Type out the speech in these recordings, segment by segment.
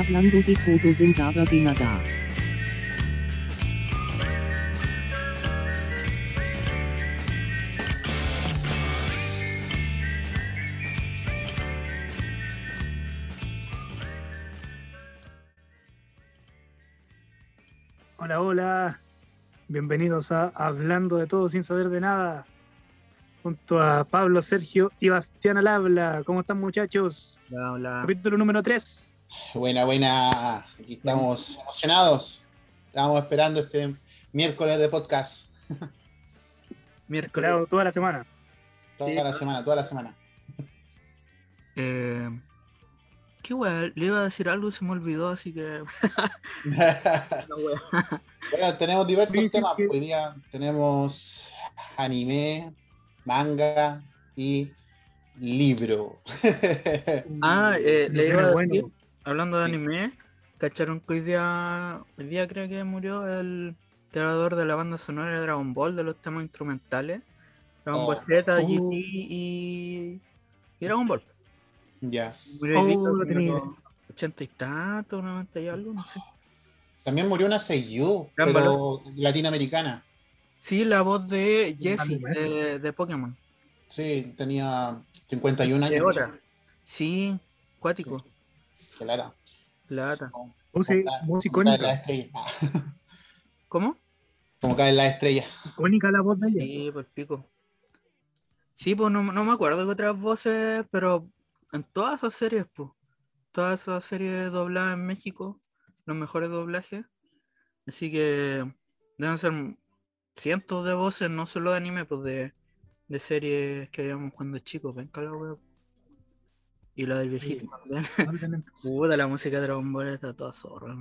Hablando die Fotos sind Saberdinger da. Hola, hola. Bienvenidos a Hablando de todo sin saber de nada. Junto a Pablo, Sergio y Bastián al habla. ¿Cómo están muchachos? Hola, hola. Capítulo número 3. Buena, buena. Aquí estamos emocionados. Estábamos esperando este miércoles de podcast. Miércoles. Toda la semana. Toda Sí, la ¿no? semana, toda la semana. Eh, qué weá, le iba a decir algo y se me olvidó, así que. No, bueno, tenemos diversos Sí, sí, temas. Hoy día tenemos anime, manga y libro. Ah, eh, le iba a Bueno, decir, hablando de anime, ¿cacharon que hoy día, hoy día creo que murió el creador de la banda sonora de Dragon Ball, de los temas instrumentales? Dragon Ball Oh. Z, Oh. GT y, y Dragon Ball. ya. Día, Oh, lo como tenía. los 80 y tanto, 90 y algo, no sé. También murió una Seiyu, pero latinoamericana. Sí, la voz de Jessie, de, de Pokémon. Sí, tenía 51 De años. Sí, cuático. Plata. Puse Como cae- música como cae icónica. la estrella. ¿Cómo? Como cae la estrella. Icónica la voz de ella. Sí, por pico. Sí, pues no, no me acuerdo de otras voces, pero en todas esas series, pues. Todas esas series dobladas en México, los mejores doblajes. Así que deben ser cientos de voces, no solo de anime, pues de, de series que veíamos cuando chicos, ven la wea. Y la del viejito también. Puta, la música de Dragon Ball está toda zorra.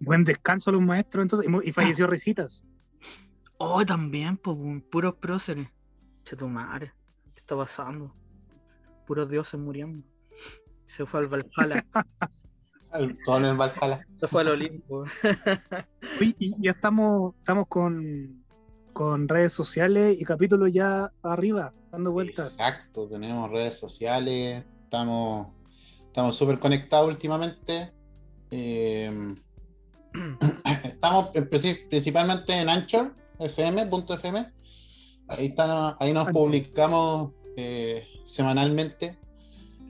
Buen descanso a los maestros entonces. y falleció Recitas. Oh, también, pues, puros próceres. Che tu madre. ¿Qué está pasando? Puros dioses muriendo. Se fue al Valhalla. Al- Con el Valhalla. Se fue al Olimpo. Uy, y ya estamos, estamos con, con redes sociales y capítulos ya arriba, dando vueltas. Exacto, tenemos redes sociales, estamos estamos súper conectados últimamente. Eh, estamos en princi- principalmente en Anchor, fm.fm. Ahí, están, ahí nos publicamos eh, semanalmente.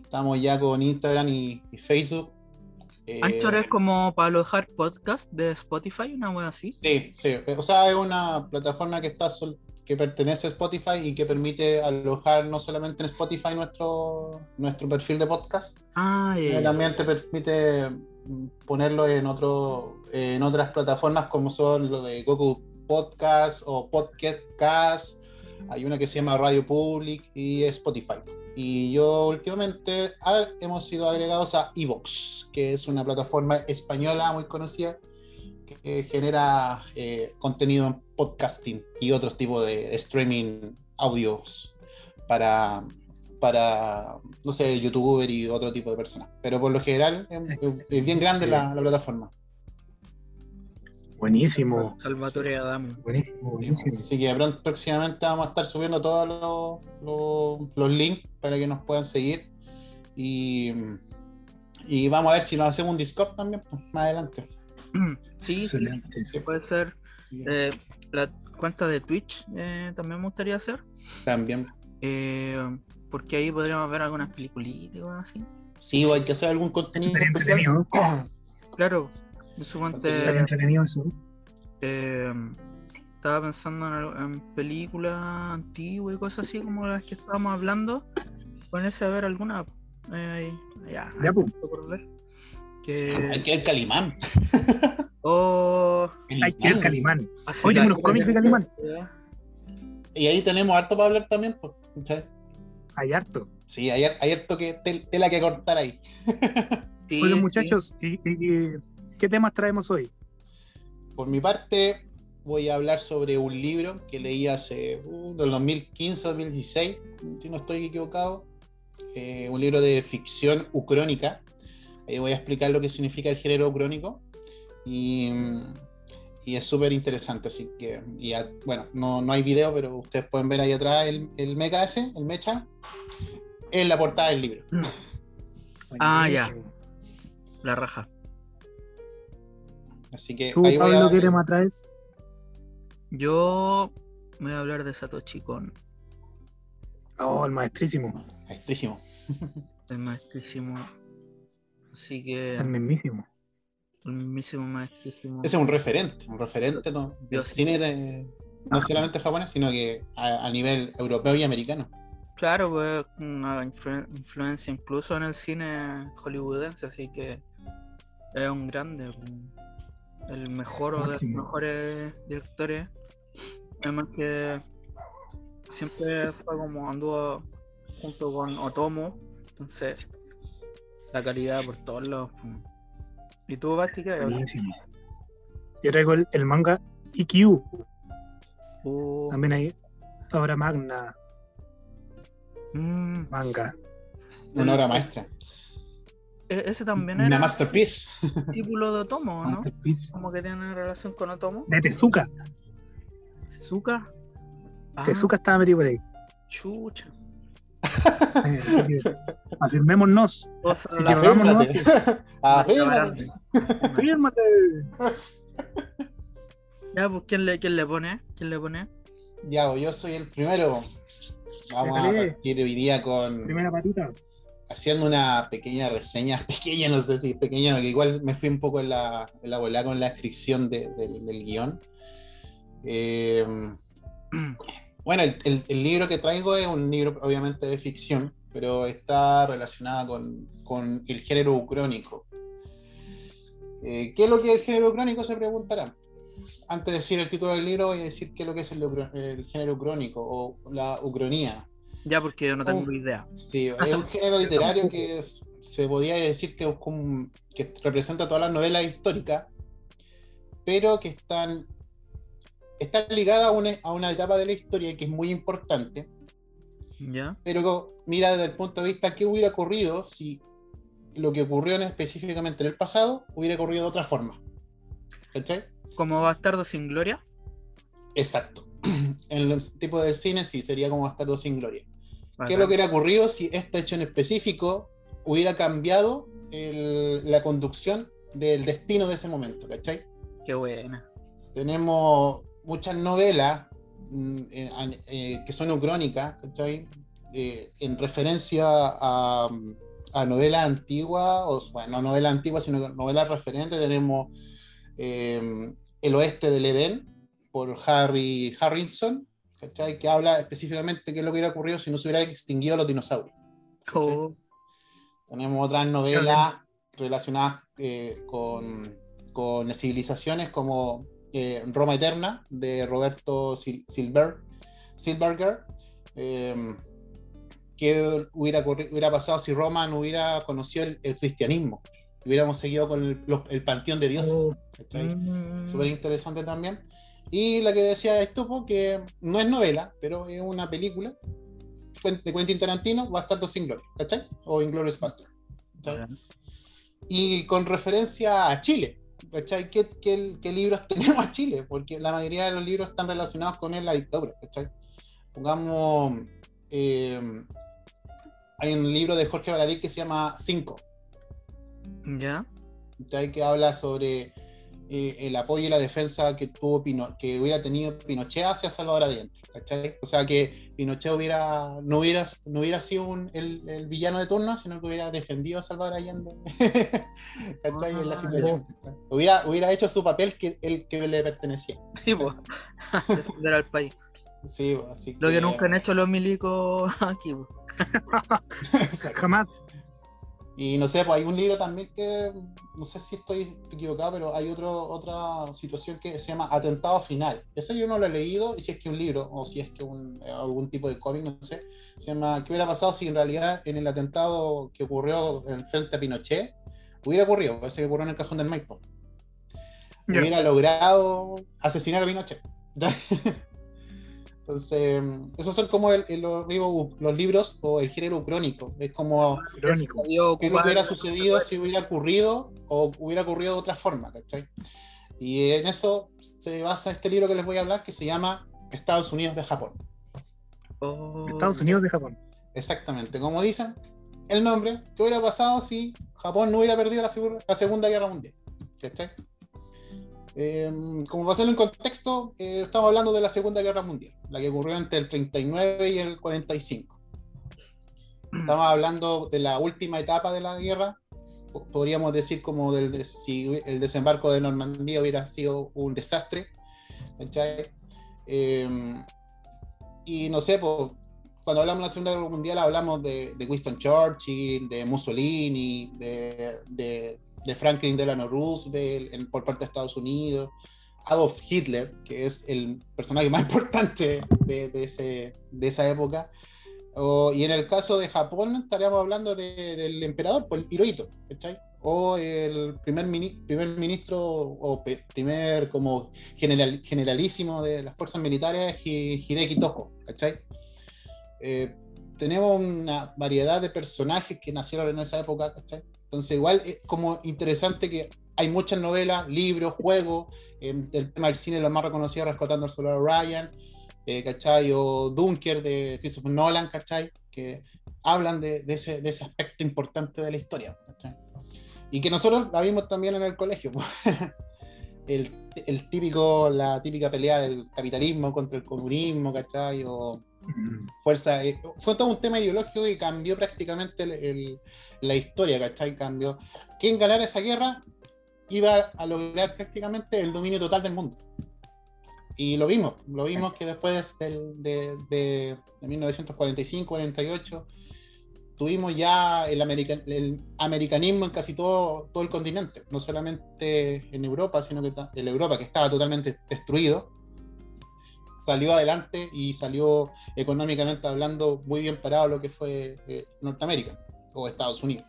Estamos ya con Instagram y, y Facebook. Eh, Anchor es como para alojar podcast de Spotify, una wea así. Sí, sí. O sea, es una plataforma que está sol- que pertenece a Spotify y que permite alojar no solamente en Spotify nuestro, nuestro perfil de podcast, Ah, ya. también te permite ponerlo en otro, en otras plataformas como son lo de Google Podcast o Podcast. Hay una que se llama Radio Public y Spotify. Y yo últimamente ah, hemos sido agregados a Evox, que es una plataforma española muy conocida que genera eh, contenido en podcasting y otros tipos de streaming audios para, para, no sé, youtuber y otro tipo de personas. Pero por lo general es, es bien grande la, la plataforma. Buenísimo. Salvatore Adamo. Buenísimo, buenísimo. Así que pronto, próximamente vamos a estar subiendo todos los, los- los links para que nos puedan seguir. Y, y vamos a ver si nos hacemos un Discord también pues, más adelante. Sí, sí, Excelente. Sí, puede ser. sí, Eh, la cuenta de Twitch eh, también me gustaría hacer. también. eh, porque ahí podríamos ver algunas peliculitas o algo así. Sí, o hay que hacer algún contenido entretenido. Claro, yo suponte. Entretenido eso. Eh, estaba pensando en, en películas antiguas y cosas así como las que estábamos hablando. Ponerse a ver alguna. eh, ya, Ya, pues. por ver. Que- hay que ver Calimán. Oh, Hay que ver Calimán. así Oye, unos cómics de Calimán. Y ahí tenemos harto para hablar también. Pues. Hay harto. Sí, hay, hay harto que tel- tela que cortar ahí. Sí, Oye, sí. muchachos, ¿y, y- y qué temas traemos hoy? Por mi parte, voy a hablar sobre un libro que leí hace uh, del 2015-2016, si no estoy equivocado. Eh, un libro de ficción ucrónica. Ahí voy a explicar lo que significa el género ucrónico. Y, y es súper interesante, así que, y bueno, no, no hay video, pero ustedes pueden ver ahí atrás el, el mecha ese, el mecha, en la portada del libro. Ah, ya. La raja. Así que ¿Tú, ahí voy a Pablo, qué darle- tema traes? Yo voy a hablar de Satoshi Kon, Oh, el maestrísimo. Maestrísimo. el maestrísimo. Así que El mismísimo. el mismísimo maestrísimo. Ese es un referente, un referente ¿no? del Dios. cine de- no solamente japonés, sino que a, a nivel europeo y americano. Claro, pues una influ- influencia incluso en el cine hollywoodense, así que es un grande, un- el mejor o de los mejores directores. Además que siempre fue como anduvo junto con Otomo, entonces la calidad por todos lados. ¿Y tú, Basti, qué? Buenísimo. Yo traigo el, el manga IQ. Uh, También hay obra magna, mm, manga. Una obra maestra. e- ese también Una era masterpiece. título de Otomo, ¿no? Como que tiene relación con Otomo. De Tezuka. Suzuka. Ah, Tezuka estaba metido por ahí. Chucha. Eh, así que afirmémonos. Cosa Sí, de la que vamos, ¿no? Afírmate. Afírmate. Afírmate. Ya, pues, ¿quién le, quién le pone? ¿Quién le pone? Ya, pues, yo soy el primero. Vamos a partir hoy día con Primera patita. haciendo una pequeña reseña, pequeña, no sé si es pequeña, porque igual me fui un poco en la, en la volada con la descripción de- del- del guion. Eh, bueno, el, el- el libro que traigo es un libro obviamente de ficción, pero está relacionado con, con el género ucrónico. Eh, ¿Qué es lo que es el género ucrónico? Se preguntarán. Antes de decir el título del libro, voy a decir qué es lo que es el, género ucrónico o la ucronía. Ya, porque yo no tengo Oh. idea. Sí, es un género literario que es- se podría decir que, que representa todas las novelas históricas, pero que están, están ligadas a una, a una etapa de la historia que es muy importante, ¿Ya? pero mira desde el punto de vista qué hubiera ocurrido si lo que ocurrió en- específicamente en el pasado hubiera ocurrido de otra forma. ¿Cachai? Como Bastardo sin Gloria. Exacto. En el tipo del cine sí, sería como Bastardo sin Gloria. ¿Qué es lo que hubiera ocurrido si este hecho en específico hubiera cambiado el- la conducción del destino de ese momento? ¿Cachai? Qué buena. Tenemos muchas novelas mm, eh, eh, que son ucrónicas, ¿cachai? Eh, en referencia a, a novelas antiguas, o bueno, no novelas antiguas, sino novelas referentes. Tenemos eh, El Oeste del Edén, por Harry Harrison, ¿cachai? Que habla específicamente de qué es lo que hubiera ocurrido si no se hubieran extinguido los dinosaurios. Oh, Tenemos otras novelas relacionadas eh, con, con civilizaciones como eh, Roma Eterna de Roberto Sil- Silver, Silberger. eh, ¿Qué hubiera, hubiera pasado si Roma no hubiera conocido el, el cristianismo? Hubiéramos seguido con el, los- el panteón de dioses. Oh, mm, Súper interesante también. Y la que decía Estupo, que no es novela, pero es una película de Quentin Tarantino, Bastardo sin Gloria, ¿cachai? O Inglourious Bastard. Y con referencia a Chile, ¿cachai? ¿Qué, qué- qué libros tenemos a Chile? Porque la mayoría de los libros están relacionados con la dictadura, ¿cachai? Pongamos, eh, hay un libro de Jorge Baradí que se llama Cinco, ¿Ya? ¿cachai? que habla sobre eh, el apoyo y la defensa que tuvo Pino- que hubiera tenido Pinochet hacia Salvador Allende, ¿cachai? O sea que Pinochet hubiera, no, hubiera, no hubiera sido un- el, el villano de turno, sino que hubiera defendido a Salvador Allende, ¿cachai? En la Ah, situación. ¿cachai? Hubiera, hubiera hecho su papel que, el que le pertenecía. Sí, pues. Defender al país. Sí, pues, así Lo que nunca han hecho los milicos aquí, pues. jamás. Y no sé, pues hay un libro también que, no sé si estoy equivocado, pero hay otro, otra situación que se llama Atentado Final. Eso yo no lo he leído, y si es que un libro, o si es que un, algún tipo de cómic, no sé. Se llama ¿Qué hubiera pasado si en realidad en el atentado que ocurrió en frente a Pinochet hubiera ocurrido? Parece que ocurrió en el cajón del Maipo. Ya. Hubiera logrado asesinar a Pinochet. Entonces, esos son como el- el- los, libros- los libros o el género crónico. Es como dio qué hubiera sucedido si hubiera ocurrido o hubiera ocurrido de otra forma, ¿cachai? Y en eso se basa este libro que les voy a hablar que se llama Estados Unidos de Japón. Oh, Estados Unidos de Japón. Exactamente, como dicen el nombre, ¿qué hubiera pasado si Japón no hubiera perdido la, la Segunda Guerra Mundial? ¿Cachai? Eh, como para hacerlo en contexto, eh, estamos hablando de la Segunda Guerra Mundial, la que ocurrió entre el 39 y el 45. Estamos hablando de la última etapa de la guerra, po- podríamos decir como del, de- si el desembarco de Normandía hubiera sido un desastre. Eh, y no sé, pues, cuando hablamos de la Segunda Guerra Mundial hablamos de, de Winston Churchill, de Mussolini, de, de- de Franklin Delano Roosevelt en- por parte de Estados Unidos, Adolf Hitler, que es el personaje más importante de, de ese- de esa época. Y en el caso de Japón estaríamos hablando de- del emperador, pues, Hirohito, ¿cachai? O el primer, mini- primer ministro o primer como general, generalísimo de las fuerzas militares, Hi- Hideki Tojo, ¿cachai? Eh, tenemos una variedad de personajes que nacieron en esa época, ¿cachai? Entonces igual es como interesante que hay muchas novelas, libros, juegos, eh, el tema del cine lo más reconocido Rescatando al Soldado Ryan, eh, ¿cachai? O Dunker de Christopher Nolan, ¿cachai? Que hablan de, de ese, de ese aspecto importante de la historia, ¿cachai? Y que nosotros la vimos también en el colegio, el, el típico, la típica pelea del capitalismo contra el comunismo, ¿cachai? O fuerza, eh, fue todo un tema ideológico y cambió prácticamente el- el- la historia, ¿cachai? Cambió. Quien ganara esa guerra iba a lograr prácticamente el dominio total del mundo. Y lo vimos, lo vimos que después del- de, de, de 1945-48 tuvimos ya el, american- el americanismo en casi todo, todo el continente, no solamente en Europa, sino que en Europa que estaba totalmente destruido, salió adelante y salió económicamente hablando muy bien parado lo que fue eh, Norteamérica o Estados Unidos.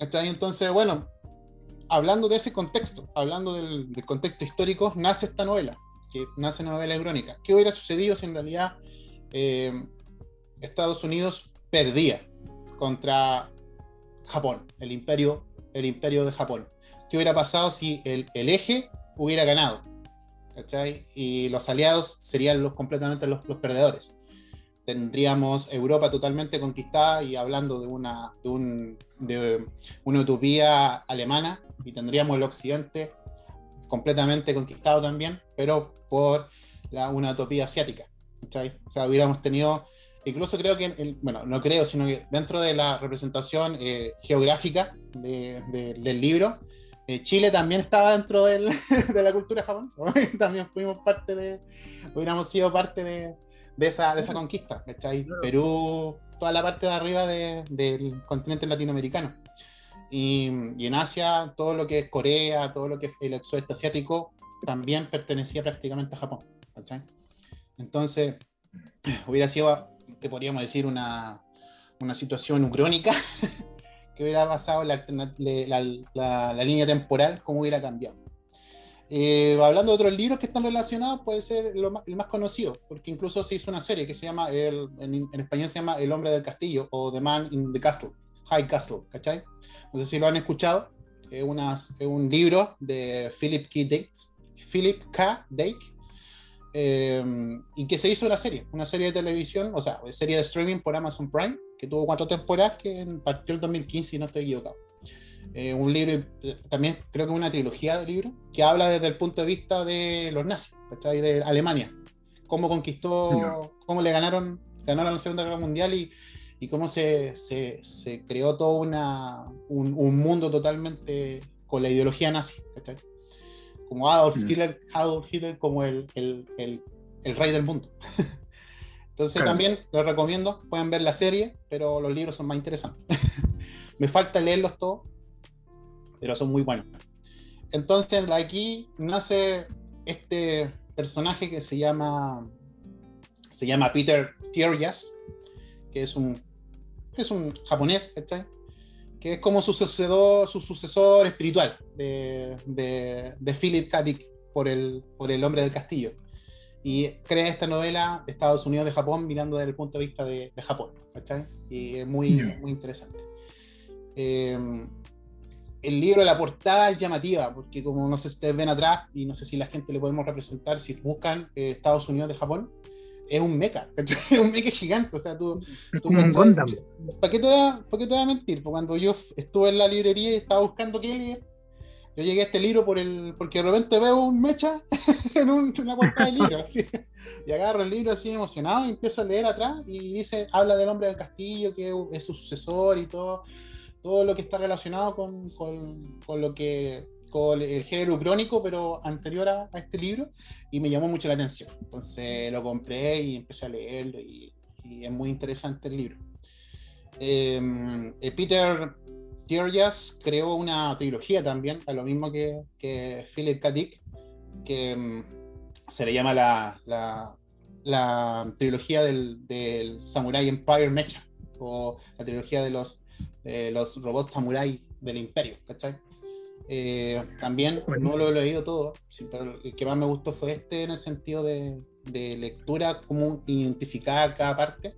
Entonces, bueno, hablando de ese contexto, hablando del, contexto histórico, nace esta novela, que nace una novela crónica. ¿Qué hubiera sucedido si en realidad eh, Estados Unidos perdía contra Japón, el imperio, el imperio de Japón? ¿Qué hubiera pasado si el eje hubiera ganado? ¿Cachai? Y los aliados serían los, completamente los, los perdedores. Tendríamos Europa totalmente conquistada y hablando de una, de, un- de una utopía alemana y tendríamos el occidente completamente conquistado también, pero por la- una utopía asiática. ¿cachai? O sea, hubiéramos tenido, incluso creo que, el- bueno, no creo, sino que dentro de la representación eh, geográfica de- de- del libro, eh, Chile también estaba dentro del- de la cultura japonesa. también fuimos parte de, hubiéramos sido parte de, de esa, de esa conquista. ¿cachai? Claro. Perú, toda la parte de arriba de- del continente latinoamericano. Y, y en Asia, todo lo que es Corea, todo lo que es el sudeste asiático, también pertenecía prácticamente a Japón. ¿cachai? Entonces, hubiera sido, que podríamos decir, una, una situación ucrónica que hubiera pasado la, la, la- la línea temporal, cómo hubiera cambiado. Eh, hablando de otros libros que están relacionados, puede ser lo más- el más conocido, porque incluso se hizo una serie que se llama, el, en, en español se llama El hombre del castillo o The Man in the Castle, High Castle, ¿cachai? No sé si lo han escuchado. Es, un libro de Philip K. Dick, Philip K. Dick, eh, y que se hizo una serie, una serie de televisión, o sea, serie de streaming por Amazon Prime, que tuvo cuatro temporadas, que partió el 2015, si no estoy equivocado. Eh, un libro, eh, también creo que una trilogía de libros, que habla desde el punto de vista de los nazis, ¿cachai? De Alemania, cómo conquistó, cómo le ganaron, ganaron la Segunda Guerra Mundial y, y cómo se, se, se creó todo una, un, un mundo totalmente con la ideología nazi, ¿cachai? Como Adolf. Hitler, Adolf Hitler como el, el, el, el rey del mundo. Entonces Claro. también les recomiendo, pueden ver la serie, pero los libros son más interesantes. Me falta leerlos todos, pero son muy buenos. Entonces aquí nace este personaje que se llama se llama Peter Tierjas, que es un es un japonés, ¿cachai? que es como su sucesor, su sucesor espiritual de, de, de Philip K. Dick por el, por el hombre del castillo. Y crea esta novela de Estados Unidos de Japón mirando desde el punto de vista de, de Japón. ¿cachai? Y es muy, Ya. muy interesante. Eh, el libro, la portada es llamativa, porque como no sé si ustedes ven atrás, y no sé si la gente le podemos representar, si buscan eh, Estados Unidos de Japón, es un mecha. Es un mecha gigante. O sea, tú, tú. ¿Para qué, te voy a, ¿Para qué te voy a mentir? Porque cuando yo estuve en la librería y estaba buscando qué leer, Yo llegué a este libro por el, porque de repente veo un mecha en, un- en una portada del libro, y agarro el libro así emocionado y empiezo a leer atrás y dice, habla del hombre del castillo, que es su sucesor y todo, todo lo que está relacionado con, con- con lo que con el género crónico, pero anterior a, este libro, y me llamó mucho la atención. Entonces lo compré y empecé a leerlo y, es muy interesante el libro. Eh, eh, Peter Tierjas creó una trilogía también, a lo mismo que, que Philip K. Dick, que mm, se le llama la, la, la trilogía del, del Samurai Empire Mecha, o la trilogía de los, los robots samurai del imperio, ¿cachai? Eh, también no lo he leído todo, sí, pero el que más me gustó fue este en el sentido de, de lectura, cómo identificar cada parte.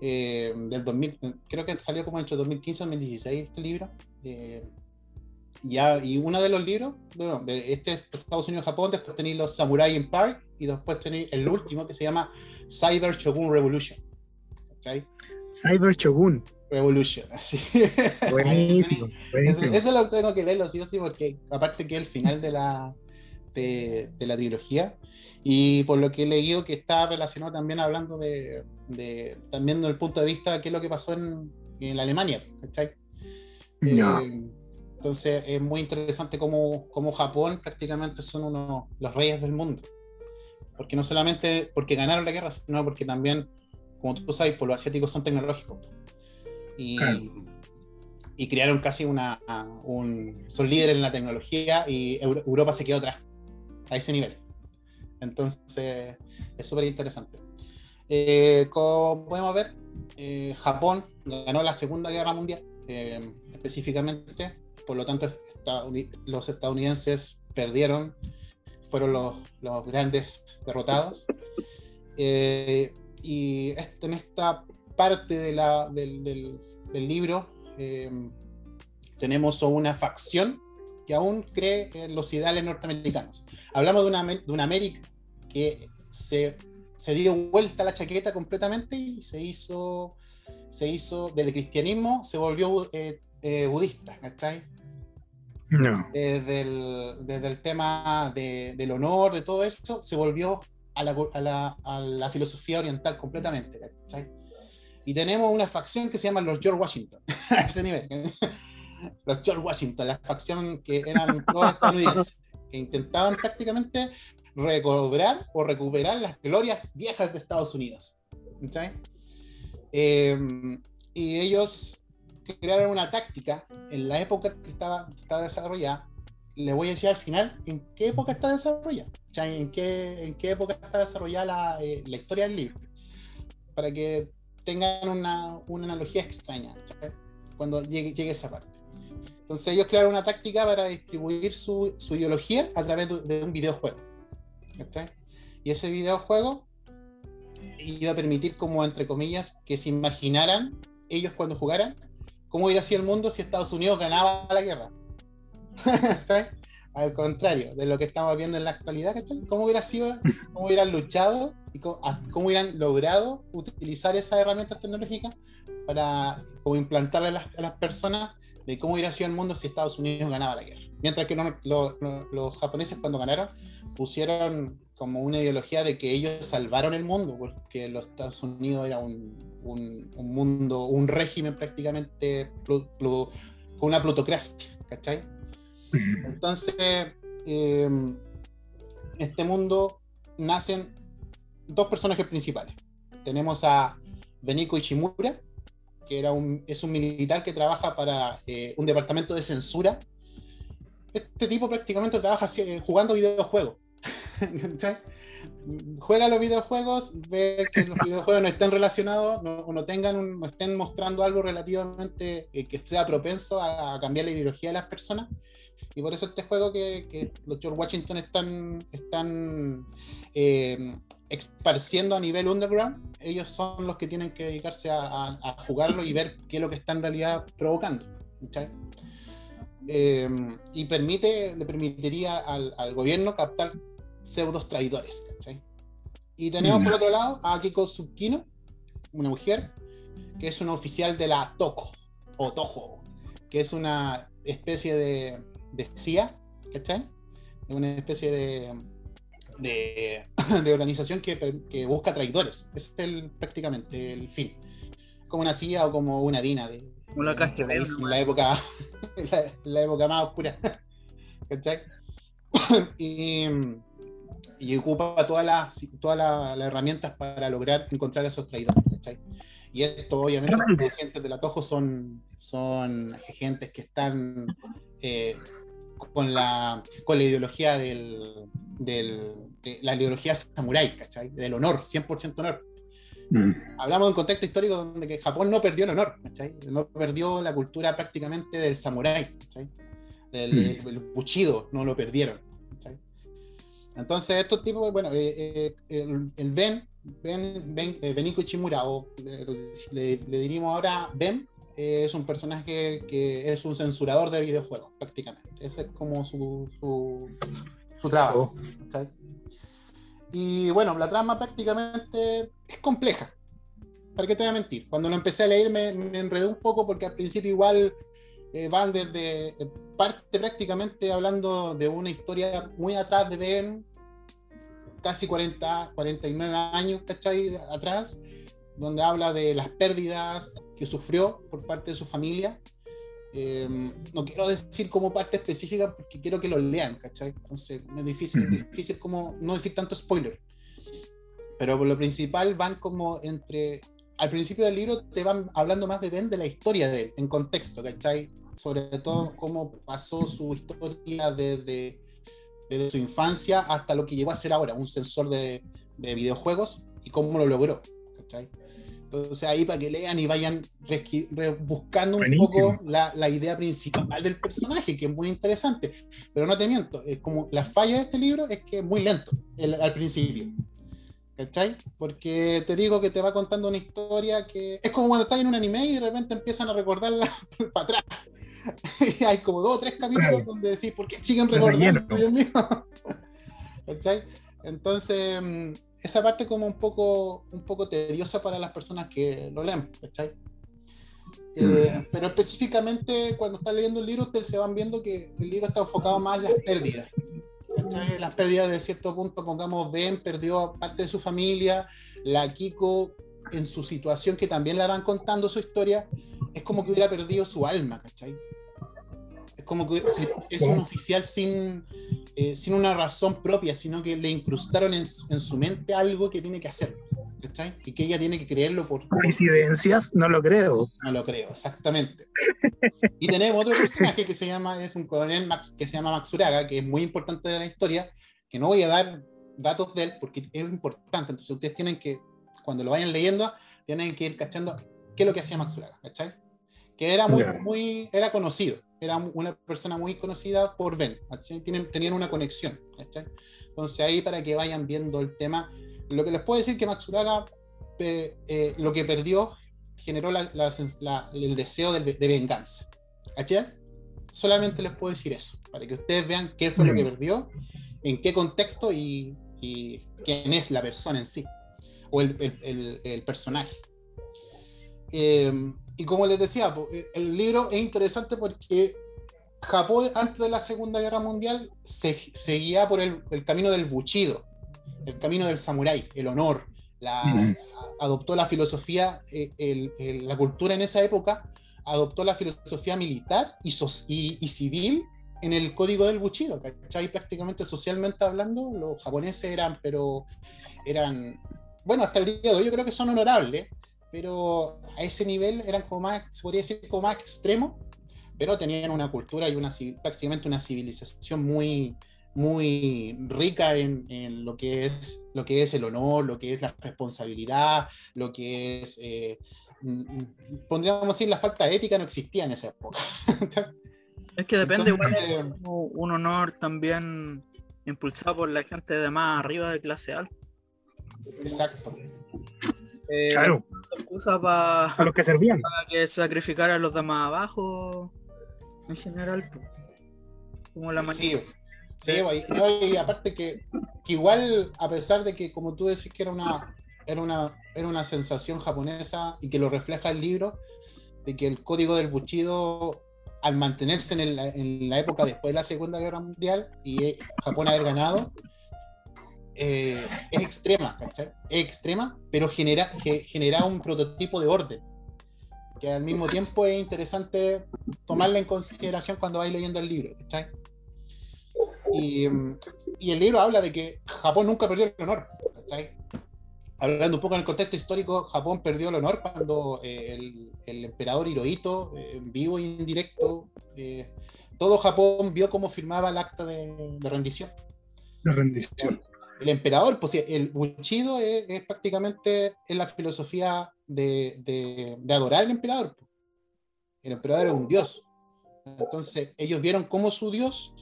Eh, del 2000, creo que salió como entre 2015 y 2016 este libro. Eh, ya, y uno de los libros, bueno, este es Estados Unidos Japón, después tenéis los Samurai Empire y después tenéis el último que se llama Cyber Shogun Revolution. ¿Cachai? Cyber Shogun. Revolution, así. Buenísimo. Eso, buenísimo. eso lo tengo que leerlo, sí o sí, porque aparte que es el final de la, de, de la trilogía, y por lo que he leído que está relacionado también hablando de, de- también desde el punto de vista de qué es lo que pasó en, en la Alemania, ¿cachai? No. Eh, entonces es muy interesante cómo, cómo Japón prácticamente son uno, los reyes del mundo. Porque no solamente porque ganaron la guerra, sino porque también, como tú sabes, pues los asiáticos son tecnológicos. Y, Claro. y crearon casi una... Un, son líderes en la tecnología y Euro- Europa se quedó atrás a ese nivel. Entonces es súper interesante. Eh, como podemos ver, eh, Japón ganó la Segunda Guerra Mundial, eh, específicamente, por lo tanto estadouni- los estadounidenses perdieron, fueron los, los grandes derrotados. Eh, y este- en esta parte de la- del, del- del libro eh, tenemos una facción que aún cree en los ideales norteamericanos. Hablamos de una, de una América que se, se dio vuelta la chaqueta completamente y se hizo, se hizo del cristianismo, se volvió eh, eh, budista, ¿cachai? No. Desde el, desde el tema de- del honor, de todo eso, se volvió a la, a la- a la filosofía oriental completamente, ¿cachai? Y tenemos una facción que se llama los George Washington, a ese nivel. Los George Washington, la facción que eran todos estadounidenses, que intentaban prácticamente recobrar o recuperar las glorias viejas de Estados Unidos. ¿cachai? Eh, y ellos crearon una táctica en la época que estaba, que estaba desarrollada. Le voy a decir al final en qué época está desarrollada, ¿cachai? en qué, en qué época está desarrollada la, eh, la historia del libro, para que tengan una, una analogía extraña ¿cachai? cuando llegue, llegue esa parte. Entonces ellos crearon una táctica para distribuir su, su ideología a través de, un videojuego. ¿cachai? Y ese videojuego iba a permitir como, entre comillas, que se imaginaran ellos cuando jugaran cómo hubiera sido el mundo si Estados Unidos ganaba la guerra. ¿Cachai? Al contrario de lo que estamos viendo en la actualidad, ¿cachai? ¿Cómo hubiera sido, cómo hubieran luchado y cómo, cómo hubieran logrado utilizar esas herramientas tecnológicas para como implantarle a las, a las personas de cómo hubiera sido el mundo si Estados Unidos ganaba la guerra. Mientras que los, los- japoneses cuando ganaron pusieron como una ideología de que ellos salvaron el mundo, porque los Estados Unidos era un, un- un mundo, un régimen prácticamente con una plutocracia, ¿cachai? Entonces, eh, este mundo nacen dos personajes principales. Tenemos a Beniko Ishimura, que era un, es un militar que trabaja para eh, un departamento de censura. Este tipo prácticamente trabaja eh, jugando videojuegos. Juega los videojuegos, ve que los videojuegos no estén relacionados, no, o no tengan no estén mostrando algo relativamente eh, que sea propenso a, cambiar la ideología de las personas. Y por eso este juego que, los George Washington están, están esparciendo a nivel underground, ellos son los que tienen que dedicarse a, a- a jugarlo y ver qué es lo que está en realidad provocando. ¿cachai? Eh, y permite, le permitiría al, al gobierno captar pseudos traidores. ¿cachai? Y tenemos por otro lado a Akiko Tsukino, una mujer que es una oficial de la Toko, o Toho, que es una especie de, de CIA, ¿cachai? Una especie de, de, de organización que, que busca traidores. Ese es el, prácticamente el fin. Como una CIA o como una DINA de, Como la KGB, en la época, la, la época más oscura. ¿Cachai? y, y ocupa todas las todas las las herramientas para lograr encontrar a esos traidores. ¿cachai? Y esto, obviamente, los agentes del Atojo son, son agentes que están eh, con, la, con la ideología del, del- de la ideología samurái, ¿cachai? Del honor, 100% honor Mm. hablamos de un contexto histórico donde que Japón no perdió el honor, ¿cachai? No perdió la cultura prácticamente del samurái, ¿cachai? Del, Mm. del buchido, no lo perdieron, ¿cachai? Entonces, estos tipos, bueno, eh, eh, el, el Ben, Ben, ben eh, Beniko Ichimura, o eh, le, le diríamos ahora Ben, eh, es un personaje que es un censurador de videojuegos, prácticamente. Ese es como su, su, su trabajo. ¿cachai? Y bueno, la trama prácticamente es compleja. ¿Para qué te voy a mentir? Cuando lo empecé a leer me, me enredé un poco porque al principio igual eh, van desde eh, parte prácticamente hablando de una historia muy atrás de Ben, casi 40, 49 años, ¿cachai? Atrás, donde habla de las pérdidas que sufrió por parte de su familia. Eh, no quiero decir como parte específica porque quiero que lo lean, ¿cachai? Entonces es difícil, Ujú. difícil como no decir tanto spoiler. Pero por lo principal van como entre... Al principio del libro te van hablando más de Ben, de la historia de él, en contexto, ¿cachai? Sobre todo cómo pasó su historia desde, desde su infancia hasta lo que llegó a ser ahora, un sensor de, de videojuegos y cómo lo logró, ¿cachai? Entonces ahí para que lean y vayan buscando un Buenísimo. poco la, la idea principal del personaje, que es muy interesante. Pero no te miento, es como la falla de este libro es que es muy lento el- al principio. ¿Cachai? Porque te digo que te va contando una historia que es como cuando estás en un anime y de repente empiezan a recordarla para atrás. y hay como dos o tres capítulos Claro. donde decís, ¿por qué siguen recordando? ¿Cachai? Entonces, mm, esa parte como un poco, un poco tediosa para las personas que lo leen, ¿cachai? Eh, pero específicamente cuando están leyendo el libro, ustedes se van viendo que el libro está enfocado más en las pérdidas. ¿cachai? Las pérdidas de cierto punto, pongamos, Ben perdió parte de su familia, la Kiko en su situación, que también la van contando su historia, es como que hubiera perdido su alma, ¿cachai? Es como que es un oficial sin, eh, sin una razón propia, sino que le incrustaron en, su- en su mente algo que tiene que hacer, ¿cachai? Y que ella tiene que creerlo por, Coincidencias, no lo creo. no lo creo, exactamente. Y tenemos otro personaje que se llama, es un coronel Max, que se llama Maxuraga, que es muy importante de la historia, que no voy a dar datos de él porque es importante. Entonces ustedes tienen que, cuando lo vayan leyendo, tienen que ir cachando qué es lo que hacía Maxuraga, ¿cachai? Que era muy, muy, era conocido, era una persona muy conocida por Ben. Tienen, tenían una conexión. Entonces ahí para que vayan viendo el tema, lo que les puedo decir que pe- eh, lo que perdió generó la- la sens- la- el deseo de, de venganza. Solamente les puedo decir eso, para que ustedes vean qué fue lo que perdió, en qué contexto y, y quién es la persona en sí, o el, el- el- el personaje. Eh, y como les decía, eh, el libro es interesante porque Japón antes de la Segunda Guerra Mundial se, seguía por el, el camino del buchido, el camino del samurái, el honor, la, Mm. adoptó la filosofía, eh, el- el- la cultura en esa época adoptó la filosofía militar y, sos- y- y civil en el código del Bushido, ¿cachai? Prácticamente socialmente hablando, los japoneses eran, pero eran, bueno, hasta el día de hoy yo creo que son honorables, pero a ese nivel eran como más, se podría decir como más extremo, pero tenían una cultura y una, prácticamente una civilización muy, muy rica en, en lo, que es, lo que es el honor, lo que es la responsabilidad, lo que es, eh, pondríamos decir, la falta de ética no existía en esa época. Es que depende, Entonces, como un honor también impulsado por la gente de más arriba de clase alta. Exacto. Eh, Claro, Excusa a para los que servían. que sacrificar a los demás abajo en general. Como la Sí, mayoría. sí, y, no, y aparte que, que igual, a pesar de que, como tú decís que era una, era una, era una sensación japonesa y que lo refleja el libro, de que el código del Bushido al mantenerse en, el- en la época después de la Segunda Guerra Mundial y eh, Japón haber ganado, eh, es extrema, ¿cachai? Es extrema, pero genera, ge- genera un prototipo de orden que al mismo tiempo es interesante tomarla en consideración cuando vais leyendo el libro, ¿cachai? Y, y el libro habla de que Japón nunca perdió el honor, ¿cachai? Hablando un poco en el contexto histórico, Japón perdió el honor cuando eh, el, el emperador Hirohito, eh, vivo y en directo, eh, todo Japón vio cómo firmaba el acta de, de rendición. La rendición. El emperador, pues sí, el Bushido es, es prácticamente es la filosofía de, de- de adorar al emperador. pues. El emperador era un dios. Entonces, ellos vieron cómo su dios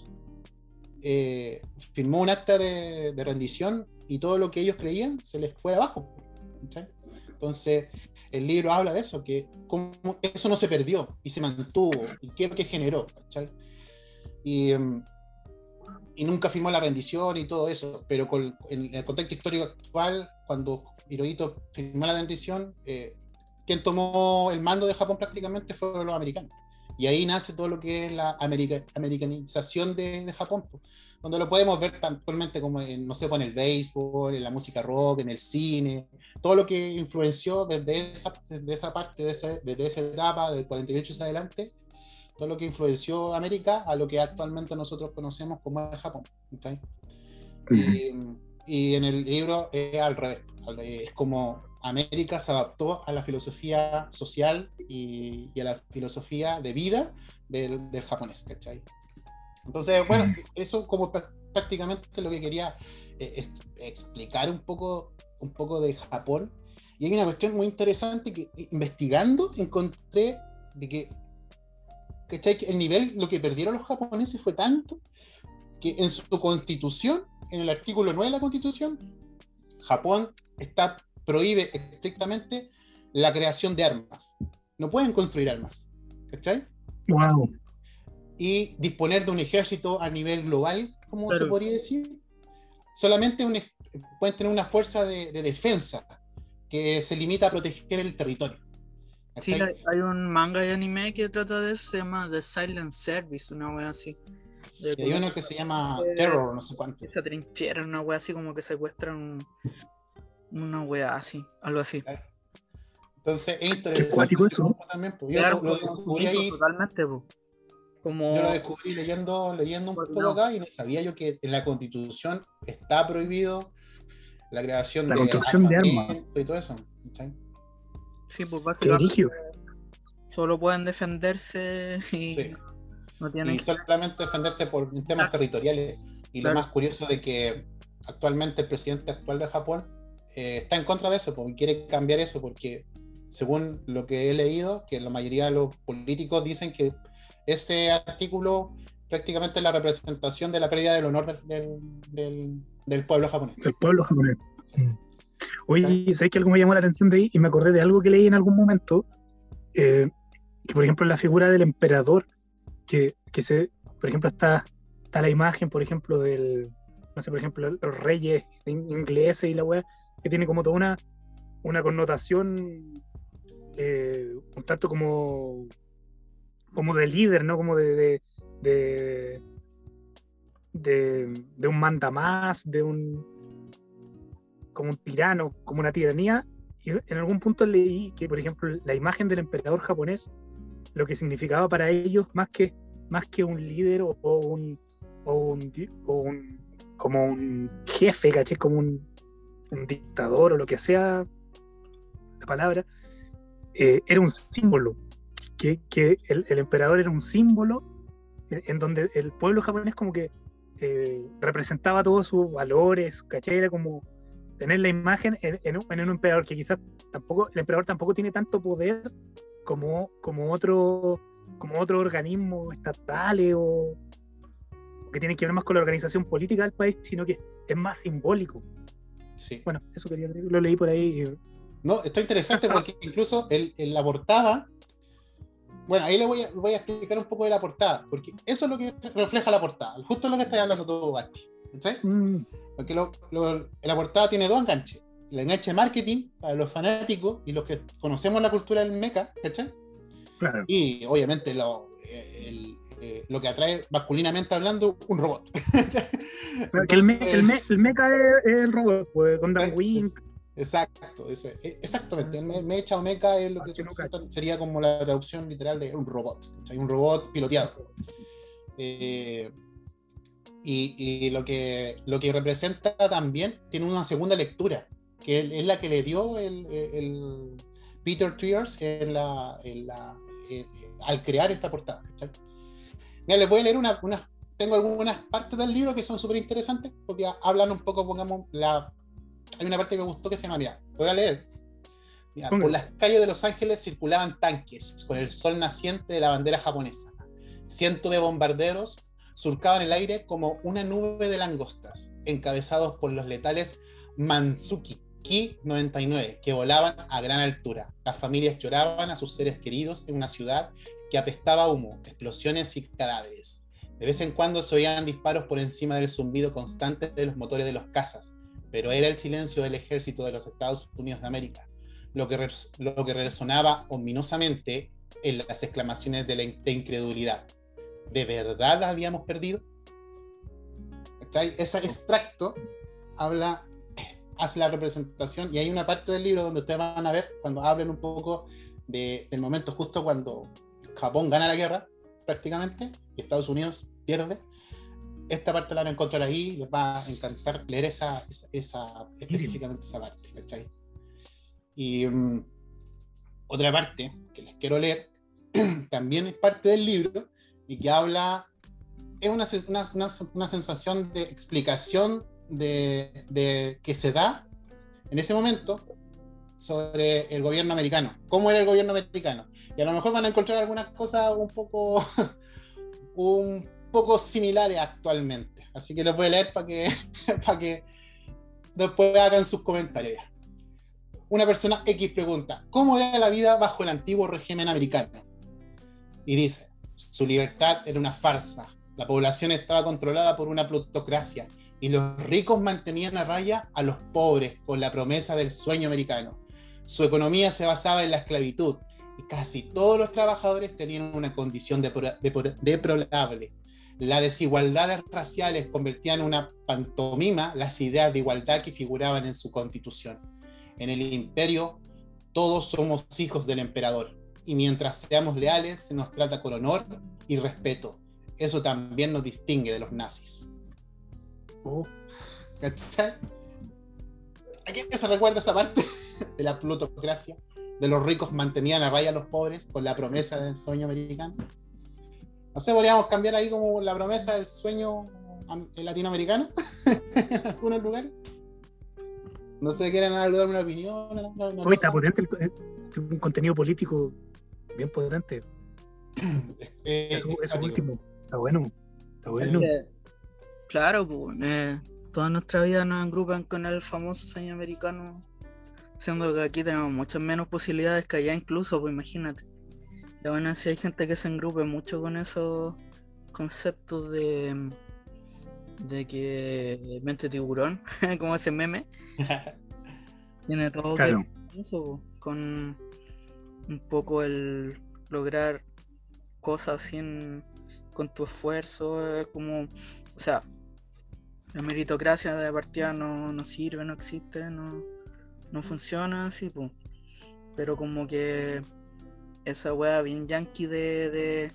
eh, firmó un acta de, de rendición y todo lo que ellos creían se les fue abajo. ¿cachai? Entonces, el libro habla de eso, que cómo eso no se perdió y se mantuvo, y qué que generó. ¿cachai? Y, em, y nunca firmó la rendición y todo eso, pero con, en el contexto histórico actual, cuando Hirohito firmó la rendición, eh, quien tomó el mando de Japón prácticamente fueron los americanos. Y ahí nace todo lo que es la america- americanización de, de Japón, donde lo podemos ver tan actualmente como en, no sé, pues, en el béisbol, en la música rock, en el cine, todo lo que influenció desde esa, desde esa parte, de esa- desde esa etapa, del 48 hacia adelante, todo lo que influenció América a lo que actualmente nosotros conocemos como es Japón. ¿cachai? Y, y en el libro es al revés, es como América se adaptó a la filosofía social y, y a la filosofía de vida del, del japonés, ¿cachai? Entonces, bueno, eso como prá- prácticamente lo que quería eh, ex- explicar un poco, un poco de Japón. Y hay una cuestión muy interesante que eh, investigando encontré de que, ¿cachai? Que el nivel, lo que perdieron los japoneses fue tanto que en su constitución, en el artículo 9 de la constitución, Japón está, prohíbe estrictamente la creación de armas. No pueden construir armas. ¿Cachai? Wow. y disponer de un ejército a nivel global, como se podría decir. Solamente un pueden tener una fuerza de, de defensa que se limita a proteger el territorio. Sí, hay, hay un manga y anime que trata de eso, se llama The Silent Service, una wea así. De Y hay uno que se llama Terror, no sé cuánto. se atrincheran, una wea así como que secuestran un- una wea así, algo así. Entonces es interesante. cuático eso. También, pues, yo Claro, lo, lo como descubrí ahí, totalmente, po. Como yo lo descubrí leyendo, leyendo un Pues poco no. acá y no sabía yo que en la constitución está prohibido la creación La de construcción de armas. y todo eso. ¿cachai? Sí, pues básicamente solo pueden defenderse y Sí. no tienen y que solamente defenderse por temas territoriales. Y Claro. lo más curioso de que actualmente el presidente actual de Japón eh, está en contra de eso, porque quiere cambiar eso, porque según lo que he leído, que la mayoría de los políticos dicen que ese artículo prácticamente es la representación de la pérdida del honor del, del, del- del pueblo japonés. del pueblo japonés. Mm. Oye, ¿sabes que algo me llamó la atención de ahí? Y me acordé de algo que leí en algún momento, eh, que por ejemplo la figura del emperador, que, que se, por ejemplo, está, está la imagen, por ejemplo, del, no sé, por ejemplo, los reyes in- ingleses y la weá, que tiene como toda una, una connotación eh, un tanto como, como de líder, ¿no? Como de, de, de, de, de un mandamás, de un como un tirano, como una tiranía. Y en algún punto leí que, por ejemplo, la imagen del emperador japonés, lo que significaba para ellos, más que, más que un líder o, un, o un, o un- como un jefe, ¿caché? Como un, dictador o lo que sea la palabra, eh, era un símbolo. Que, que el, el emperador era un símbolo en, donde el pueblo japonés como que eh, representaba todos sus valores, ¿cachai? Era como tener la imagen en, en un, en un emperador que quizás tampoco, el emperador tampoco tiene tanto poder como, como otro como otro organismo estatal o que tiene que ver más con la organización política del país, sino que es más simbólico. Sí. Bueno, eso quería lo leí por ahí. y- No, está interesante porque incluso el- en la portada, bueno, ahí le voy a, voy a explicar un poco de la portada, porque eso es lo que refleja la portada, justo lo que está hablando tú, Basti. ¿Cachai? Mm, Porque lo- lo- la portada tiene dos enganches. El enganche marketing para los fanáticos y los que conocemos la cultura del mecha, ¿cachai? claro. Y obviamente lo- eh, el, eh, lo que atrae masculinamente hablando un robot. Que el, me- el, me- el mecha es, es el robot, pues, con Dan Wink. Exacto, ese- e- exactamente. Me- Mecha o mecha es lo que Ah, que no sería como la traducción literal de un robot. ¿cachai? Un robot piloteado. Eh, y y lo, que, lo que representa también tiene una segunda lectura, que es la que le dio el, el Peter Triers en la, en la- eh, al crear esta portada. ¿cachai? Mira, les voy a leer una, una- tengo algunas partes del libro que son súper interesantes, porque hablan un poco, pongamos, la, hay una parte que me gustó que se llama, mira, voy a leer. Mira, por las calles de Los Ángeles circulaban tanques con el sol naciente de la bandera japonesa. Cientos de bombarderos surcaban el aire como una nube de langostas, encabezados por los letales Mansuki Ki-99, que volaban a gran altura. Las familias lloraban a sus seres queridos en una ciudad que apestaba humo, explosiones y cadáveres. De vez en cuando se oían disparos por encima del zumbido constante de los motores de los cazas, pero era el silencio del ejército de los Estados Unidos de América, lo que, resonaba ominosamente en las exclamaciones de, la de incredulidad. ¿De verdad habíamos perdido? ¿Cachai? Ese extracto habla, hace la representación, y hay una parte del libro donde ustedes van a ver cuando hablen un poco de- del momento justo cuando Japón gana la guerra, prácticamente, y Estados Unidos pierde. Esta parte la van a encontrar ahí, les va a encantar leer esa, esa, esa- específicamente esa parte, ¿cachai? Y mm, otra parte que les quiero leer, también es parte del libro, y que habla, es una, una, una- sensación de explicación de, de- que se da en ese momento sobre el gobierno americano, cómo era el gobierno americano. Y a lo mejor van a encontrar algunas cosas un poco, un poco similares actualmente. Así que les voy a leer para que, para que después hagan sus comentarios. Una persona X pregunta, ¿cómo era la vida bajo el antiguo régimen americano? Y dice, su libertad era una farsa, la población estaba controlada por una plutocracia y los ricos mantenían a raya a los pobres con la promesa del sueño americano. Su economía se basaba en la esclavitud y casi todos los trabajadores tenían una condición deplorable. Las desigualdades raciales convertían en una pantomima las ideas de igualdad que figuraban en su constitución. En el imperio, todos somos hijos del emperador y mientras seamos leales se nos trata con honor y respeto. Eso también nos distingue de los nazis. Oh, ¿Cachai? ¿A quién se recuerda esa parte de la plutocracia? De los ricos mantenían a raya a los pobres con la promesa del sueño americano. No sé, podríamos cambiar ahí como la promesa del sueño am- latinoamericano en algunos lugares. No sé, quieren darme una opinión. una- una- Hoy está potente el, el- un contenido político bien potente. Eh, Eso, eso estático. último. Está bueno. Está bueno. Claro, pues, eh, toda nuestra vida nos agrupan con el famoso sueño americano, siendo que aquí tenemos muchas menos posibilidades que allá incluso, pues imagínate. Y aún así hay gente que se engrupe mucho con esos conceptos de, de que mente tiburón, como ese meme, tiene todo que ver Claro. con eso, con un poco el lograr cosas sin con tu esfuerzo, es como, o sea, la meritocracia de partida no, no sirve, no existe, no, no funciona así, pues. Pero como que esa wea bien yankee de, de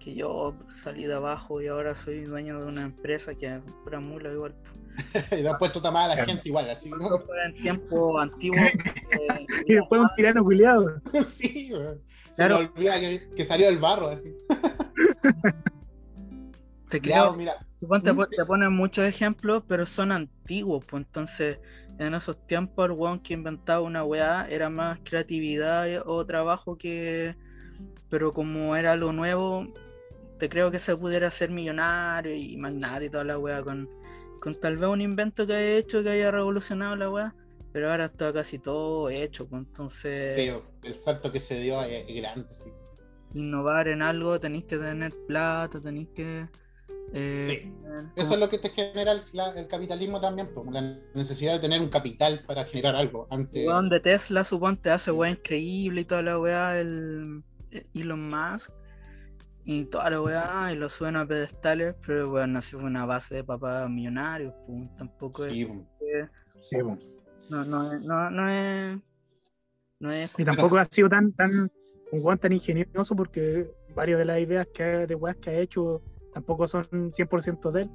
que yo salí de abajo y ahora soy dueño de una empresa que es pura mula igual. y le han puesto tamar a la gente igual, así fue en tiempo antiguo. eh, Y después un tirano culiado. sí, weón. Se Claro. me olvida que, que salió del barro, así. te creo, mira, te, ¿Mm? te ponen muchos ejemplos, pero son antiguos, pues entonces en esos tiempos el weón que inventaba una weá era más creatividad o trabajo que... Pero como era algo nuevo, te creo que se pudiera hacer millonario y magnate y toda la weá con, con tal vez un invento que haya hecho que haya revolucionado la weá, pero ahora está casi todo hecho, pues entonces sí, el salto que se dio es, es grande, sí. innovar en algo tenéis que tener plata, tenéis que... eh, Sí. Eso es lo que te genera el, la- el capitalismo también, pues, la necesidad de tener un capital para generar algo. Antes, Weón de Tesla, suponte, hace weá increíble y toda la weá, el el Elon Musk. Y toda la weá, y lo suena a pedestales, pero weón, nació fue una base de papás millonarios, pues, tampoco es. Sí, po. que- Sí, po. No, no, es- no, no es. No es. Y tampoco ha sido tan, tan, un guan tan ingenioso porque varias de las ideas que, ha- de weas que ha hecho tampoco son 100% de él.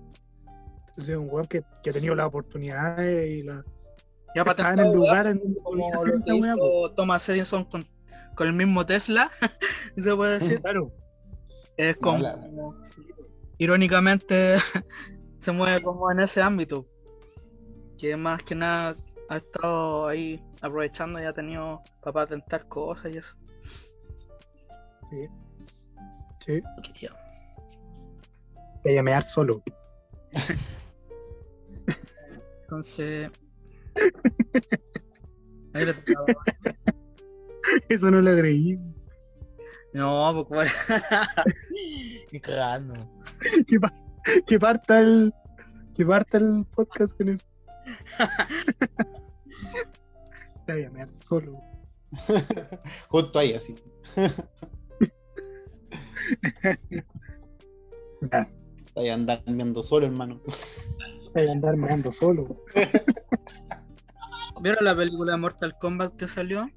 Entonces es un weón que, que ha tenido las oportunidades y la, Ya estaba en el lugar en donde como lo que hizo Thomas Edison con, con el mismo Tesla, se puede decir. Claro, Es No, como. la- Irónicamente, se mueve como en ese ámbito. Que más que nada ha estado ahí aprovechando y ha tenido para patentar cosas y eso. sí. Quería. De llamear solo. Entonces. Ahí. Eso no lo agregué. No, pues Qué cagando. Que, pa- que parta el. Que parta el podcast con eso. De llamear solo. Justo ahí, así. Ya, Ahí andar viendo solo, hermano. de andar meando solo. ¿Vieron la película de Mortal Kombat que salió?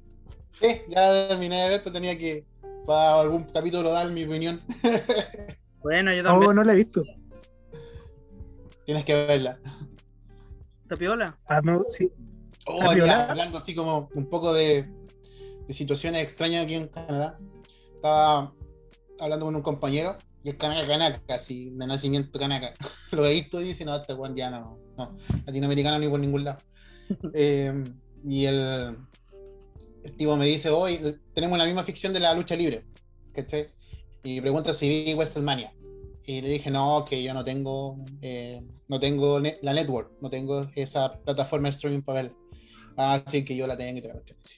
Sí, ya terminé de ver, pero tenía que para algún capítulo dar mi opinión. Bueno, yo también. Oh, no la he visto. Tienes que verla. ¿Está piola? Ah, no, sí. Oh, hablando así como un poco de, de situaciones extrañas aquí en Canadá. Estaba hablando con un compañero y es canaca, canaca, así, de nacimiento canaca. Lo he visto y dice, no, este Juan ya no, no, latinoamericano ni por ningún lado. Eh, y el, el tipo me dice, hoy tenemos la misma ficción de la lucha libre, ¿cachai? Y pregunta si vi WrestleMania. Y le dije, no, que yo no tengo, eh, no tengo ne- la network, no tengo esa plataforma de streaming para verla. Ah, sí, que yo la tengo y te la cuestión, sí.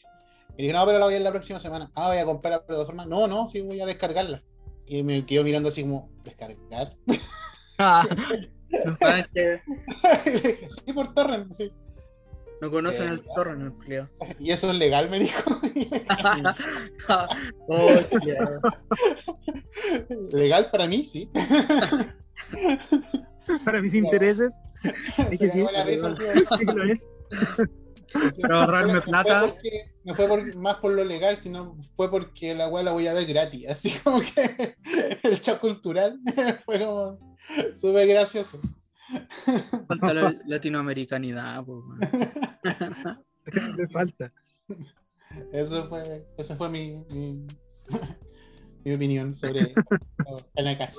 Y dije, no, pero la voy a ver la próxima semana. Ah, voy a comprar la plataforma. No, no, sí, voy a descargarla. Y me quedo mirando así como, ¿descargar? no saben que Y le dije, sí, por torrent, sí. no conocen Eh, el torre en el Clio. Y eso es legal, me dijo. oh, legal para mí, sí. Para mis intereses, Se que sí, cagó la risa, sí. sí que lo es. Para ahorrarme No fue porque- No fue por- más por lo legal, sino fue porque la weá la voy a ver gratis. Así como que el chat cultural fue como súper gracioso. Falta la latinoamericanidad, po, man. Me falta. Eso fue, esa fue mi, mi, mi opinión sobre Canacas.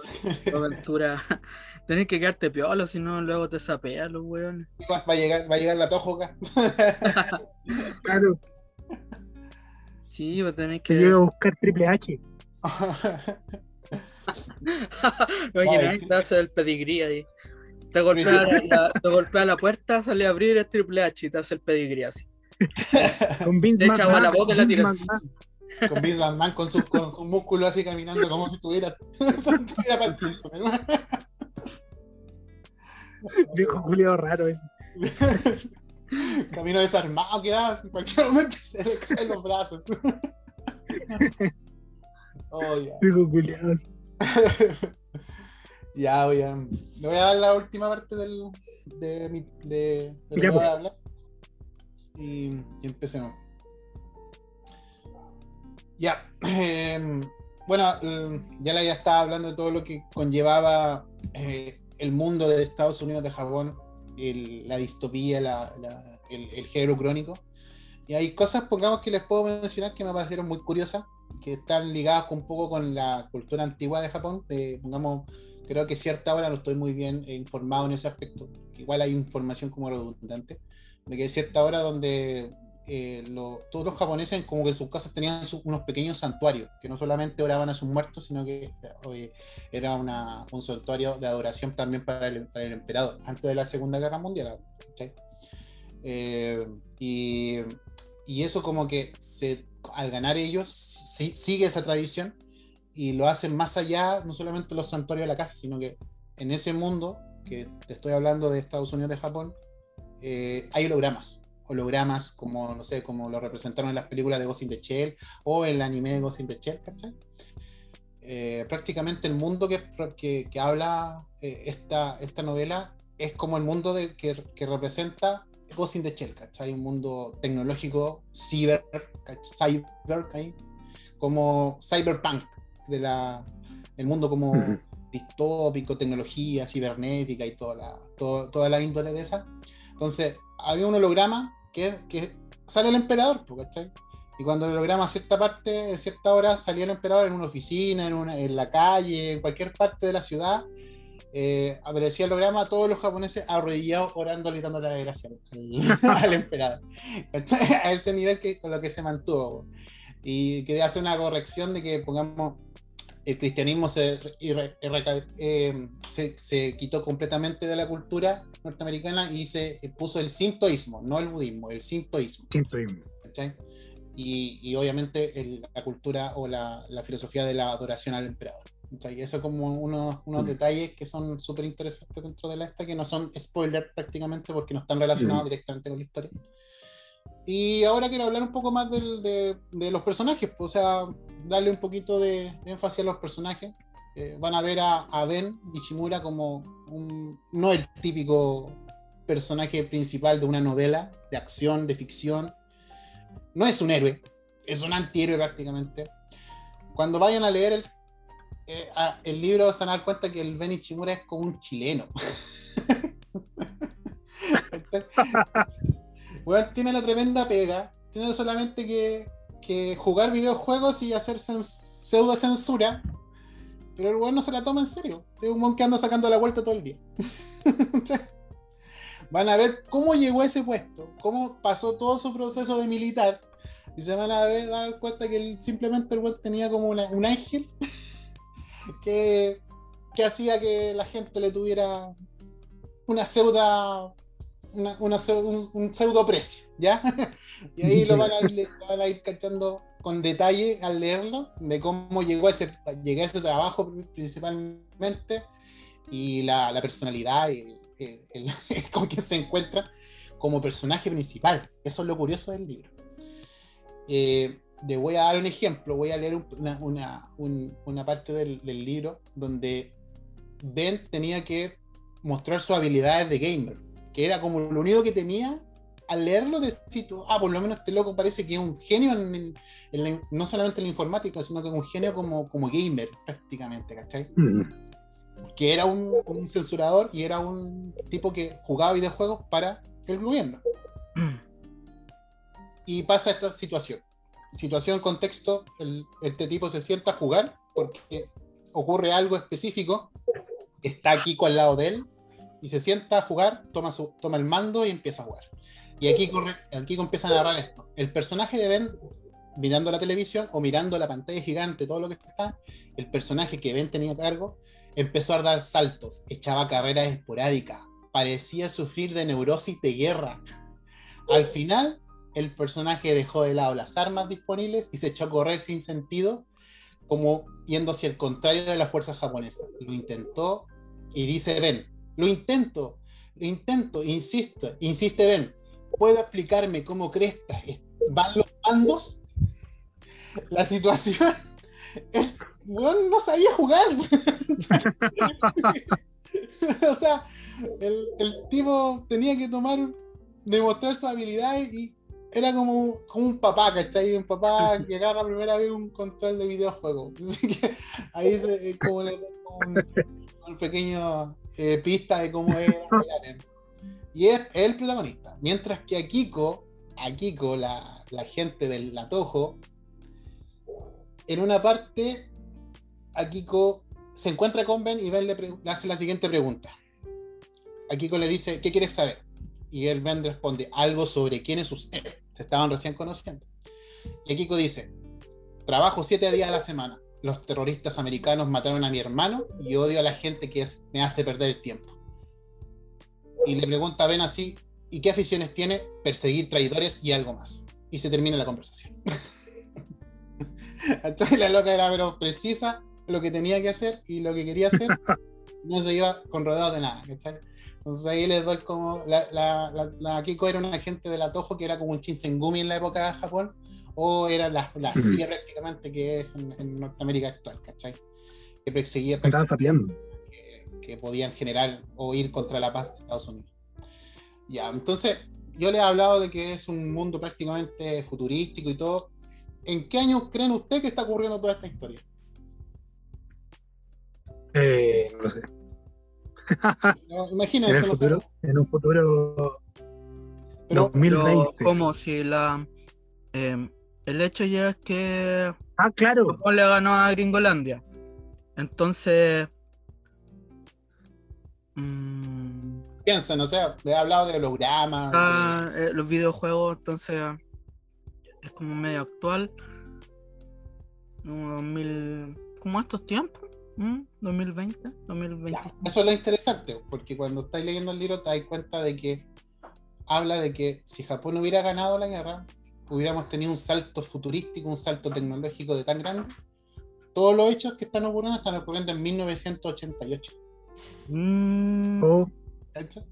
aventura. Tenés que quedarte piola, si no luego te sapean los weones. Va va a llegar, va a llegar la tojoca. Claro, Sí, vos tenés que que. yo iba a buscar Triple H. Imagináis darse el pedigrí ahí. Te golpea la, te golpea la puerta, sale a abrir, es Triple H y te hace el pedigrí así. Con Vince Te echa a la boca y la tira. Con Vince McMahon con sus con sus músculos así caminando como si tuviera, si tuviera Parkinson, hermano. Viejo culiado raro ese. Camino desarmado que da, en cualquier momento se le caen los brazos. Oh, ya. Viejo culiado. ese. ya voy a. Le voy a dar la última parte del, de, mi, de, de lo Ya, que voy pues. a hablar. Y, y empecemos. Ya. em, bueno, em, ya le había estado hablando de todo lo que conllevaba eh, el mundo de Estados Unidos, de Japón, el- la distopía, la- la- el, el género crónico. Y hay cosas, pongamos, que les puedo mencionar que me parecieron muy curiosas, que están ligadas un poco con la cultura antigua de Japón. de, pongamos, creo que cierta hora no estoy muy bien eh, informado en ese aspecto. Igual hay información como redundante. De que cierta hora donde eh, todos los japoneses, como que sus casas tenían unos pequeños santuarios, que no solamente oraban a sus muertos, sino que era un santuario de adoración también para el, emperador, antes de la Segunda Guerra Mundial. ¿cachai? Eh, y, eso como que al ganar ellos sí- sigue esa tradición y lo hacen más allá, no solamente los santuarios de la casa, sino que en ese mundo, que te estoy hablando de Estados Unidos, de Japón, eh, hay hologramas. Hologramas como, no sé, como lo representaron en las películas de Ghost in the Shell o el anime de Ghost in the Shell, ¿cachai? eh, prácticamente el mundo que, que, que habla eh, esta, esta novela es como el mundo de, que, que representa Ghost in the Shell, ¿cachai? Un mundo tecnológico, ciber, ¿cachai? cyber, ¿cachai? como cyberpunk, de la, el mundo como Ujú. distópico, tecnología, cibernética y toda la, todo- toda la índole de esa. Entonces, había un holograma que, sale el emperador, ¿cachai? Y cuando el holograma a cierta parte, en cierta hora, salía el emperador en una oficina, en, una, en la calle, en cualquier parte de la ciudad, eh, aparecía el holograma, todos los japoneses arrodillados, orando, y la gracia al, emperador. ¿Cachai? A ese nivel que, con lo que se mantuvo. Y quería hacer una corrección de que, pongamos, el cristianismo se, eh, se, se quitó completamente de la cultura norteamericana y se puso el sintoísmo, no el budismo, el sintoísmo. Sintoísmo. Y, y obviamente el- la cultura o la, la filosofía de la adoración al emperador. ¿cachai? Y eso como unos, unos Mm. detalles que son súper interesantes dentro de la esta, que no son spoiler prácticamente porque no están relacionados Mm. directamente con la historia. Y ahora quiero hablar un poco más del- de, de los personajes, pues, o sea, darle un poquito de, de énfasis a los personajes. Eh, van a ver a, Ben Ichimura como no el típico personaje principal de una novela de acción, de ficción. No es un héroe, es un antihéroe prácticamente. Cuando vayan a leer el, eh, el libro se van a dar cuenta que el Ben Ichimura es como un chileno. Tiene la tremenda pega. Tiene solamente que, jugar videojuegos y hacer pseudo censura. Pero el weón no se la toma en serio. Es un weón que anda sacando la vuelta todo el día. van a ver cómo llegó a ese puesto, cómo pasó todo su proceso de militar. Y se van a dar cuenta que simplemente el weón tenía como un ángel que, que hacía que la gente le tuviera una pseudo un, pseudo precio, ¿ya? y ahí lo van, a ir, van a ir cachando con detalle al leerlo, de cómo llegó a ese, llegué a ese trabajo principalmente, y la, personalidad el- con que se encuentra como personaje principal. Eso es lo curioso del libro. Eh, le voy a dar un ejemplo, voy a leer un- una, una- un- una parte del, del libro donde Ben tenía que mostrar sus habilidades de gamer, que era como lo único que tenía al leerlo, decir, tú, ah, por lo menos este loco parece que es un genio, en, en- en la- no solamente en la informática, sino que es un genio como, como gamer prácticamente, ¿cachai? Mm. Que era un, un censurador y era un tipo que jugaba videojuegos para el gobierno. Y pasa esta situación. Situación, contexto, el, este tipo se sienta a jugar porque ocurre algo específico, está Kiko al lado de él y se sienta a jugar, toma, su, toma el mando y empieza a jugar. Y aquí, corre, aquí empieza a narrar esto. El personaje de Ben, mirando la televisión o mirando la pantalla gigante, todo lo que está, el personaje que Ben tenía a cargo, empezó a dar saltos, echaba carreras esporádicas, parecía sufrir de neurosis de guerra. Al final, el personaje dejó de lado las armas disponibles y se echó a correr sin sentido, como yendo hacia el contrario de las fuerzas japonesas. Lo intentó y dice Ben, lo intento, lo intento, insisto, insiste Ben, ¿puedo explicarme cómo crestas van los bandos? La situación, el weón no sabía jugar. o sea, el, el tipo tenía que tomar, demostrar sus habilidades y era como, como un papá, ¿cachai? Un papá que agarra primera vez un control de videojuego. Así que ahí se, es como le un, un pequeño eh, pista de cómo Ben. Y es, es el protagonista. Mientras que a Kiko, a Kiko, la, gente del Latojo, en una parte, a Kiko se encuentra con Ben y Ben le, hace la siguiente pregunta. A Kiko le dice, ¿qué quieres saber? Y el Ben responde, algo sobre quién es usted. Se estaban recién conociendo. Y Kiko dice, trabajo siete días a la semana. Los terroristas americanos mataron a mi hermano y odio a la gente que me hace perder el tiempo. Y le pregunta a Ben así, ¿y qué aficiones tiene? Perseguir traidores y algo más. Y se termina la conversación. La loca era pero precisa lo que tenía que hacer y lo que quería hacer no se iba con rodeos de nada. ¿cachai? Entonces ahí les doy como. La, la, la, la Kiko era una agente del Atojo que era como un Shinsengumi en la época de Japón, o era la, la CIA prácticamente que es en, en Norteamérica actual, ¿cachai? que perseguía que, que podían generar o ir contra la paz de Estados Unidos. Ya, entonces, yo les he hablado de que es un mundo prácticamente futurístico y todo. ¿En qué años creen ustedes que está ocurriendo toda esta historia? Eh, no lo sé. No, En Imagínense, el no sé, futuro, en un futuro pero 2020. Pero, como si la. em, el hecho ya es que Ah, claro. Japón le ganó a Gringolandia. Entonces. mm, piensen, o sea, he hablado de hologramas. de- ah, eh, los videojuegos, entonces. Es como medio actual. Como 2000. Como estos tiempos. ¿Mm? 2020, 2020. Ya, Eso es lo interesante, porque cuando estáis leyendo el libro te das cuenta de que habla de que si Japón hubiera ganado la guerra, hubiéramos tenido un salto futurístico, un salto tecnológico de tan grande. Todos los hechos que están ocurriendo están ocurriendo en 1988. Mm, Oh, ¿cachai?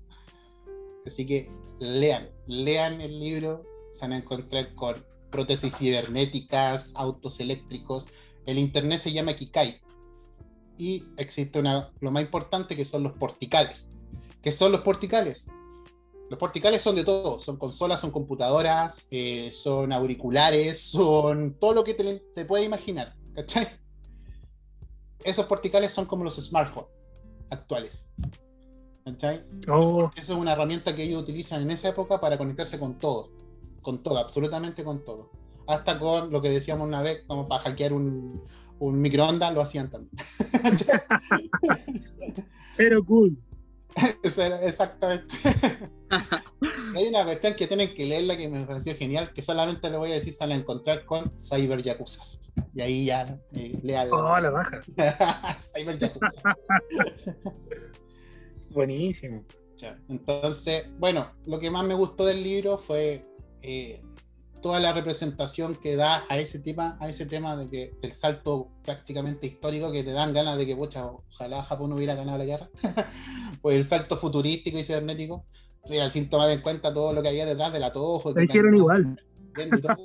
Así que lean, lean el libro, se van a encontrar con prótesis cibernéticas, autos eléctricos. El internet se llama Kikai. Y existe una, lo más importante que son los porticales. ¿Qué son los porticales? Los porticales son de todo, son consolas, son computadoras, eh, son auriculares, son todo lo que te, te puedes imaginar, ¿cachai? Esos porticales son como los smartphones actuales, ¿cachai? oh, Eso es una herramienta que ellos utilizan en esa época para conectarse con todo, con todo, absolutamente con todo. Hasta con lo que decíamos una vez, como para hackear un, un microondas, lo hacían también. cero cool. Exactamente. Hay una cuestión que tienen que leerla que me pareció genial, que solamente lo voy a decir, se van a encontrar con Cyber Yakuza. Y ahí ya, eh, lean. Oh, la baja. Cyber Yakuza. Buenísimo. Ya, Entonces, bueno, lo que más me gustó del libro fue eh, toda la representación que da a ese tema, a ese tema de que el salto prácticamente histórico que te dan ganas de que, pucha, ojalá Japón hubiera ganado la guerra. pues el salto futurístico y cibernético, mira, sin tomar en cuenta todo lo que había detrás del atojo. Lo hicieron igual.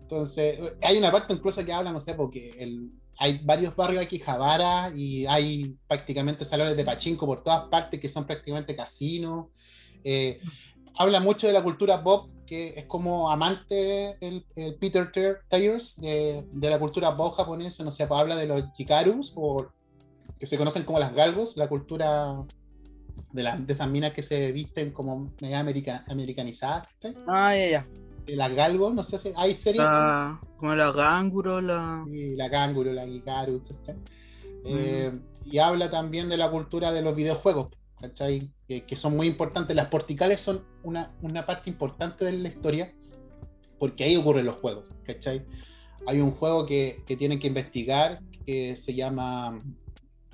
Entonces, hay una parte incluso que habla, no sé, porque el, hay varios barrios aquí, Javara, y hay prácticamente salones de pachinko por todas partes que son prácticamente casinos. Eh, habla mucho de la cultura pop, que es como amante el, el Peter Ter- Tyers de, de la cultura pop japonesa, no sé, pues habla de los Jikarus, o que se conocen como las galgos, la cultura de, la- esas minas que se visten como media america- americanizadas. Ah, ya, ya. Las galgos, no sé si hay series. La- como la Ganguro, la. Sí, la Kanguru, la Gikaru, ¿cachai? Eh, y habla también de la cultura de los videojuegos, ¿cachai? Que, que son muy importantes. Las porticales son una, una parte importante de la historia porque ahí ocurren los juegos, ¿cachai? Hay un juego que, que tienen que investigar que se llama,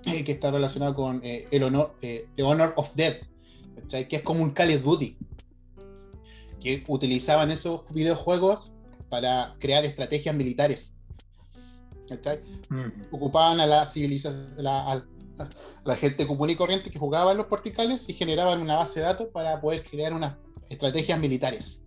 eh, que está relacionado con eh, el honor, eh, The Honor of Death, ¿cachai? Que es como un Call of Duty, que utilizaban esos videojuegos para crear estrategias militares. Mm. Ocupaban a la civilización, a, a la gente común y corriente que jugaba en los porticales y generaban una base de datos para poder crear unas estrategias militares.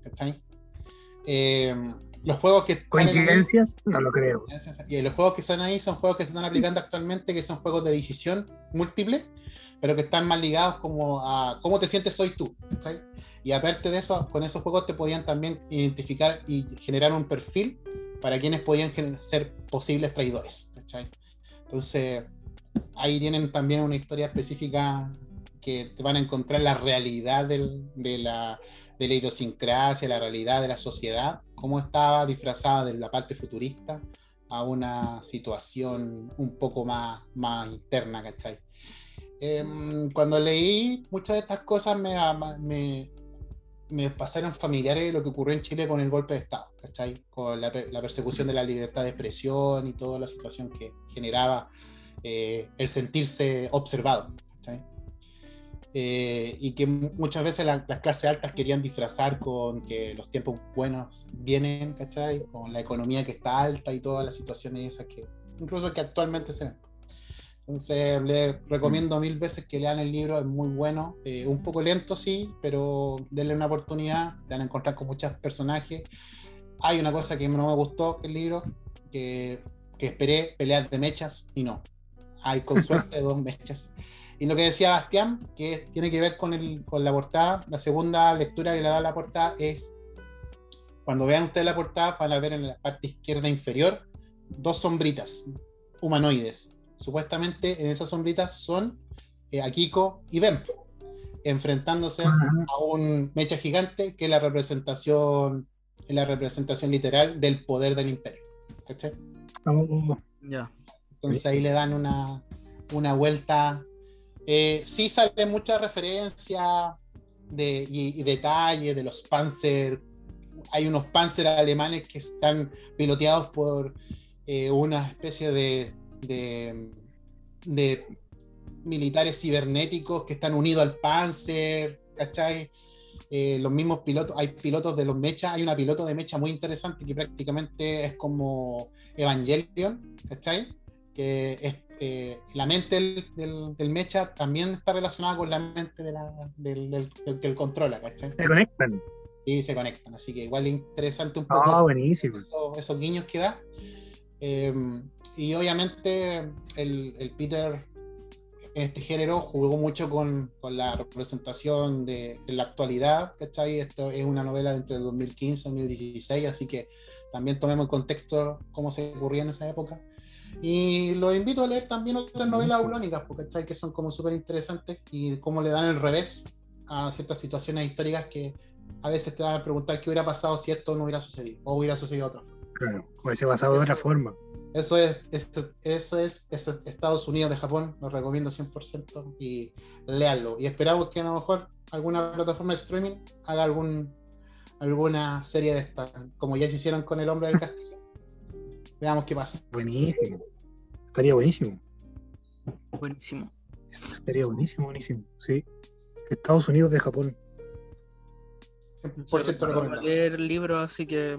Eh, los juegos que salen ahí- ¿Coincidencias? No lo creo. y los juegos que están ahí son juegos que se están aplicando actualmente, que son juegos de decisión múltiple, pero que están más ligados como a cómo te sientes hoy tú. ¿cachai? Y aparte de eso, con esos juegos te podían también identificar y generar un perfil para quienes podían ser posibles traidores. ¿cachai? Entonces, ahí tienen también una historia específica que te van a encontrar la realidad del- de, la, de la idiosincrasia, la realidad de la sociedad, cómo estaba disfrazada de la parte futurista a una situación un poco más, más interna, ¿cachai? Em, cuando leí muchas de estas cosas me, me, me pasaron familiares lo que ocurrió en Chile con el golpe de Estado, ¿cachai? Con la, la persecución de la libertad de expresión y toda la situación que generaba eh, el sentirse observado, ¿cachai? Eh, y que mu- muchas veces la- las clases altas querían disfrazar con que los tiempos buenos vienen, ¿cachai? Con la economía que está alta y todas las situaciones esas que incluso que actualmente se ven. Entonces les recomiendo mil veces que lean el libro, es muy bueno, eh, un poco lento sí, pero denle una oportunidad, te van a encontrar con muchos personajes. Hay una cosa que no me gustó del libro, que, esperé peleas de mechas y no. Hay con suerte dos mechas. Y lo que decía Bastián, que tiene que ver con, el, con la portada, la segunda lectura que le da la portada es, cuando vean ustedes la portada, van a ver en la parte izquierda inferior dos sombritas humanoides. Supuestamente en esas sombritas son eh, Akiko y Vemp, enfrentándose a un mecha gigante que es la representación, es la representación literal del poder del imperio. ¿cachai? Oh. Entonces ahí le dan una, una vuelta. Eh, sí sale mucha referencia de, y, y detalle de los Panzer. Hay unos Panzer alemanes que están piloteados por eh, una especie de, de, de militares cibernéticos que están unidos al Panzer, ¿cachai? Eh, los mismos pilotos, hay pilotos de los mechas, hay una piloto de mecha muy interesante que prácticamente es como Evangelion, ¿cachai? Que es, eh, la mente del, del- del mecha también está relacionada con la mente de la- del, del- que el controla, ¿cachai? se conectan. Y se conectan, así que igual es interesante un poco Ah, eso- buenísimo. esos, esos guiños que da. Eh, y obviamente el, el Peter en este género jugó mucho con, con la representación de, en la actualidad, ¿cachai? Esto es una novela de entre el 2015 y 2016, así que también tomemos en contexto cómo se ocurría en esa época. Y los invito a leer también otras novelas aurónicas, porque ¿cachai? que son como súper interesantes y cómo le dan el revés a ciertas situaciones históricas que a veces te dan a preguntar qué hubiera pasado si esto no hubiera sucedido o hubiera sucedido de otra forma. Claro, hubiese pasado de otra forma. Eso es, eso, eso es, eso es Estados Unidos de Japón, lo recomiendo 100% y léanlo. Y esperamos que a lo mejor alguna plataforma de streaming haga algún, alguna serie de esta, como ya se hicieron con El Hombre del Castillo. Veamos qué pasa. Buenísimo. Estaría buenísimo. Buenísimo. Estaría buenísimo, buenísimo. Sí. Estados Unidos de Japón. 100% Por cierto, recomendado. leer libros, así que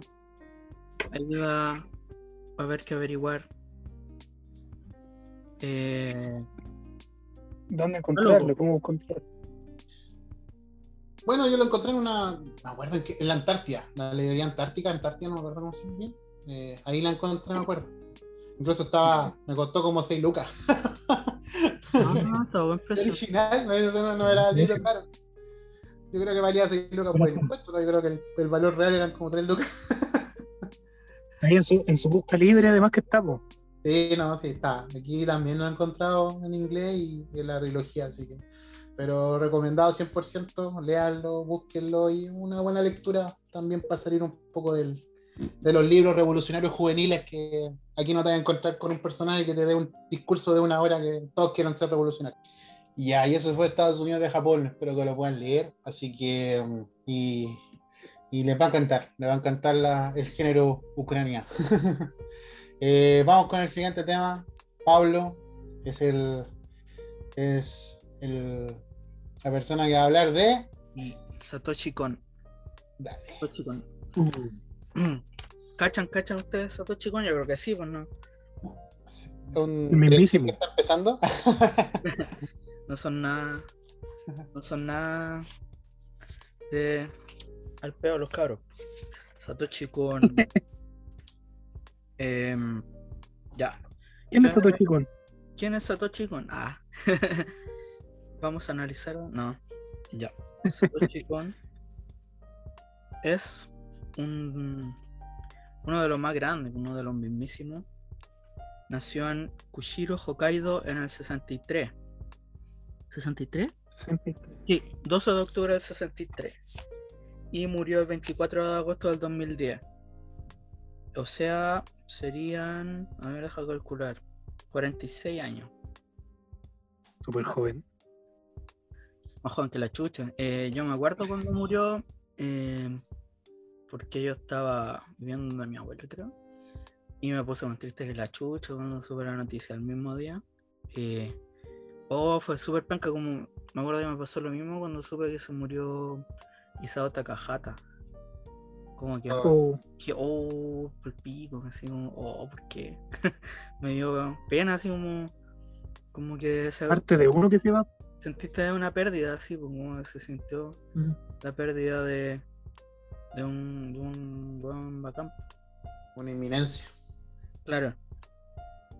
ahí va a haber que averiguar. Eh, ¿Dónde encontrarlo? ¿Cómo encontrarlo? Bueno, yo lo encontré en una. Me acuerdo en, que- en la Antártida, la librería Antártica, Antártida, no me acuerdo cómo se llama bien. Eh, ahí la encontré, me acuerdo. Incluso estaba. Me costó como 6 lucas. ah, está buen precio. original, no, eso no, no era el libro caro. Yo creo que valía 6 lucas por el impuesto, ¿no? yo creo que el, el valor real eran como 3 lucas. Ahí en su, en su busca libre, además que estamos. Sí, no, sí, está. Aquí también lo he encontrado en inglés y en la trilogía, así que. Pero recomendado 100%, léanlo, búsquenlo y una buena lectura también para salir un poco del, de los libros revolucionarios juveniles que aquí no te vas a encontrar con un personaje que te dé un discurso de una hora que todos quieran ser revolucionarios. Y ahí eso fue Estados Unidos de Japón, espero que lo puedan leer, así que mm, y, y les va a encantar, les va a encantar la- el género Ucrania. Eh, vamos con el siguiente tema. Pablo es el es el, la persona que va a hablar de. Satoshi Kon. Dale. Satoshi Kon. Uh, ¿Cachan, cachan ustedes Satoshi Kon? Yo creo que sí, pues no. Un mismísimo. está empezando. No son nada. No son nada. De. Al peo los cabros. Satoshi Kon. Em, ya. ¿Quién es. Satoshi Kon? ¿Quién es Satoshi Kon? Ah. Vamos a analizar. No. Ya. Satoshi Kon es un, uno de los más grandes, uno de los mismísimos. Nació en Kushiro, Hokkaido en el 63. ¿63? Sí, 12 de octubre del 63. Y murió el 24 de agosto del 2010. O sea, serían. A ver, deja calcular. 46 años. Súper joven. Más joven que la chucha. Eh, yo me acuerdo cuando murió. eh, porque yo estaba viviendo donde mi abuelo, creo. Y me puse más triste que la chucha cuando supe la noticia el mismo día. Eh, oh, fue súper penca. Como me acuerdo que me pasó lo mismo cuando supe que se murió Isao Takahata. Como que, Oh, que, oh, por el pico, así como, oh, ¿por qué? me dio pena, así como, como que se, parte de uno que se va. sentiste una pérdida, así como se sintió Mm. la pérdida de, de un, de un buen bacán. Una inminencia. Claro.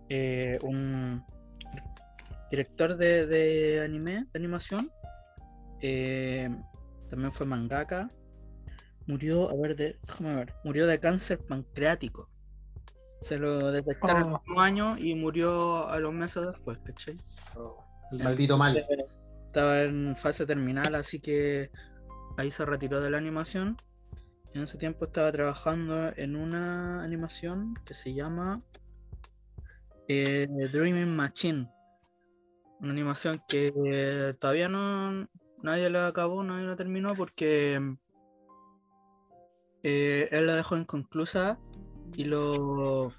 eh, un director de, de anime, de animación. eh, también fue mangaka. Murió, a ver, de, déjame ver, murió de cáncer pancreático. Se lo detectaron el Oh. mismo año y murió a los meses después, ¿cachai? Oh, el maldito mal. Estaba en fase terminal, así que ahí se retiró de la animación. En ese tiempo estaba trabajando en una animación que se llama eh, Dreaming Machine. Una animación que eh, todavía no nadie la acabó, nadie la terminó porque eh, él la dejó inconclusa y lo,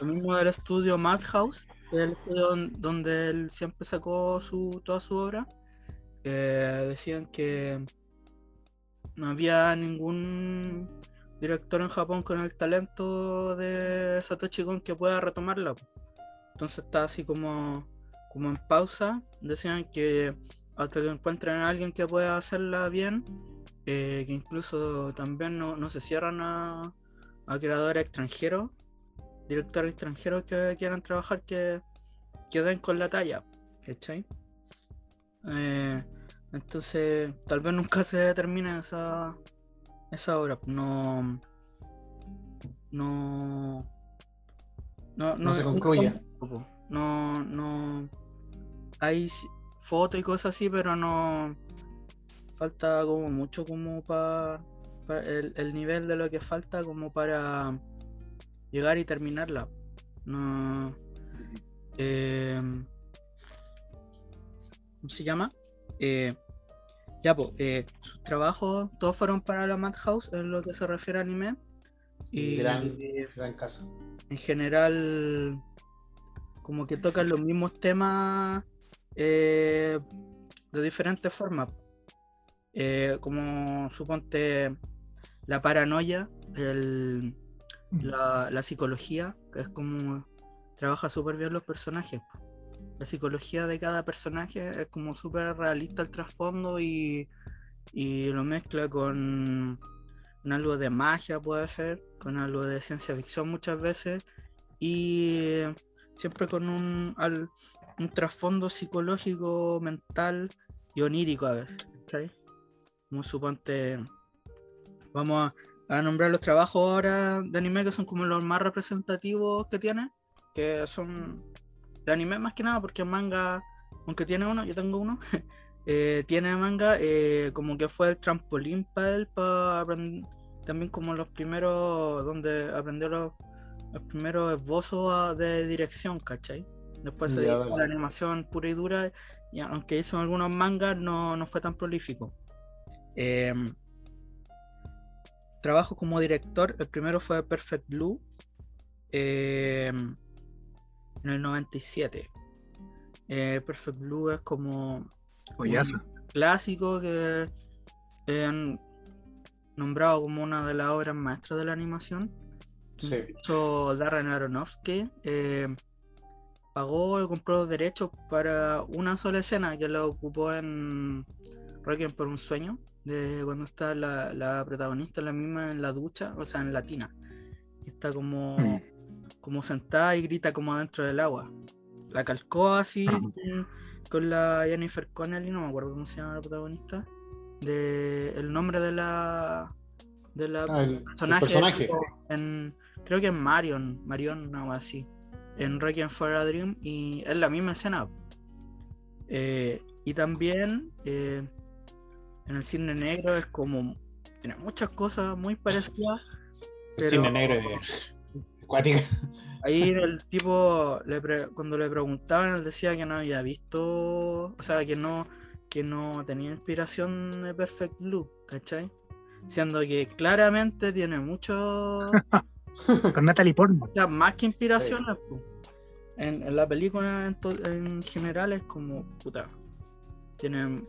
mismo del estudio Madhouse, el estudio don- donde él siempre sacó su, toda su obra, eh, decían que no había ningún director en Japón con el talento de Satoshi Kon que pueda retomarla. Entonces está así como, como en pausa. Decían que hasta que encuentren a alguien que pueda hacerla bien, eh, que incluso también no, no se cierran a, a creadores extranjeros, directores extranjeros que quieran trabajar, que, que den con la talla. ¿Cachai? Eh, entonces, tal vez nunca se termine esa, esa obra. No. No. No, No se concluye. No, no. Hay fotos y cosas así, pero no. Falta como mucho como para. el, el nivel de lo que falta como para llegar y terminarla. No. eh, ¿Cómo se llama? Eh, ya, pues, eh, sus trabajos todos fueron para la Madhouse en lo que se refiere a anime. Y Gran- eh, Gran casa. en general como que tocan los mismos temas eh, de diferentes formas. Eh, como suponte la paranoia, el- la, la psicología, que es como trabaja súper bien los personajes. La psicología de cada personaje es como súper realista el trasfondo y, y lo mezcla con, con algo de magia, puede ser, con algo de ciencia ficción muchas veces y siempre con un, al- un trasfondo psicológico, mental y onírico a veces. ¿cachai? Como suponte, vamos a, a nombrar los trabajos ahora de anime que son como los más representativos que tiene, que son de anime más que nada, porque manga, aunque tiene uno, yo tengo uno, eh, tiene manga eh, como que fue el trampolín para él, para aprender, también como los primeros, donde aprendió los, los primeros esbozos a- de dirección, ¿cachai? Después se dedicó a la animación pura y dura, y aunque hizo algunos mangas, no, no fue tan prolífico. Em, trabajo como director, el primero fue Perfect Blue, em, en el 97. Eh, Perfect Blue es como Joyazo. clásico que han nombrado como una de las obras maestras de la animación. Sí. Darren Aronofsky eh, pagó y compró los derechos para una sola escena que la ocupó en Requiem por un sueño, de cuando está la, la protagonista la misma en la ducha, o sea, en la tina. Está como, Mm. como sentada y grita como dentro del agua. La calcó así con, con la Jennifer Connelly, no me acuerdo cómo se llama la protagonista, de el nombre de la de la Ah, el, el personaje, personaje. en creo que en Marion, Marion o así, en Requiem for a Dream y es la misma escena. Eh, y también eh, en el cine negro es como tiene muchas cosas muy parecidas. El pero- cine negro es acuática. Ahí el tipo le pre- cuando le preguntaban él decía que no había visto, o sea que no que no tenía inspiración de Perfect Blue, ¿cachai? Siendo que claramente tiene mucho Con Natalie Portman. O sea, más que inspiraciones, po. en, en la película en, to- en general es como, puta, tienen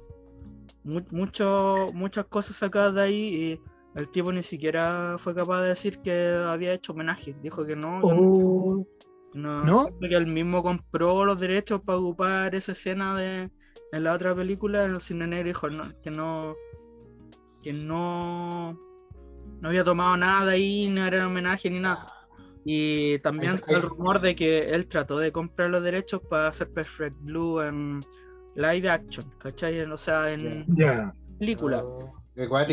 mu- mucho, muchas cosas sacadas de ahí y el tipo ni siquiera fue capaz de decir que había hecho homenaje. Dijo que no, que Oh, no, ¿no? que él mismo compró los derechos para ocupar esa escena de en la otra película, en el cine negro, dijo no, que no, que no, no había tomado nada de ahí, no era homenaje ni nada. Y también el rumor de que él trató de comprar los derechos para hacer Perfect Blue en live action, ¿cachai? O sea, en Ya. película. Oh.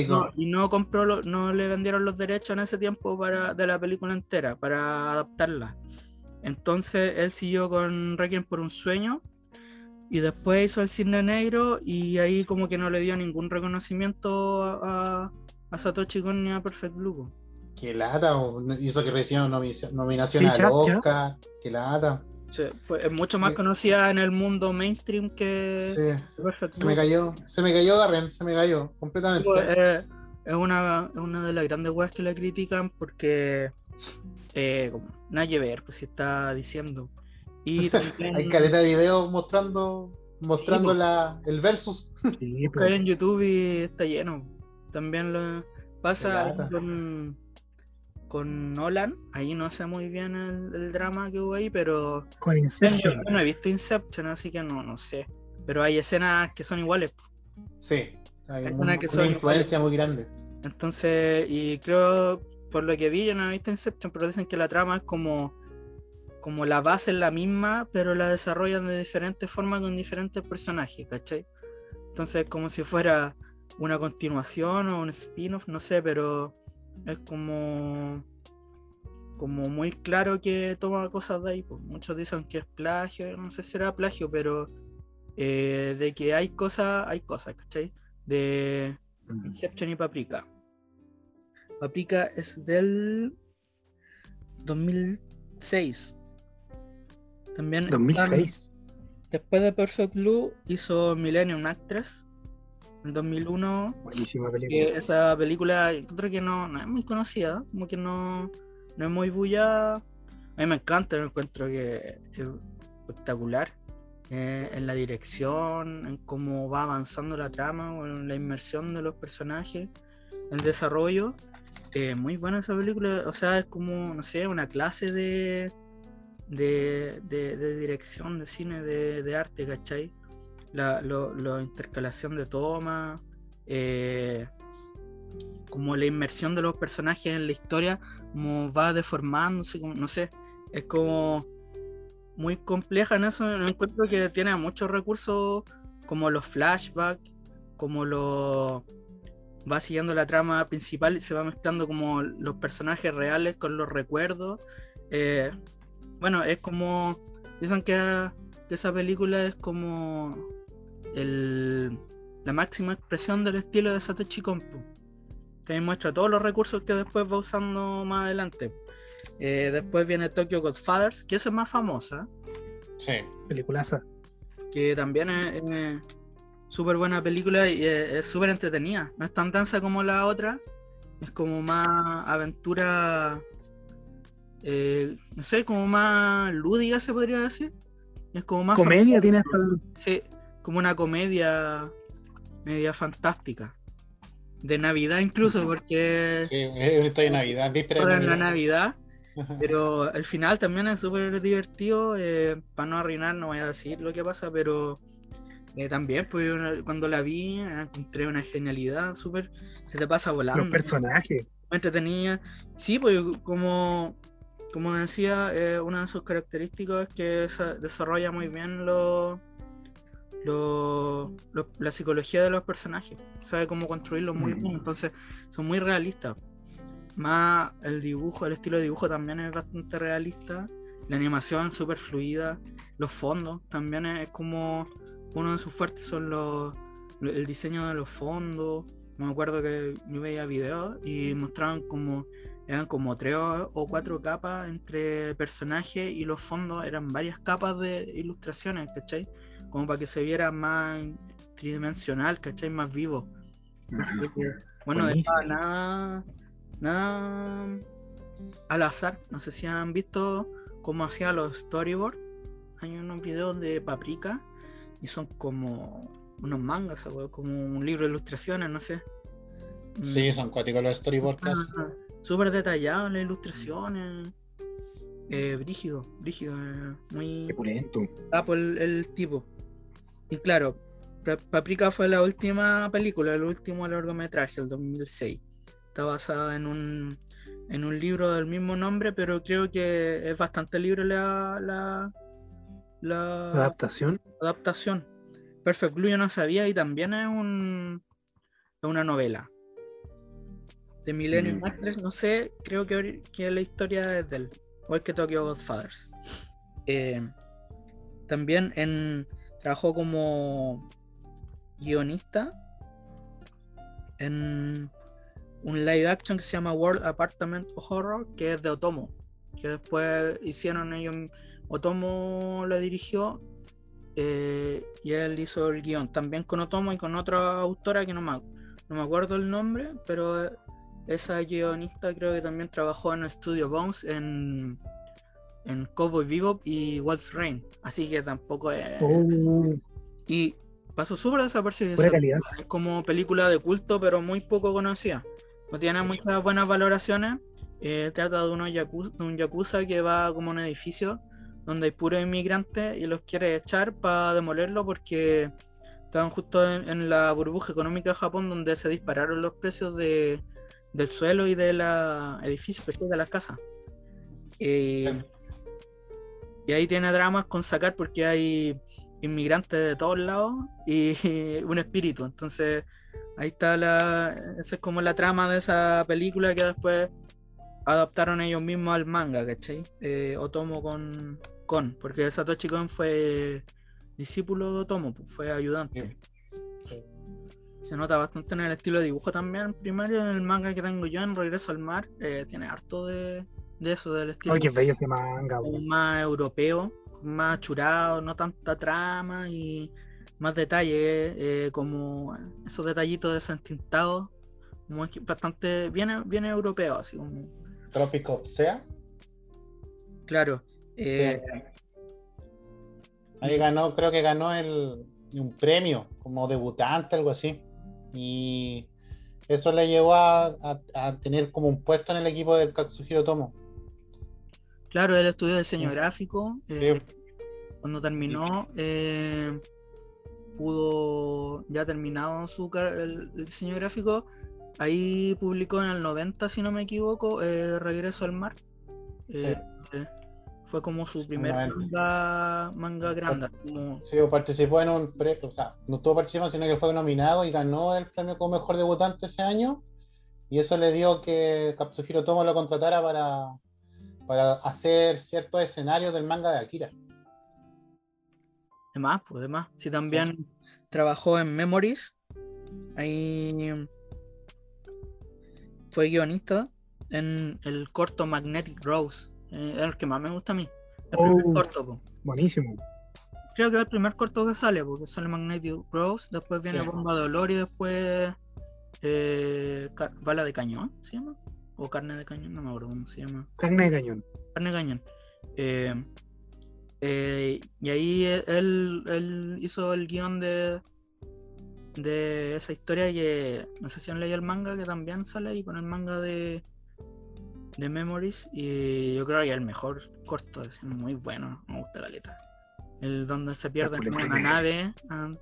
No, y no compró, lo- no le vendieron los derechos en ese tiempo para, de la película entera, para adaptarla. Entonces él siguió con Requiem por un sueño y después hizo el Cisne Negro y ahí como que no le dio ningún reconocimiento a, a Satoshi Kon ni a Perfect Blue. po. Qué lata. o- Hizo que recibió nomi- nominación Sí, al. Oscar. Qué lata. Fue, es mucho más Sí. conocida en el mundo mainstream que Sí. Perfect Se Blue. me cayó. Se me cayó Darren. Se me cayó completamente. Pues, eh, es, una, es una de las grandes weas que la critican porque eh, como, nada que ver, pues si está diciendo. Y también Hay caleta de videos mostrando mostrando pues. la, el versus. Sí, pues. en YouTube y está lleno. También lo pasa con, con Nolan. Ahí no sé muy bien el, el drama que hubo ahí, pero Con yo Inception. no he visto Inception, así que no, no sé. Pero hay escenas que son iguales. Sí. Hay Hay un- una que una son influencia muy grande. Entonces, y creo, por lo que vi, yo no he visto Inception, pero dicen que la trama es como, como la base es la misma, pero la desarrollan de diferentes formas con diferentes personajes, ¿cachai? Entonces, como si fuera una continuación o un spin-off, no sé, pero es como como muy claro que toma cosas de ahí. pues. Muchos dicen que es plagio, no sé si será plagio, pero eh, de que hay cosas, hay cosas, ¿cachai? De, Inception y Paprika. Paprika es del 2006. También están- 2006. después de Perfect Blue hizo Millennium Actress en 2001. Buenísima que película. esa película creo que no, no es muy conocida, como que no, no es muy bulla. A mí me encanta, me encuentro que es espectacular. eh, en la dirección, en cómo va avanzando la trama, en la inmersión de los personajes, el desarrollo. eh, muy buena esa película, o sea, es como, no sé, una clase de, de, de- de dirección, de cine, de, de arte, ¿cachai? La lo- intercalación de tomas, eh, como la inmersión de los personajes en la historia, como va deformándose, como, no sé, es como muy compleja en eso. Encuentro que tiene muchos recursos, como los flashbacks, como lo va siguiendo la trama principal y se va mezclando como los personajes reales con los recuerdos. Eh, bueno, es como dicen que esa película es como el, la máxima expresión del estilo de Satoshi Kon. pu, Que ahí muestra todos los recursos que después va usando más adelante. Eh, después viene Tokyo Godfathers, que esa es más famosa, Sí. Peliculaza. que también es es súper buena película y es es súper entretenida. No es tan densa como la otra, es como más aventura, eh, no sé, como más lúdica se podría decir. Es como más Comedia tiene hasta. Sí, como una comedia media fantástica. De Navidad incluso, porque Sí, es una historia de Navidad. ¿Viste ahora en la Navidad? Navidad, pero el final también es súper divertido. eh, para no arruinar, no voy a decir lo que pasa, pero eh, también pues, cuando la vi encontré una genialidad súper. Se te pasa volando. Los personajes. muy entretenida. Sí, pues como, como decía, eh, una de sus características es que sa- desarrolla muy bien lo, lo- lo- la psicología de los personajes. Sabe cómo construirlos muy Mm. bien, entonces son muy realistas. Más el dibujo, el estilo de dibujo también es bastante realista. La animación súper fluida. Los fondos también es como uno de sus fuertes son los, lo- el diseño de los fondos. Me acuerdo que yo veía videos y mostraban como eran como tres o o cuatro capas entre personajes y los fondos eran varias capas de ilustraciones, ¿cachai? Como para que se viera más tridimensional, ¿cachai? Más vivo. Así que, bueno, dejaba nada, nada al azar. No sé si han visto cómo hacía los storyboards. Hay unos videos de Paprika y son como unos mangas, como un libro de ilustraciones, no sé. Sí, Mm, son cuáticos los storyboards ah, Súper detalladas las ilustraciones. Eh, brígido, brígido. eh, muy Qué pulento. capo el, el tipo. Y claro, Pa- Paprika fue la última película, el último largometraje, el 2006. Está basada en un, en un libro del mismo nombre, pero creo que es bastante libre la, la, la Adaptación. adaptación. Perfect Blue yo no sabía y también es, un, es una novela. De Millennium Mm. Actress, no sé, creo que, que la historia es de él. O es que Tokyo Godfathers. Eh, también en, trabajó como guionista en un live action que se llama World Apartment Horror, que es de Otomo. Que después hicieron ellos. Otomo lo dirigió eh, y él hizo el guion. También con Otomo y con otra autora que no me, no me acuerdo el nombre, pero esa guionista creo que también trabajó en Studio Bones en, en Cowboy Bebop y Waltz Rain. Así que tampoco es. Oh, Y pasó súper calidad. es como película de culto, pero muy poco conocida. No tiene muchas buenas valoraciones. Eh, trata de, unos yakuza, de un yakuza que va como a un edificio donde hay puros inmigrantes y los quiere echar para demolerlo porque estaban justo en, en la burbuja económica de Japón donde se dispararon los precios de, del suelo y de los edificios, de las casas. Eh, y ahí tiene dramas con sacar porque hay inmigrantes de todos lados y un espíritu. Entonces, ahí está la. Esa es como la trama de esa película que después adaptaron ellos mismos al manga, ¿cachai? Eh, Otomo con, con, porque Satoshi Kon fue discípulo de Otomo, pues, fue ayudante. Sí. Se nota bastante en el estilo de dibujo también primario, en el manga que tengo yo en Regreso al Mar, eh, tiene harto de, de eso, del estilo Ay, qué bello ese manga, como weón. más europeo, más churado, no tanta trama y más detalle, eh, como esos detallitos desentintados, como es bastante bien, bien europeo, así como, Trópico Sea. claro. eh, Ahí ganó, creo que ganó el, un premio como debutante, algo así. Y eso le llevó a, a- a tener como un puesto en el equipo del Katsuhiro Tomo. Claro, él estudió diseño Sí. gráfico. eh, Sí. Cuando terminó, eh, pudo, ya terminado su car- el, el diseño gráfico, ahí publicó en el 90, si no me equivoco, eh, Regreso al Mar. Eh, fue como su primer 90. manga, manga grande. como- Sí, participó en un premio, o sea, no estuvo participando, sino que fue nominado y ganó el premio como mejor debutante ese año. Y eso le dio que Katsuhiro Tomo lo contratara para, para hacer ciertos escenarios del manga de Akira. Demás, pues demás. Sí, también trabajó en Memories. Ahí fue guionista en el corto Magnetic Rose. eh, el que más me gusta a mí. El primer Oh. corto, po. Buenísimo. Creo que es el primer corto que sale, porque sale Magnetic Rose, después viene Sí. Bomba de Olor y después eh, Bala de Cañón, ¿se llama? O Carne de Cañón, no me acuerdo cómo se llama. Carne de cañón. Carne de Cañón. Eh, eh, y ahí él, él hizo el guion de, de esa historia que no sé si han leído el manga, que también sale ahí con el manga de, de Memories. Y yo creo que es el mejor corto, es muy bueno, me gusta Galeta. El donde se pierde en una nave, ah,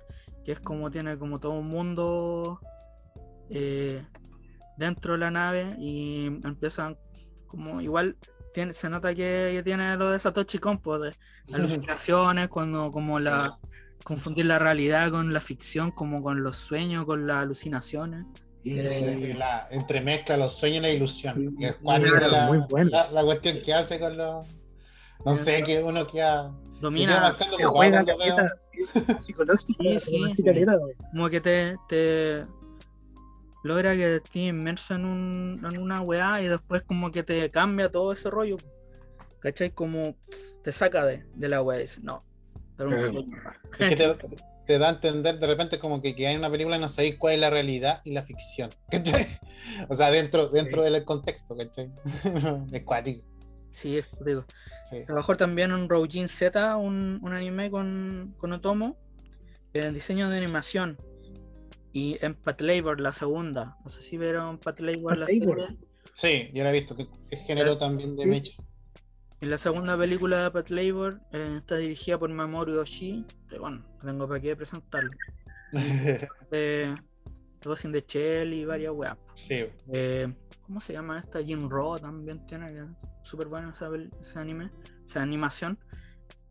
que es como tiene como todo un mundo eh, dentro de la nave y empiezan como igual tiene, se nota que, que tiene lo de Satoshi pues, de alucinaciones, cuando como la confundir la realidad con la ficción, como con los sueños, con las alucinaciones. Y Eh, la entremezcla los sueños y la ilusión. Es la, muy bueno. la, la cuestión que hace con los. No sé, que uno queda. Domina, Que como juega sí, psicológica. Sí, sí. como que te, te logra que estés inmerso en, un, en una weá y después como que te cambia todo ese rollo. ¿Cachai? Como te saca de, de la weá y dices, no, un. Es que te, te da a entender de repente como que, que hay una película y no sabéis cuál es la realidad y la ficción. ¿cachai? O sea, dentro, dentro del contexto, ¿cachai? es cuático. Sí, te digo. Sí. Trabajó también en Roujin Z, un, un anime con, con Otomo, en diseño de animación. Y en Pat Labor, la segunda. No sé si vieron Pat Labor la Labor. serie. Sí, yo la he visto, que es género también de Sí. mecha. En la segunda película de Pat Labor eh, está dirigida por Mamoru Oshii. que bueno, no tengo para qué presentarlo. Eh, Ghost in the Shell y varias weas. Sí. Eh, ¿Cómo se llama esta? Jim Raw también tiene que súper bueno esa ese anime, esa animación.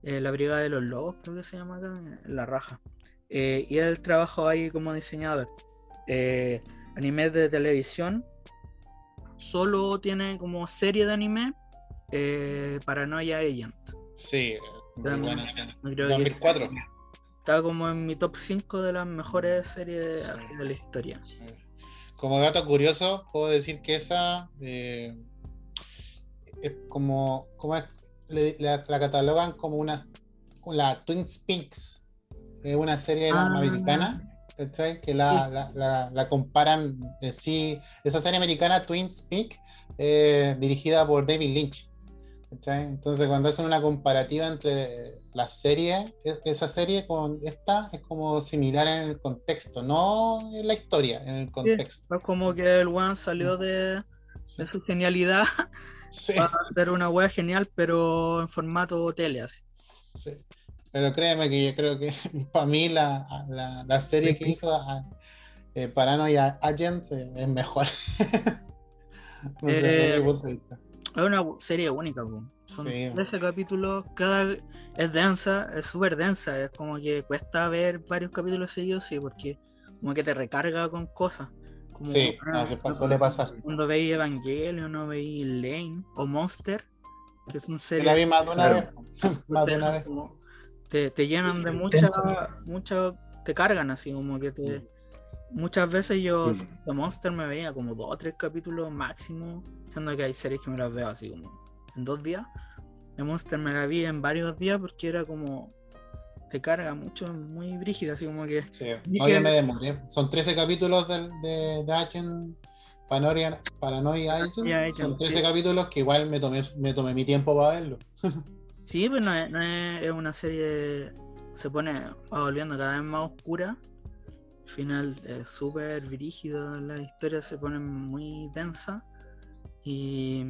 Eh, la Brigada de los Lobos, creo que se llama acá, La Raja. Eh, y él trabajó ahí como diseñador. Eh, anime de televisión. Solo tiene como serie de anime eh, Paranoia Agent. Sí, muy También, buena. sí. yo creo que 2004. Está como en mi top 5 de las mejores series de, de la historia. Sí. Como dato curioso, puedo decir que esa eh, es como, como es, le- la, la catalogan como una la Twin Peaks, es una serie Ah. americana, ¿cachai? Que la, Sí. la, la- la comparan, eh, sí, esa serie americana Twin Peaks, eh, dirigida por David Lynch. ¿cachai? Entonces, cuando hacen una comparativa entre la serie, e- esa serie con esta, es como similar en el contexto, no en la historia, en el contexto. Es como que el one salió de, Sí. de su genialidad Sí, para hacer una wea genial, pero en formato tele así. sí. Pero créeme que yo creo que para mí la, la, la serie que hizo ah, eh, Paranoia Agent eh, es mejor. no sé, Eh, punto de vista. Es una serie única, po. son Sí. 13 capítulos, cada es densa, es súper densa, es como que cuesta ver varios capítulos seguidos, sí, porque como que te recarga con cosas. Como, Sí, ah, no, se pa- suele pasar. Cuando veis Evangelion o veis Lane o Monster, que son La vi más de una vez. Más de una vez. como- te, te llenan de Sí, muchas, muchas, te cargan así, como que te... Muchas veces yo Sí. de Monster me veía como dos o tres capítulos máximo, siendo que hay series que me las veo así como en dos días. De Monster me la vi en varios días porque era como... Te carga mucho, es muy brígida, así como que... Sí, no, que- ya me demoré. Son 13 capítulos del- de, de Agent Paranoia, Paranoia Agent. Paranoia Agent, Son 13 sí. capítulos que igual me tomé, me tomé mi tiempo para verlo. Sí, pues no es, no es, es una serie. Se pone va volviendo cada vez más oscura. Al final es súper brígido, la historia se pone muy densa. Y.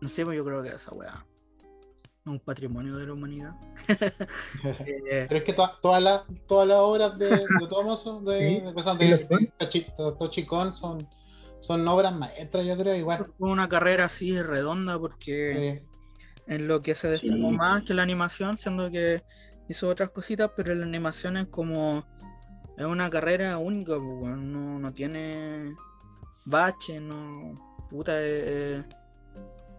No sé, pues yo creo que esa weá es un patrimonio de la humanidad. Eh, Pero es que to- todas las todas las obras de, de Thomas, de, Sí, de, empezando sí de- lo son. de Tochi- de Tochi Kon son, son obras maestras, yo creo, igual. fue una carrera así redonda porque Sí, en lo que se destacó Sí. más que la animación, siendo que hizo otras cositas, pero la animación es como. Es una carrera única, pues, no, no tiene bache, no. Puta, eh, eh,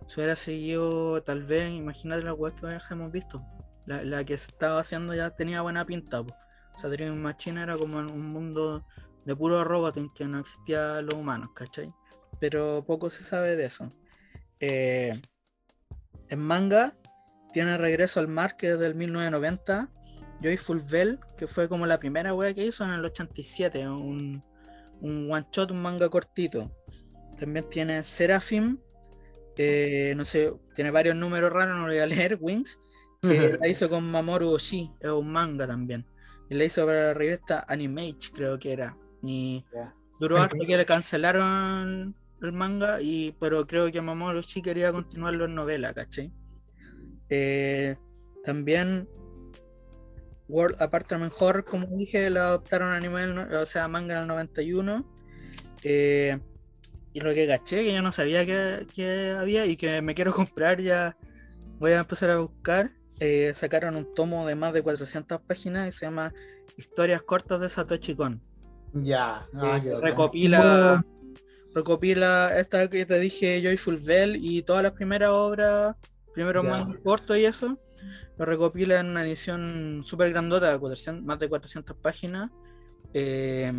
si hubiera seguido, tal vez, imagínate las weas que hemos visto. La, la que se estaba haciendo ya tenía buena pinta, pues. O sea, Dream Machine era como un mundo de puro robot en que no existían los humanos, ¿cachai? Pero poco se sabe de eso. Eh, en manga tiene regreso al mar que es del 1990 Joyful Bell que fue como la primera wea que hizo en el 87 un, un one shot un manga cortito. También tiene Seraphim eh, no sé tiene varios números raros no lo voy a leer Wings que la hizo con Mamoru Oshii es un manga también. Y la hizo para la revista Animage creo que era. Y Ya. duró hasta que le cancelaron el manga y pero creo que Mamoru Oshii quería continuarlo en novela ¿cachai? Eh, también World Apartment Horror, como dije, lo adoptaron a nivel, o sea, manga en el 91. Eh, y lo que caché, que yo no sabía que, que había y que me quiero comprar, ya voy a empezar a buscar. eh, sacaron un tomo de más de 400 páginas y se llama Historias cortas de Satoshi Kon. Ya, ah, Eh, bacán. Recopila, esta que te dije, Joyful Bell, y todas las primeras obras, primeros Ya. mangas cortos y eso, lo recopila en una edición súper grandota, de 400 más de 400 páginas. Eh,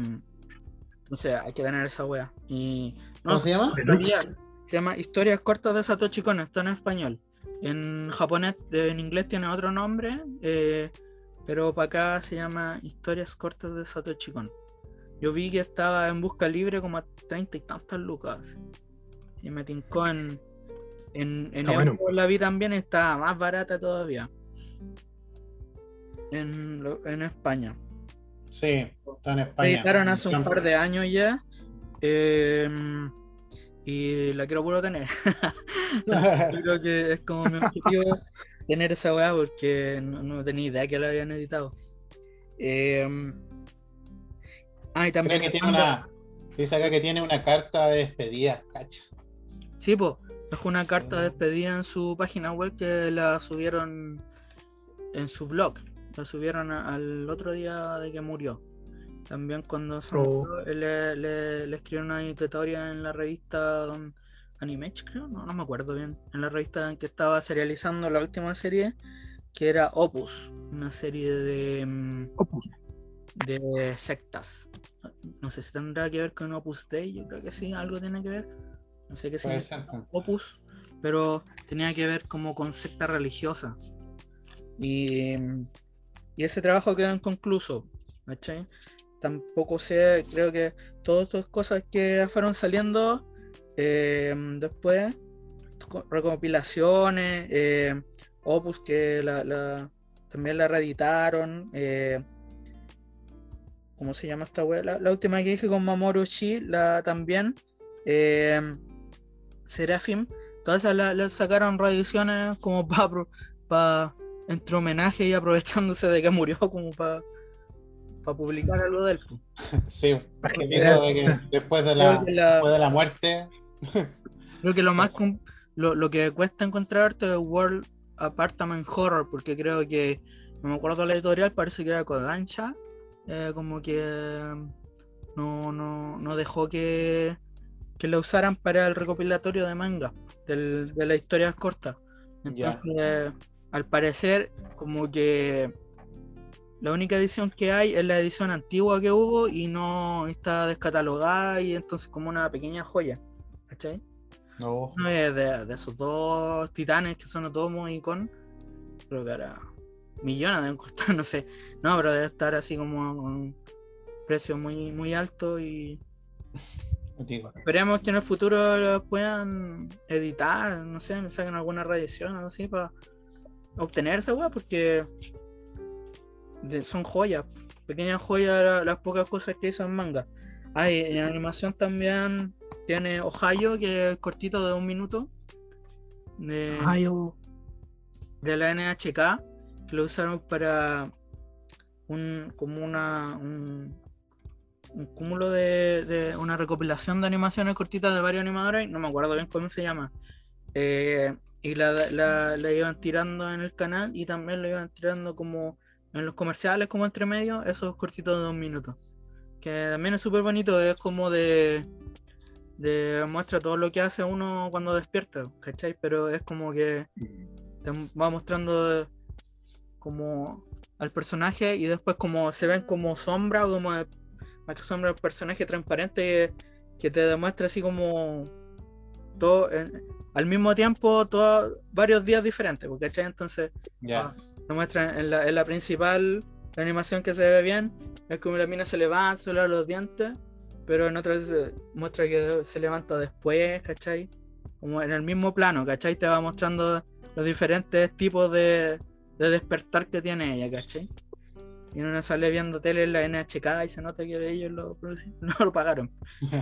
o sea, hay que tener esa wea. Y ¿Cómo se llama? se llama- se llama Historias cortas de Satoshi Kon, está en español. En japonés, en inglés tiene otro nombre, eh, pero para acá se llama Historias cortas de Satoshi Kon. Yo vi que estaba en busca libre como a 30 y tantas lucas. Y me tincó en. En, en Ah, bueno. la vi también, está más barata todavía. En, en España. Sí, está en España. editaron hace un par de años ya. eh, y la quiero puro tener. Creo que es como mi objetivo tener esa weá porque no, no tenía idea que la habían editado. Eh, Ah, y Creo también. que tiene una. Dice acá que tiene una carta de despedida, cacha. Sí, pues, dejó una carta de despedida en su página web que la subieron en su blog. La subieron a- al otro día de que murió. También cuando se Oh. murió, le, le, le escribió una dedicatoria en la revista Don- Animech, creo, no, no me acuerdo bien. En la revista en que estaba serializando la última serie, que era Opus, una serie de, mm, Opus. De sectas. No sé si tendrá que ver con Opus Dei, yo creo que sí, algo tiene que ver. No sé qué significa ser. Opus, pero tenía que ver como con secta religiosa. Y, y ese trabajo quedó inconcluso, ¿cachai? Tampoco sé, creo que todas estas cosas que fueron saliendo eh, después, co- recopilaciones, eh, Opus que la, la- también la reeditaron, eh, ¿cómo se llama esta wea? La, la última que dije con Mamoru Shi, la también, eh, Seraphim, todas esas la- las sacaron reediciones como para entre homenaje y aprovechándose de que murió como para publicar algo de él. po. Sí, porque de que después de la, la- después de la muerte. Creo que lo más lo, lo que cuesta encontrar arte es World Apartment Horror, porque creo que no me acuerdo la editorial, parece que era Kodansha, eh, como que no, no, no dejó que, que la usaran para el recopilatorio de manga del- de las historias cortas. Entonces, al parecer, como que la única edición que hay es la edición antigua que hubo y no está descatalogada y entonces como una pequeña joya. ¿Cachai? No. De, de esos dos titanes que son Otomo y Con. Creo que ahora millones deben costar, no sé. No, pero debe estar así como a un precio muy, muy alto y Digo, esperemos que en el futuro lo puedan editar, no sé, me saquen alguna reedición o algo así para obtenerse, weá, porque son joyas, pequeñas joyas la- las pocas cosas que hizo en manga. Hay en animación también tiene Ohio, que es el cortito de un minuto. De, Ay, oh, de la NHK lo usaron para un como una un, cúmulo de, de una recopilación de animaciones cortitas de varios animadores, no me acuerdo bien cómo se llama. Eh, y la, la, la iban tirando en el canal y también lo iban tirando como en los comerciales, como entre medio, esos cortitos de dos minutos. Que también es súper bonito, es como de, muestra todo lo que hace uno cuando despierta, ¿cachai? Pero es como que va mostrando como al personaje y después como se ven como sombra o como más que sombra el personaje transparente que, te demuestra así como todo en- al mismo tiempo todos varios días diferentes porque ¿cachai? entonces te muestran en la, en la principal la animación que se ve bien es como la mina se levanta se lava los dientes pero en otras se muestra que se levanta después ¿cachai? como en el mismo plano ¿cachai? te va mostrando los diferentes tipos de, de despertar que tiene ella ¿cachai? y uno sale viendo tele en la NHK y se nota que ellos lo, no lo pagaron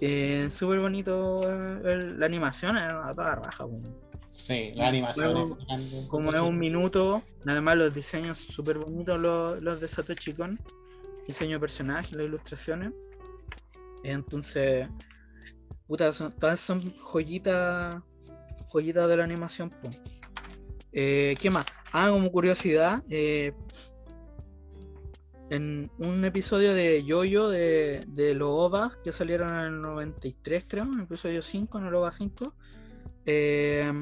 Eh, súper bonito eh, el- la animación es a toda raja po. Sí, la animación Luego, es. Como es un minuto, además los diseños súper bonitos los, los de Satoshi Kon, diseño de personajes, las ilustraciones. Entonces, puta, son, todas son joyitas, joyitas de la animación. po. Eh, ¿Qué más? Ah, como curiosidad, eh, en un episodio de Yoyo de, de los OVA que salieron en el 93, creo, en el episodio 5, en el OVA 5, eh,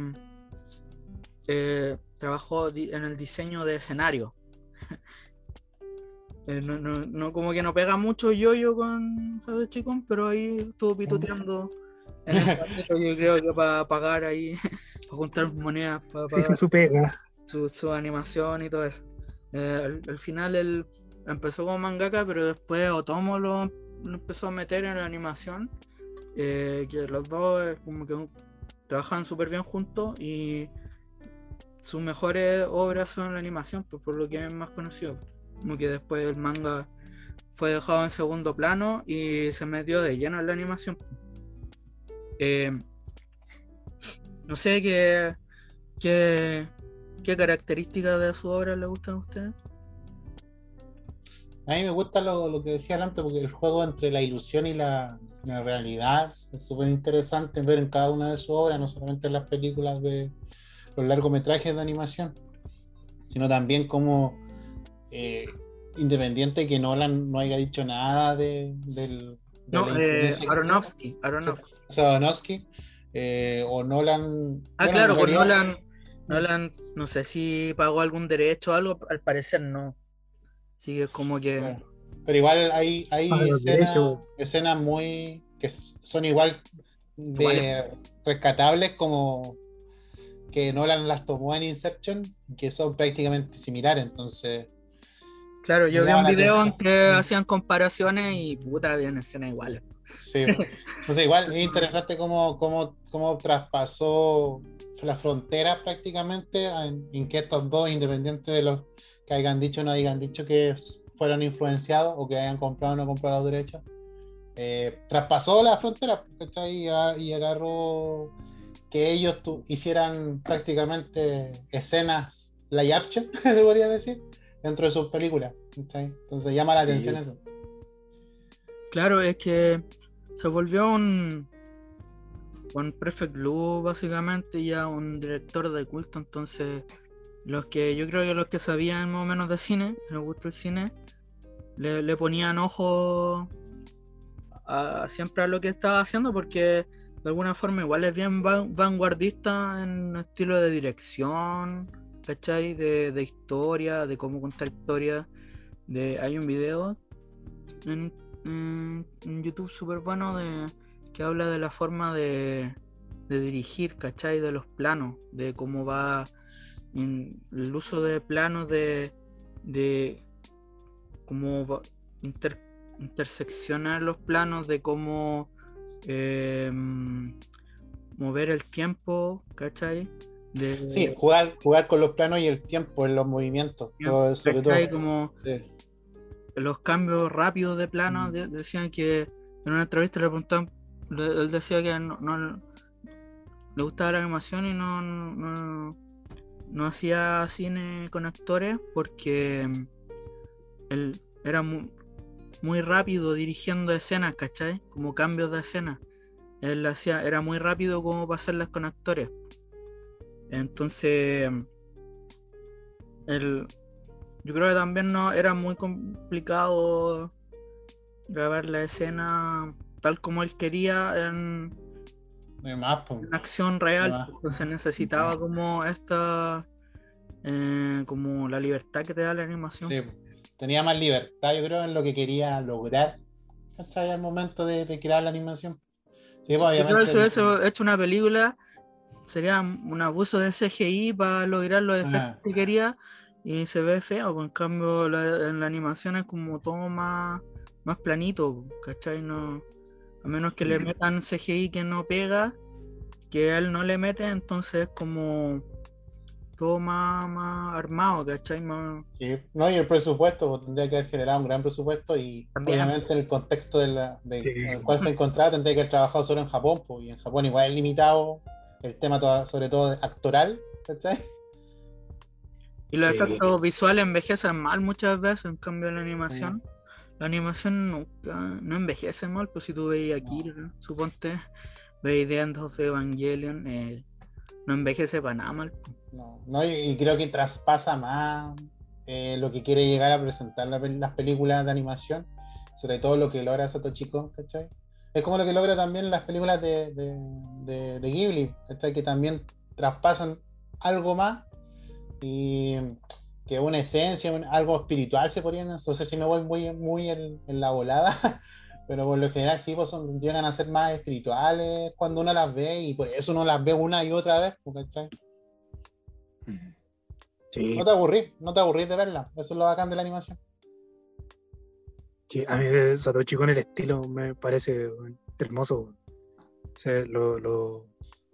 trabajó en el diseño de escenario. Eh, no, no- no- como que no pega mucho Yoyo con Satoshi Kon, pero ahí estuvo pituteando en el yo creo que para pagar ahí, para juntar monedas, para pagar hizo su pega. su, su animación y todo eso. Eh, al, al final él empezó como mangaka, pero después Otomo lo, lo empezó a meter en la animación. eh, que los dos eh, como que trabajan súper bien juntos y sus mejores obras son la animación, pues, por lo que es más conocido. Como que después el manga fue dejado en segundo plano y se metió de lleno en la animación. Eh, no sé qué, qué, qué características de su obra le gustan a ustedes. A mí me gusta lo, lo que decía antes, porque el juego entre la ilusión y la, la realidad es súper interesante ver en cada una de sus obras, no solamente en las películas de los largometrajes de animación, sino también como eh, independiente que Nolan no haya dicho nada de, del... de No, eh. Aronofsky. Aronofsky, eh, o Nolan. Ah, bueno, claro, realidad- Nolan, Nolan, no sé si pagó algún derecho o algo, al parecer no. Así que es como que. Pero igual hay, hay escenas, escenas muy. que son igual de rescatables como que Nolan las tomó en Inception, que son prácticamente similares. Entonces, Claro, yo vi un video en que hacían comparaciones y puta, habían escenas iguales. Sí. Entonces, igual es interesante cómo, cómo, cómo traspasó la frontera prácticamente en, en que estos dos, independientes de los que hayan dicho o no hayan dicho que fueron influenciados o que hayan comprado o no comprado los derechos, eh, traspasó la frontera ¿cachai? y, agarró que ellos tu- hicieran prácticamente escenas live action, debería decir, dentro de sus películas. ¿cachai? Entonces llama la atención Sí. eso. Claro, es que se volvió un, un Perfect Blue, básicamente, ya un director de culto. Entonces, los que yo creo que los que sabían más o menos de cine, les gusta el cine, le, ponían ojo a- siempre a lo que estaba haciendo, porque de alguna forma igual es bien van- vanguardista en estilo de dirección, ¿cachai? De, de historia, de cómo contar historia. De, hay un video en, en YouTube súper bueno de, que habla de la forma de, de dirigir, ¿cachai? De los planos, de cómo va en el uso de planos, de, de cómo va- inter- interseccionar los planos, de cómo eh, mover el tiempo, ¿cachai? De, Sí, jugar, jugar con los planos y el tiempo en los movimientos, todo, sobre todo. Como Sí. Los cambios rápidos de plano, Mm. de- decían que en una entrevista le preguntaban, le- él decía que no, no- le gustaba la animación y no, no, no- hacía cine con actores porque él era mu- muy, rápido dirigiendo escenas, ¿cachai? Como cambios de escena. Él hacía, era muy rápido como para hacerlas con actores. Entonces, él, yo creo que también no era muy complicado grabar la escena tal como él quería en, más, en acción real. Entonces necesitaba como esta, eh, como la libertad que te da la animación. Sí, Tenía más libertad, yo creo, en lo que quería lograr ¿cachai? al momento de, de crear la animación. Sí, pues, Yo creo obviamente. que si hubiese hecho una película sería un abuso de CGI para lograr los efectos Ah. que quería y se ve feo. pues, En cambio, la- en la animación es como todo más, más planito, ¿cachai? No, a menos que le metan CGI que no pega, que a él no le mete, entonces es como todo más, más armado, ¿cachai? Más- Sí. No, y el presupuesto, pues, tendría que haber generado un gran presupuesto y También. obviamente en el contexto de la, de- Sí. en el cual se encontraba tendría que haber trabajado solo en Japón, pues, y en Japón igual es limitado el tema toda- sobre todo actoral, ¿cachai? Y los Sí. efectos visuales envejecen mal muchas veces, en cambio la animación. La animación nunca, no envejece mal, pues si tú veis aquí, suponte, veis The End of Evangelion, eh, no envejece para nada mal. No, no, y, creo que traspasa más eh, lo que quiere llegar a presentar la las películas de animación, sobre todo lo que logra Satoshi Kon, ¿cachai? Es como lo que logra también las películas de, de, de- de Ghibli, ¿cachai? Que también traspasan algo más y que una esencia, un- algo espiritual se podría, no sé si me voy muy, muy en, en la volada, pero por lo general sí, pues son- llegan a ser más espirituales cuando uno las ve y por eso uno las ve una y otra vez, ¿cachai? Sí, No te aburrís, no te aburrís de verla. Eso es lo bacán de la animación. sí, a mí Satoshi con el estilo me parece hermoso. O sea, lo, lo-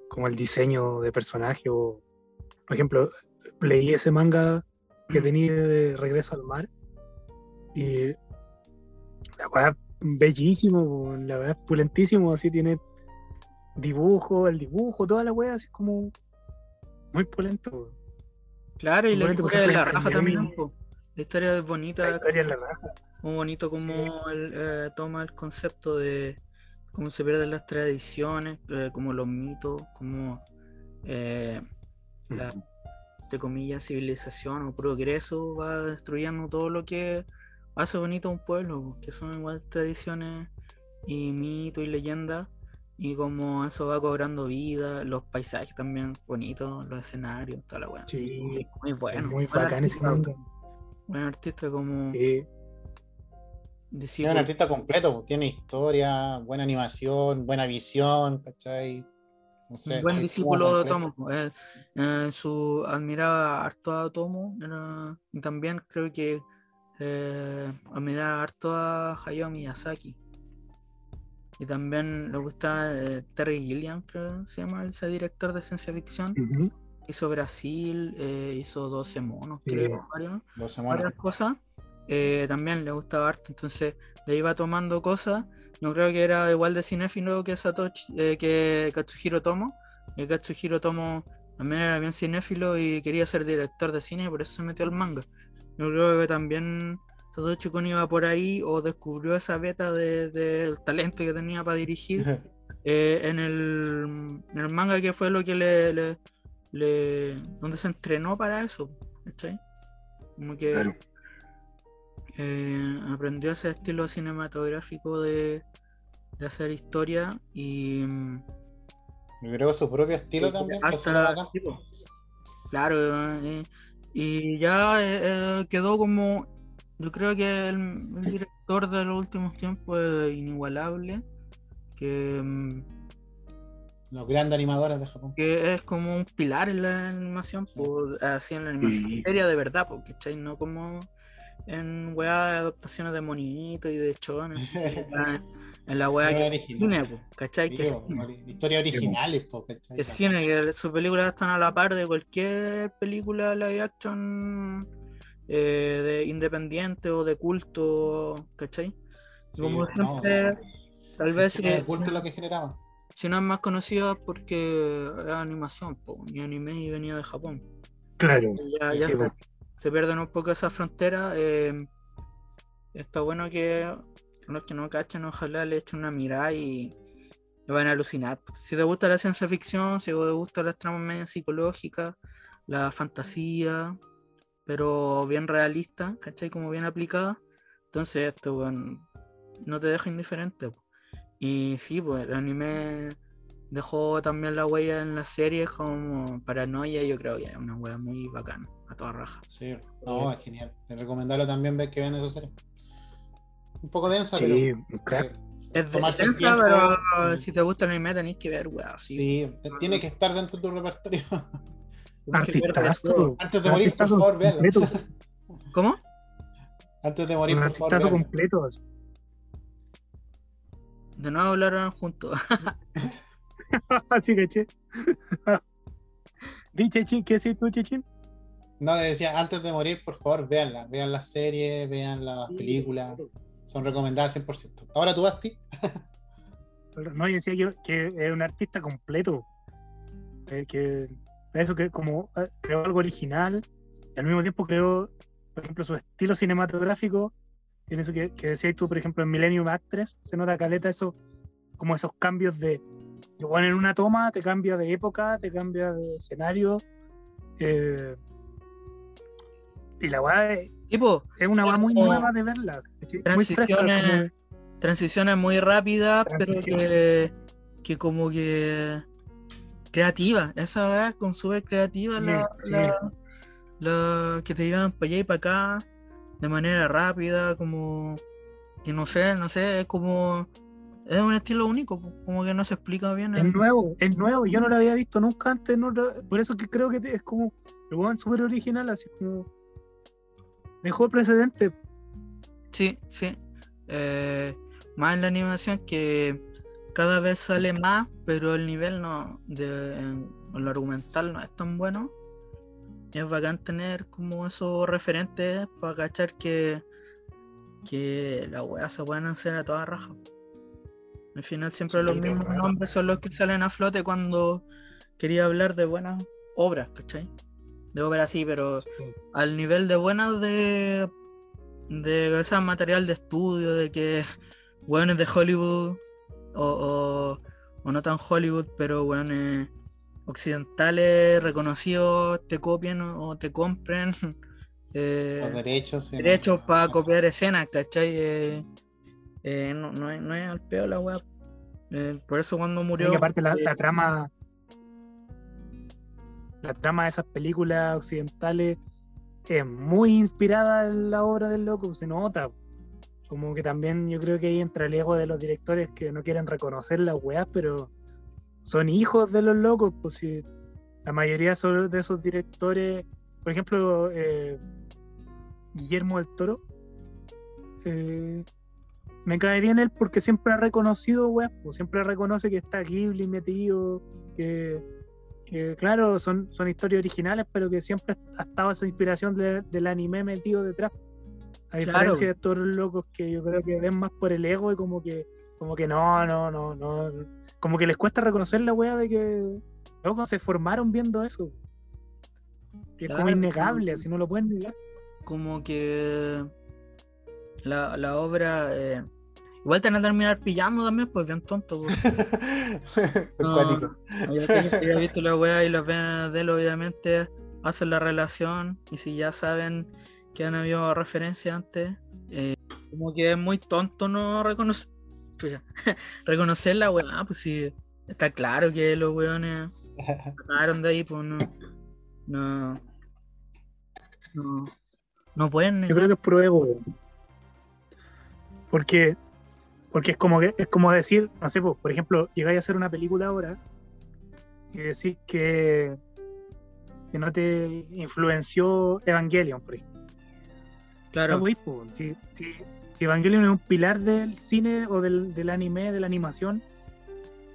como el diseño de personaje o, por ejemplo, leí ese manga que tenía de Regreso al Mar y la weá es bellísimo, la weá es pulentísimo, así tiene dibujo, el dibujo, toda la weá, así como muy pulento. Claro, y la historia de la raja también. La historia es bonita. La historia es la raja. Muy bonito como eh, toma el concepto de cómo se pierden las tradiciones, eh, como los mitos, como eh, la, entre comillas, civilización o progreso va destruyendo todo lo que hace bonito a un pueblo, que son igual tradiciones y mitos y leyendas, y como eso va cobrando vida, los paisajes también bonitos, los escenarios, toda la weá. Sí, Muy bueno. muy buen bacán ese. Buen artista como Sí. Es un artista completo, tiene historia, buena animación, buena visión, ¿cachai? No sé, Un buen discípulo de. Tomo. eh, eh, su admiraba harto a Tomo era- y también creo que eh, admiraba harto a Hayao Miyazaki. Y también le gusta eh, Terry Gilliam, creo que se llama ese director de ciencia ficción. Ujú. Hizo Brasil, eh, hizo 12 monos, Sí. creo, varios- Los monos. varias cosas. Eh, también le gustaba harto, entonces le iba tomando cosas. Yo creo que era igual de cinéfilo que Satoshi, eh, que Katsuhiro Tomo. Y Katsuhiro Tomo también era bien cinéfilo y quería ser director de cine, por eso se metió al manga. Yo creo que también Satoshi Kon iba por ahí o descubrió esa beta de- del talento que tenía para dirigir eh, en, el, en el manga que fue lo que le, le- le- donde se entrenó para eso ¿cachai? como que Claro. eh, aprendió ese estilo cinematográfico de, de hacer historia y Yo creo que su propio estilo y también. hasta- pues, bacán. tipo, claro eh, y ya eh, eh, quedó como yo creo que el, el director de los últimos tiempos es inigualable que mm, Los grandes animadores de Japón. que es como un pilar en la animación, Sí. pues, así en la animación Sí. seria de verdad, porque ¿cachai? No como en weá de adaptaciones de monitos y de chones, en, la weá que es cine, ¿cachai? Sí, que es po, cine. ori- historias originales, po, ¿cachai? Que es cine, que sus películas están a la par de cualquier película live action eh, de independiente o de culto, ¿cachai? Sí, como no, siempre, Tal vez el si, culto es lo que generaba. si no es más conocida porque es animación, po, y anime y venía de Japón. Claro. Ya- Sí, ya sí, está. bueno. se pierden un poco esa frontera. eh, está bueno que los que no cachen, ojalá le echen una mirada y le van a alucinar. Si te gusta la ciencia ficción, si te gusta las tramas medio psicológicas, la fantasía, pero bien realista, ¿cachai? Como bien aplicada, entonces esto bueno, no te deja indiferente. po. Y sí, pues el anime dejó también la huella en las series como paranoia, yo creo que es una huella muy bacana, a toda raja. Sí, no, es genial. Te recomendarlo también ver que vean esa serie. Un poco densa, pero. Sí, un crack. eh, Es tomarse el tiempo. pero si te gusta el anime tenéis que ver, weá. Sí. Sí, tiene que estar dentro de tu repertorio. Que. Artistazo. Antes de morir, por favor, completo. ¿Cómo? Antes de morir, Un por favor, véanlo. completo. De nuevo hablaron juntos. Así caché. Di, Chechín, ¿qué decís tú, Chechín? No, le decía, antes de morir, por favor, véanla. Vean las series, vean las películas. Son recomendadas 100%. Ahora tú, Basti. No, yo decía que, es un artista completo. Eh, que eso que como eh, creó algo original y al mismo tiempo creó, por ejemplo, su estilo cinematográfico. Tiene eso que, que decías tú, por ejemplo, en Millennium Actress, se nota caleta eso, como esos cambios de. bueno, en una toma te cambia de época, te cambia de escenario. eh, y la weá es, Tipo, es una weá muy nueva de verlas. ¿cachai? Muy fresca, transiciones, como- transiciones muy rápidas, pero que, que como que creativa. Esa weá con súper creativa Sí, la, sí. la- la que te llevan para allá y para acá de manera rápida, como que no sé, no sé, es como es un estilo único, como que no se explica bien. Es el- nuevo, es nuevo, yo no lo había visto nunca antes, no por eso que creo que es como el weón súper original, así como dejó el precedente. Sí, sí. Eh, más en la animación que cada vez sale más, pero el nivel no de en lo argumental no es tan bueno. Y es bacán tener como esos referentes para cachar que, que las weas se pueden hacer a toda raja. Al final siempre Sí, los mismos nombres son los que salen a flote cuando quería hablar de buenas obras, ¿cachai? De obras sí, pero al nivel de buenas de de ese material de estudio, de que weones de Hollywood o, o, o no tan Hollywood, pero weones occidentales reconocidos te copien o, te compren eh, Los derechos. derechos para copiar escenas, ¿cachai? Eh, eh, no, no, es, no es al peor la weá. Eh, por eso cuando murió. Y aparte la, la trama. La trama de esas películas occidentales es muy inspirada en la obra del loco, se nota. Como que también yo creo que ahí entra el ego de los directores que no quieren reconocer las weas, pero son hijos de los locos. Pues si la mayoría de esos directores, por ejemplo, eh, Guillermo del Toro, eh, me cae bien él porque siempre ha reconocido, weas, pues siempre reconoce que está Ghibli metido, que, que, claro, son, son historias originales, pero que siempre ha estado esa inspiración de- del anime metido detrás. A Claro. diferencia de estos locos que yo creo que ven más por el ego y como que, como que no, no, no, no. Como que les cuesta reconocer la wea de que locos se formaron viendo eso. Que es como Claro, innegable, así no lo pueden negar. como que la, la obra eh, igual te van a terminar pillando también, pues bien tonto. pues. No, que ya he visto la weá y los ven de él, obviamente hacen la relación y si ya saben que han habido referencias antes, eh, como que es muy tonto no reconocer, reconocer la weá, pues sí, está claro que los weones sacaron de ahí, pues no, no, no, no pueden Yo negar. creo que es weón. Porque, porque es como que es como decir, no sé, pues, por ejemplo, llegáis a hacer una película ahora y decir que, que no te influenció Evangelion, por ejemplo. Claro, No, pues, si, si- si Evangelion es un pilar del cine o del, del anime, de la animación,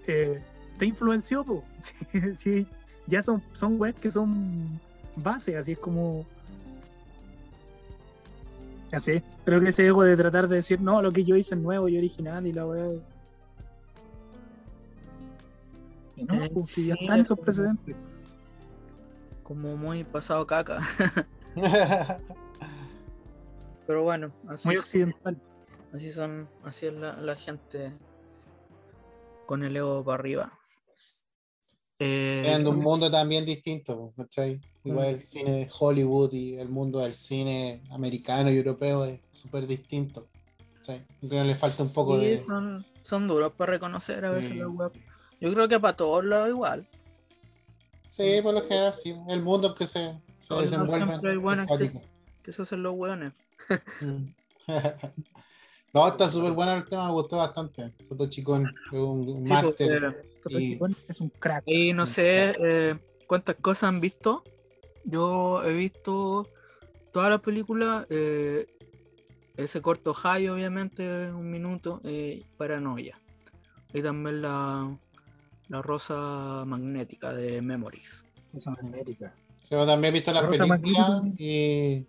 eh, te influenció, pues. Sí, ya son, son webs que son base, así es como. Creo que ese ego de tratar de decir, no, lo que yo hice es nuevo y original y la wea. Y no, Eh, pues, ya sí, están esos como- precedentes. como muy pasado caca, pero bueno, así Muy son. occidental. Así son, así es la, la gente con el ego para arriba. Eh, Creando un mundo también distinto, ¿cachai? Igual el cine de Hollywood y el mundo del cine americano y europeo es súper distinto. ¿cachai? Creo que le falta un poco sí, de. son, son duros para reconocer a veces Sí. la web. Yo creo que para todos lados igual. Sí, por lo general, sí. El mundo que se, se lados desenvuelve. es cuático. Que esos son los hueones. Mm. no, está súper bueno el tema, me gustó bastante. Soto Chicón es un, un Sí, pues, máster. Y- Chicón es un crack. Y no sé eh, cuántas cosas han visto. Yo he visto todas las películas. eh, ese corto high, obviamente, un minuto. eh, paranoia. Y también la, la rosa magnética de Memories. Esa magnética. Yo también he visto las Rosa películas y,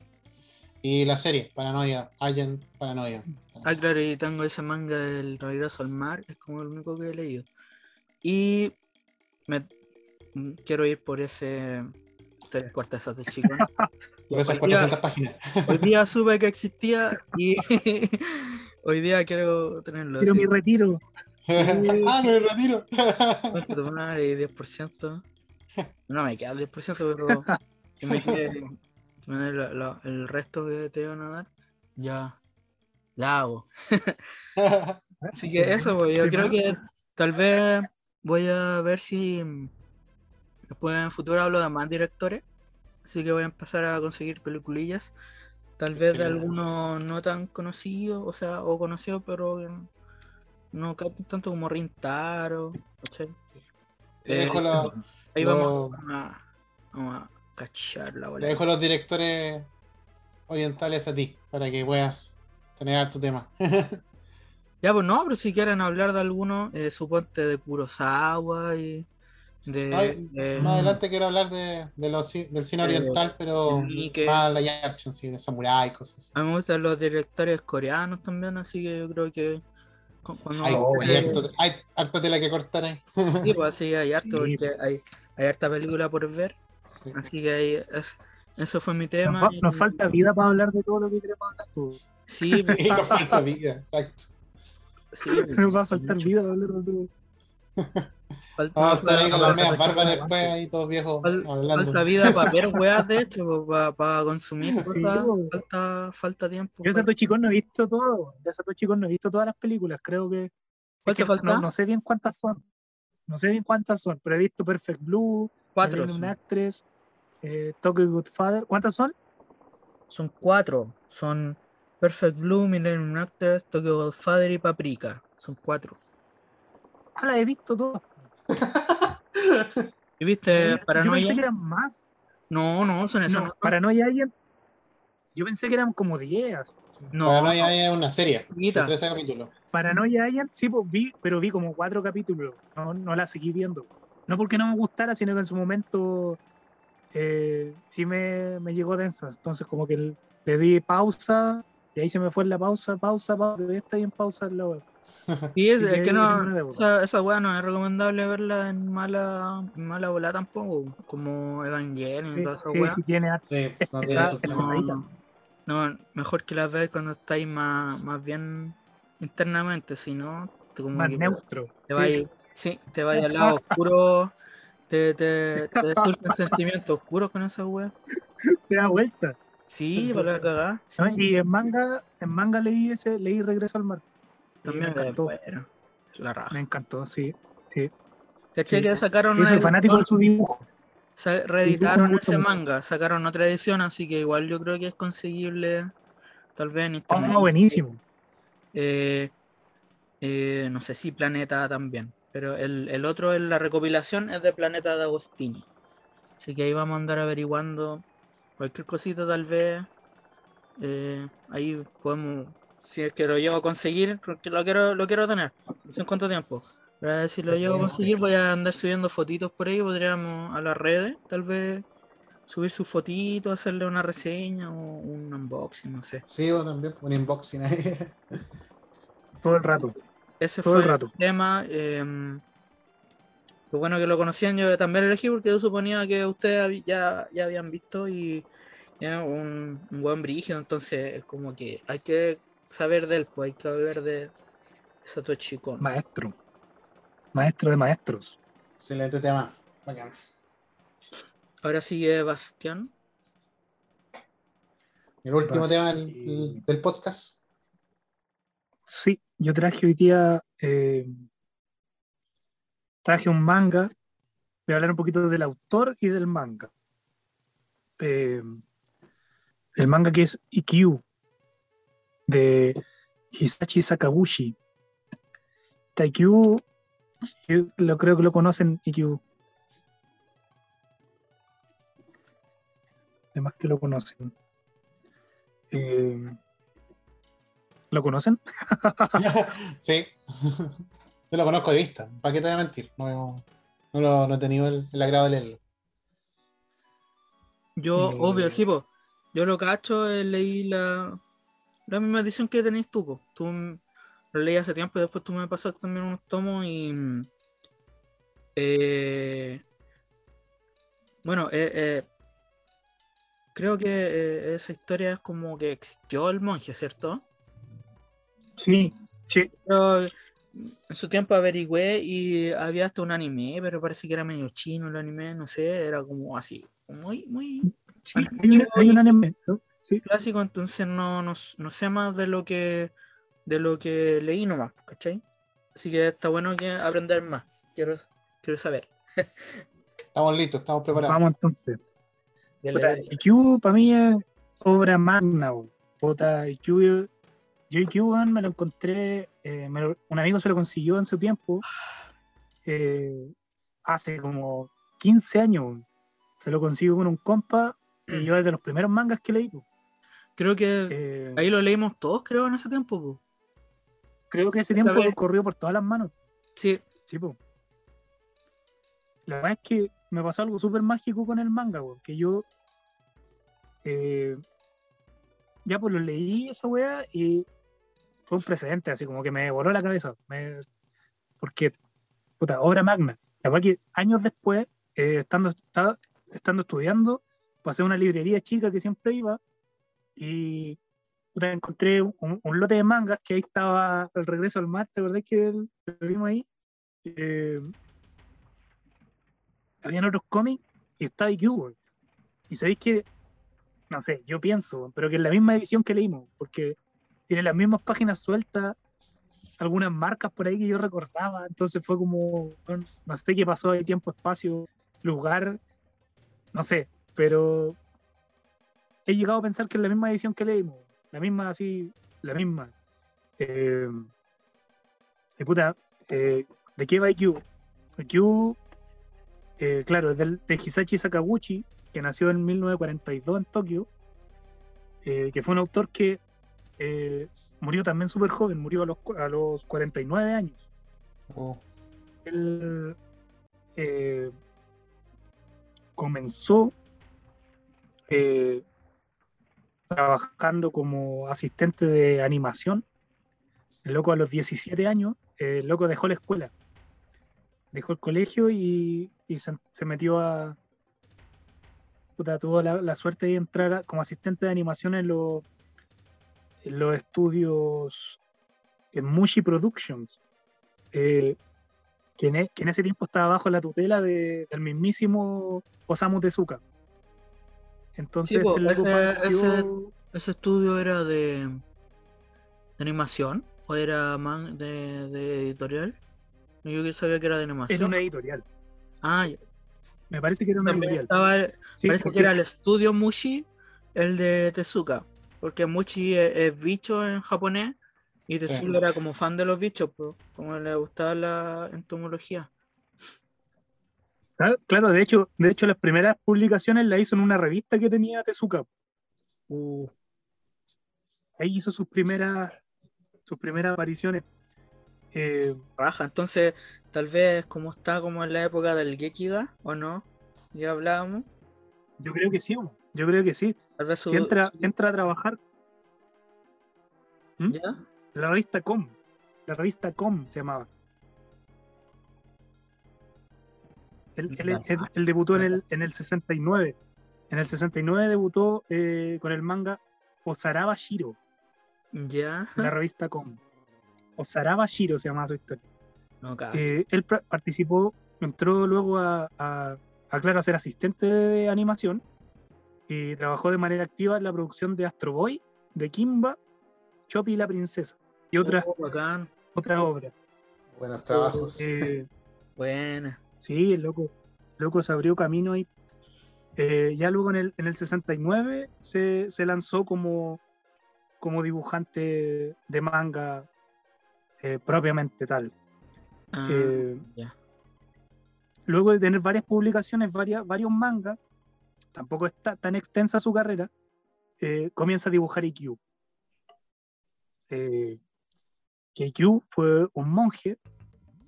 y la serie, Paranoia, Agent Paranoia. Ah, claro, y tengo ese manga del Regreso al Mar. Es como el único que he leído. Y me mm, quiero ir por ese. Tres cuartas de chico. Por esas Hoy día- 400 páginas. Hoy día supe que existía y hoy día quiero tenerlo. Quiero así. mi retiro. ah, me retiro. Cuánto tomar y 10%. No me queda el 10%, pero que me quede que me dé la- la- el resto que te van a dar, ya la hago. Así que eso, pues, yo creo ¿no? que tal vez voy a ver si mm, después en el futuro hablo de más directores. Así que voy a empezar a conseguir peliculillas. Tal vez de algunos no tan conocidos, o sea, o conocidos, pero que no tanto como Rintaro. Te Eh, dejo, la- Ahí vamos a, vamos a cachar la le bola. dejo los directores orientales a ti, para que puedas tener harto tema. Ya, pues no, pero si quieren hablar de alguno, eh, suponte de Kurosawa y de. Ay, de- Más adelante quiero hablar de, de los del cine Eh, oriental, pero más live action, sí, de samurai, cosas así. A mí me gustan los directores coreanos también, así que yo creo que cu- cuando. Hay, Oh, hay harto- hay harta tela que cortar ahí. sí, pues, así hay harto, Sí. porque hay, hay harta película por ver, Sí. así que ahí es- Eso fue mi tema. y- nos falta vida para hablar de todo lo que queremos hablar. pues. Sí, Sí, nos falta vida, exacto. Sí. Nos va a faltar vida para hablar de todo. Falta, Vamos a estar ahí con las medias barbas después, ahí todos viejos Fal- hablando. falta vida para ver weas, de hecho, para, consumir Sí, cosas. po. falta, falta tiempo. Yo de Satoshi Kon no he visto todo. De Satoshi Kon no he visto todas las películas. Creo que. ¿Cuál es que te falta? No, no sé bien cuántas son. No sé bien cuántas son, pero he visto Perfect Blue, Cuatro. Son, Actress, eh, Tokyo Godfather. ¿Cuántas son? son cuatro. Son Perfect Blue, Millennium Actors, Tokyo Godfather y Paprika. Son cuatro. Ah, las he visto todas. ¿Y viste Yo pensé Paranoia? que eran más. No, no, son esas. No, No, Paranoia Agent. Yo pensé que eran como 10. No, Paranoia es una serie de Poquita. 13 capítulos. Paranoia Agent, sí, pues vi, pero vi como cuatro capítulos. No, no la seguí viendo. No porque no me gustara, sino que en su momento eh, sí me, me llegó densa. Entonces, como que le di pausa y ahí se me fue en la pausa, pausa, pausa. Todavía está ahí en pausa en la web. Y es, Sí, es que no, esa, esa wea no es recomendable verla en mala, en mala bola tampoco, como Evangelion y Sí, toda esa sí, sí tiene arte. Sí, no. No, no, mejor que las veas cuando estáis más, más bien internamente, si no, te, como Más que neutro. te vais, sí, te vais al lado oscuro, te, te, te surgen sentimientos oscuros con esa wea. Te da vuelta. Sí, para la cagada. sí, ¿no? Y en manga, en manga leí ese, leí Regreso al Mar. También me encantó. bueno, la raja. Me encantó, sí. sí. ¿Cachai sí. que sacaron Yo soy una fanático de su dibujo. Reeditaron ese mucho. manga, sacaron otra edición, así que igual yo creo que es conseguible tal vez en internet. Oh, buenísimo. Eh, eh, no sé si Planeta también, pero el, el otro en la recopilación es de Planeta de Agostini. Así que ahí vamos a andar averiguando cualquier cosita tal vez. eh, ahí podemos, si es que lo llevo a conseguir, porque lo quiero, lo quiero tener. No sé en cuánto tiempo. Pero si lo llevo a conseguir, voy a andar subiendo fotitos por ahí, podríamos a las redes, tal vez subir sus fotitos, hacerle una reseña o un unboxing, no sé. Sí, yo también, un unboxing ahí. Todo el rato. Ese Todo fue el el, rato. tema. Eh, lo bueno que lo conocían, yo también lo elegí porque yo suponía que ustedes ya, ya habían visto y era un, un buen brígido, entonces es como que hay que saber de él, pues hay que hablar de Satoshi Kon. Maestro. Maestro de maestros. Excelente tema. Bacán. Ahora sigue Bastián. El último tema del, y- del podcast. Sí, yo traje hoy día. eh, traje un manga. Voy a hablar un poquito del autor y del manga. Eh, el manga que es Ikkyu, de Hisashi Sakaguchi. Taikyu, lo creo que lo conocen, Ikkyu. Además que lo conocen. Eh, ¿Lo conocen? sí. Yo lo conozco de vista. ¿Para qué te voy a mentir? No, no, lo- no he tenido el, el agrado de leerlo. Yo, obvio, sí, po. Yo lo cacho, eh, leí la, la misma edición que tenéis tú, po. Tú lo leí hace tiempo y después tú me pasaste también unos tomos y. mm, eh, bueno, eh, eh, creo que eh, esa historia es como que existió el monje, ¿cierto? Sí, sí. Pero en su tiempo averigüé y había hasta un anime, pero parece que era medio chino el anime, no sé, era como así, muy, muy sí, hay, un, hay un anime. ¿no? Sí. clásico, entonces no, no, no sé más de lo que de lo que leí nomás, ¿cachai? Así que está bueno que aprender más. Quiero, quiero saber. Estamos listos, estamos preparados. Vamos entonces. IQ para mí es obra magna. Puta, IQ, yo IQ me lo encontré, eh, me lo- un amigo se lo consiguió en su tiempo, eh, hace como 15 años. Se lo consiguió con un compa y yo es de los primeros mangas que leí. po. Creo que Eh, ahí lo leímos todos, creo, en ese tiempo. po. creo que ese tiempo vez- corrió por todas las manos. Sí, Sí, po. La verdad es que me pasó algo súper mágico con el manga, weón, que yo ya pues lo leí esa weá y fue un precedente, así como que me voló la cabeza. me- porque, puta, obra magna. La que años después, eh, estando, estaba- estando estudiando pasé a una librería chica que siempre iba y puta, encontré un, un lote de mangas que ahí estaba el regreso al mar, ¿te acordás que lo vimos ahí? Eh, habían otros cómics y estaba IQ. Y sabéis que, no sé, yo pienso, pero que es la misma edición que leímos, porque tiene las mismas páginas sueltas, algunas marcas por ahí que yo recordaba, entonces fue como, no sé qué pasó ahí, tiempo, espacio, lugar, no sé, pero he llegado a pensar que es la misma edición que leímos, la misma así, la misma. Eh, y puta, eh, ¿de qué va IQ? IQ, eh, claro, es del, de Hisashi Sakaguchi, que nació en 1942 en Tokio, eh, que fue un autor que eh, murió también súper joven, murió a los, a los 49 años. Oh, Él eh, comenzó eh, trabajando como asistente de animación. El loco a los 17 años, el loco dejó la escuela, dejó el colegio y, y se, se metió a... puta, tuvo la, la suerte de entrar a- como asistente de animación en, los los estudios en Mushi Productions. eh, que en, e- que en ese tiempo estaba bajo la tutela de- del mismísimo Osamu Tezuka. Entonces, Sí, po, este ese- partió- ¿Ese estudio era de, de animación o era man de, de editorial? Yo sabía que era de animación. era una editorial. Ah, ya. Me parece que era una También editorial. estaba el- Sí, parece porque- que era el estudio Mushi, el de Tezuka. Porque Mushi es, es bicho en japonés y Tezuka era como fan de los bichos, pues, como le gustaba la entomología. Claro, de hecho, de hecho las primeras publicaciones las hizo en una revista que tenía Tezuka. Uh, Ahí hizo sus primeras, sus primeras apariciones. Eh, raja. Entonces, tal vez como está como en la época del Gekiga, ¿o no? Ya hablábamos. yo creo que sí, yo creo que sí. Tal vez su, Si entra, su- entra a trabajar ¿Mm? ¿Ya? en la revista Com. La revista Com se llamaba. Él, él- Ya. él- él debutó en el, en el 69. En el 69 debutó eh, con el manga Osaraba Shiro, ¿Ya? en la revista Com. Osaraba Shiro se llamaba su historia. No. Eh, él participó, entró luego a, a, a, claro, a ser asistente de animación y trabajó de manera activa en la producción de Astro Boy, de Kimba, Chopi y la Princesa y otras Oh, bacán. otras obras. buenos trabajos. Eh, Buena. sí, el loco, el loco se abrió camino ahí. Eh, ya luego en el, en el 69 se, se lanzó como, como dibujante de manga eh, propiamente tal. Ah, Eh, luego de tener varias publicaciones, varias, varios mangas, tampoco está tan extensa su carrera, eh, comienza a dibujar IQ. Eh, fue un monje,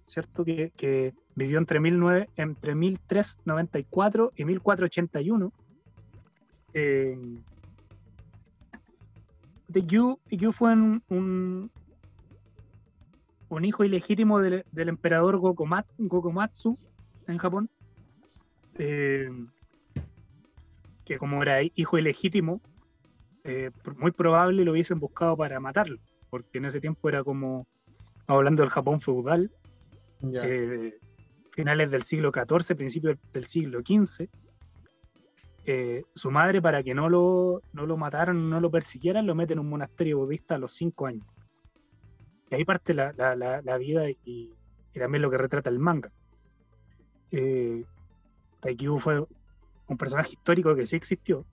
¿cierto? Que, vivió entre, 19, entre 1394 y 1481. Eh, IQ, fue un, un, hijo ilegítimo del, del emperador Gokoma- Gokomatsu en Japón, eh, que como era hijo ilegítimo, eh, muy probable lo hubiesen buscado para matarlo, porque en ese tiempo era como, hablando del Japón feudal, eh, finales del siglo XIV, principios del siglo XV. eh, su madre, para que no lo, no lo mataran, no lo persiguieran, lo mete en un monasterio budista a los cinco años. Y ahí parte la, la- la- la vida y, y también lo que retrata el manga. Eh, Taikyu fue un personaje histórico que sí existió.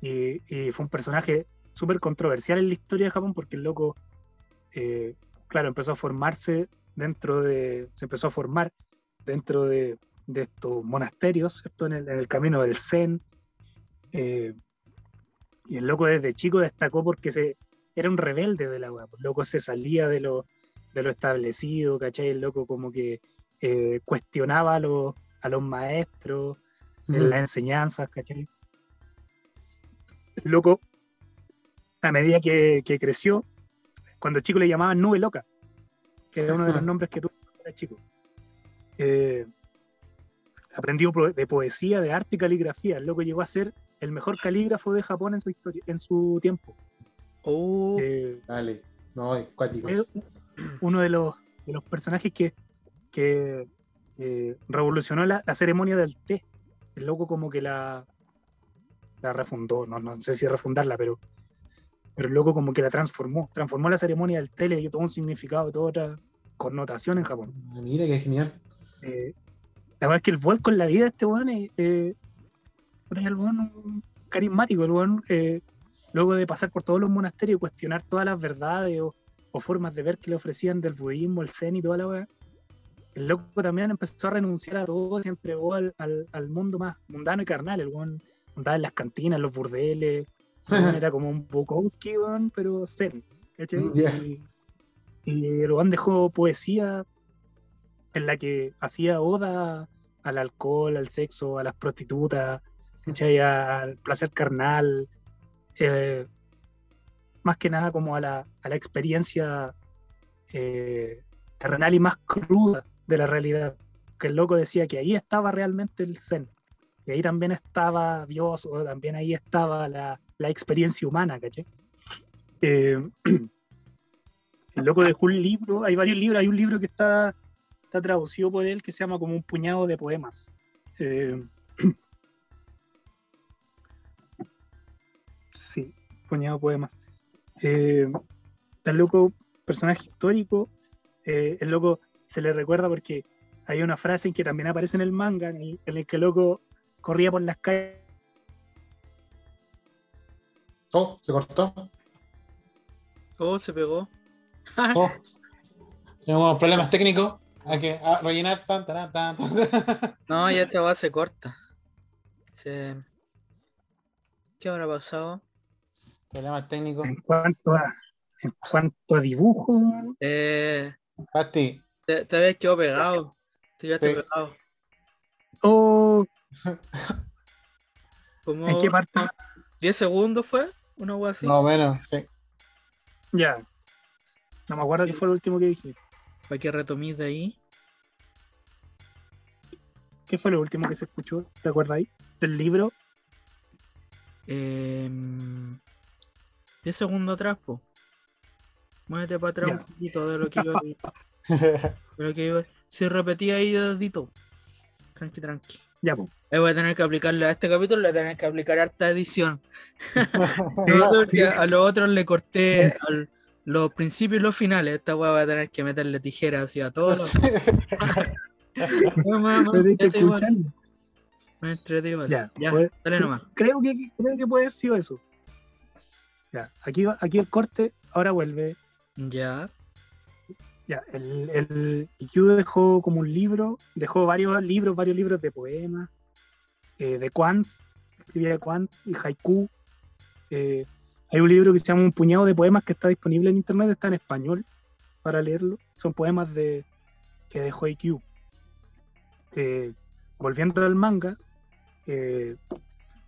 Y, y fue un personaje súper controversial en la historia de Japón porque el loco, eh, claro, empezó a formarse dentro de, se empezó a formar dentro de, estos monasterios, ¿cierto? En el, camino del Zen. eh, y el loco desde chico destacó porque se, era un rebelde de la weá. pues, El loco se salía de lo, de lo establecido, ¿cachai? El loco como que eh, cuestionaba a los, a los maestros, en las enseñanzas, ¿cachai? El loco, a medida que, que creció, cuando chico le llamaban nube loca, que era uno de los nombres que tuvo cuando era chico. Eh, aprendió de poesía, de arte y caligrafía. El loco llegó a ser el mejor calígrafo de Japón en su historia, en su tiempo. Oh, Eh, Dale. No, cuáticos. es uno de los, de los personajes que, que eh, revolucionó la, la ceremonia del té. El loco como que la, la refundó, no, no sé si refundarla, pero, pero el loco como que la transformó. Transformó la ceremonia del té, le dio todo un significado, toda otra connotación en Japón. Ah, Mira qué genial. Eh, la verdad es que el vuelco en la vida de este weón es, eh, es el weón carismático, el weón, eh, luego de pasar por todos los monasterios y cuestionar todas las verdades o, o formas de ver que le ofrecían del budismo, el zen y toda la weá, el loco también empezó a renunciar a todo y se entregó al, al- al mundo más mundano y carnal. El weón andaba en las cantinas, en los burdeles, era como un Bukowski, weón, pero zen. ¿cachai? Ya. Y, y el weón dejó poesía en la que hacía oda al alcohol, al sexo, a las prostitutas, ¿cachai? al placer carnal, eh, más que nada como a la, a la experiencia eh, terrenal y más cruda de la realidad. Que el loco decía que ahí estaba realmente el zen, que ahí también estaba Dios, o también ahí estaba la, la experiencia humana, ¿cachai? Eh, el loco dejó un libro, hay varios libros, hay un libro que está, está traducido por él que se llama como un puñado de poemas. Eh, sí, puñado de poemas. Eh, el loco, personaje histórico, eh, el loco se le recuerda porque hay una frase en que también aparece en el manga, en el, en el que el loco corría por las calles. Oh, se cortó. oh, se pegó. Oh. Tenemos problemas técnicos. Hay que ah, rellenar. Tan, tan, tan, tan. No, ya esta va se corta. Se... ¿Qué habrá pasado? problemas técnicos. En cuanto a, en cuanto a dibujo, Eh, Basti, te, te habías quedado pegado. Te quedaste Sí. pegado. oh, Como ¿en qué parte? 10 segundos fue, una wea así. más o menos, sí. Ya. No me acuerdo qué fue lo último que dije. Para que retomís de ahí. ¿Qué fue lo último que se escuchó? ¿Te acuerdas ahí? Del libro. Eh, 10 segundos atrás, po. Muévete para atrás Ya. un poquito de lo que iba. de lo que iba. Si repetí ahí dedito. Tranqui, tranqui. Ya, pues. Eh, voy a tener que aplicarle a este capítulo, le voy a tener que aplicar harta edición. Sí. a los otros le corté al- los principios y los finales. Esta weá va a tener que meterle tijeras así a todos los. No, ya. Ya, pues, dale nomás. Creo que, creo que puede haber sido eso. Ya, aquí, va- aquí el corte, ahora vuelve. Ya. Ya, el, el IQ dejó como un libro, dejó varios libros, varios libros de poemas, eh, de Quants, escribía Quants y haiku. Eh, hay un libro que se llama Un puñado de poemas que está disponible en internet, está en español para leerlo. Son poemas de que dejó IQ. Eh, volviendo al manga, eh,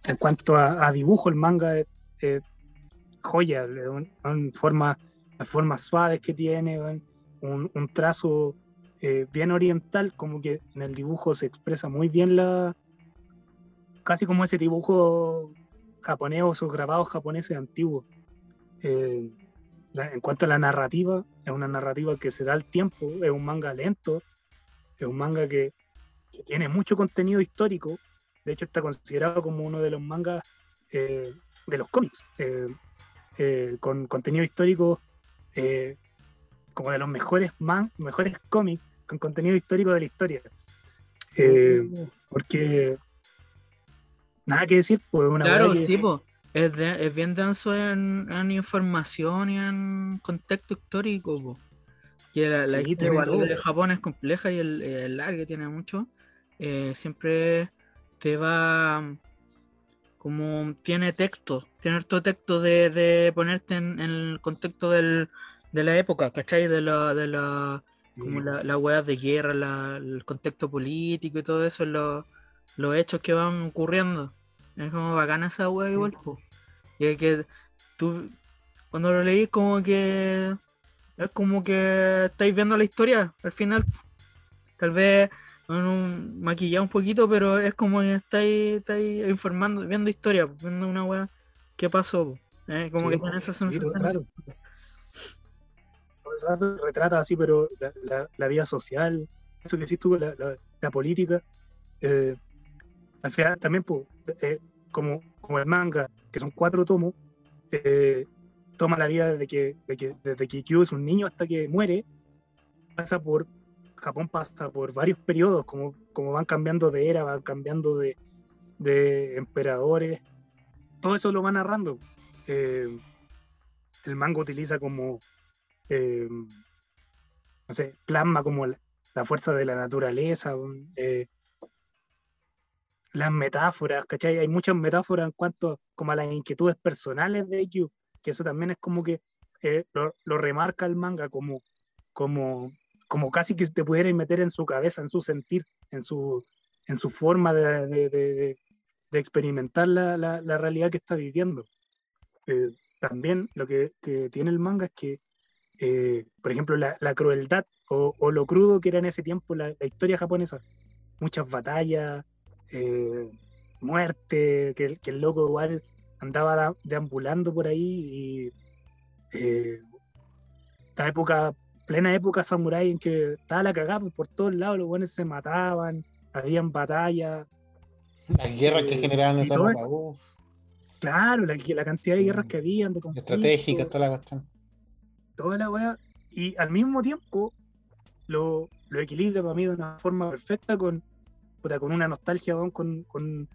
en cuanto a, a dibujo, el manga es joya, le- un- un forma, las formas suaves que tiene, un, trazo eh, bien oriental, como que en el dibujo se expresa muy bien la. casi como ese dibujo japonés o esos grabados japoneses antiguos. Eh, en cuanto a la narrativa, es una narrativa que se da al tiempo, es un manga lento, es un manga que, que tiene mucho contenido histórico, de hecho está considerado como uno de los mangas eh, de los cómics, con contenido histórico como de los mejores man, mejores cómics con contenido histórico de la historia. Eh, porque nada que decir, pues una Claro, sí, po. Es, de- es bien denso en, en información y en contexto histórico, po. Que la, la Sí, historia de Japón es compleja y el, el largo tiene mucho. eh, siempre te va como tiene texto, tiene harto texto de, de ponerte en, en el contexto del, de la época, ¿cachai? De la, de la, como la, las weas de guerra, la- el contexto político y todo eso, lo- los hechos que van ocurriendo. Es como bacana esa wea igual. po. Y es que tú, cuando lo leí, como que es como que estáis viendo la historia al final. Tal vez bueno, maquillado un poquito, pero es como que estáis, estáis informando, viendo historia, pues, viendo una weá que pasó. pues, ¿eh? Como Sí, que tiene esa todo sensación. Rato retrata así, pero la, la- la vida social, eso que decís tú, la, la- política, eh, al final también, pues, eh, como, como el manga, que son cuatro tomos, eh, toma la vida desde que, de que, desde que Kyo es un niño hasta que muere, pasa por, Japón pasa por varios periodos, como, como van cambiando de era, van cambiando de, de emperadores, todo eso lo va narrando. Eh, el manga utiliza como, eh, no sé, plasma como la, fuerza de la naturaleza, eh, las metáforas, ¿cachai? Hay muchas metáforas en cuanto como a las inquietudes personales de IQ, que eso también es como que eh, lo, remarca el manga como, como, como casi que te pudierais meter en su cabeza, en su sentir, en su, en su forma de, experimentar la, la- la realidad que está viviendo. Eh, también lo que tiene el manga es que, eh, por ejemplo, la, la crueldad o, o lo crudo que era en ese tiempo la, la historia japonesa, muchas batallas, eh, muerte, que, el- que el loco igual andaba da- deambulando por ahí y eh, esta época, plena época samurái en que estaba la cagada por todos lados, los buenos se mataban, habían batallas, Las guerras que Eh, generaban esa época, uf, claro, la, la cantidad de guerras que habían, de estratégicas, toda la cuestión. Toda la weá, y al mismo tiempo lo, lo equilibra para mí de una forma perfecta con, puta, con una nostalgia, weón, con, con,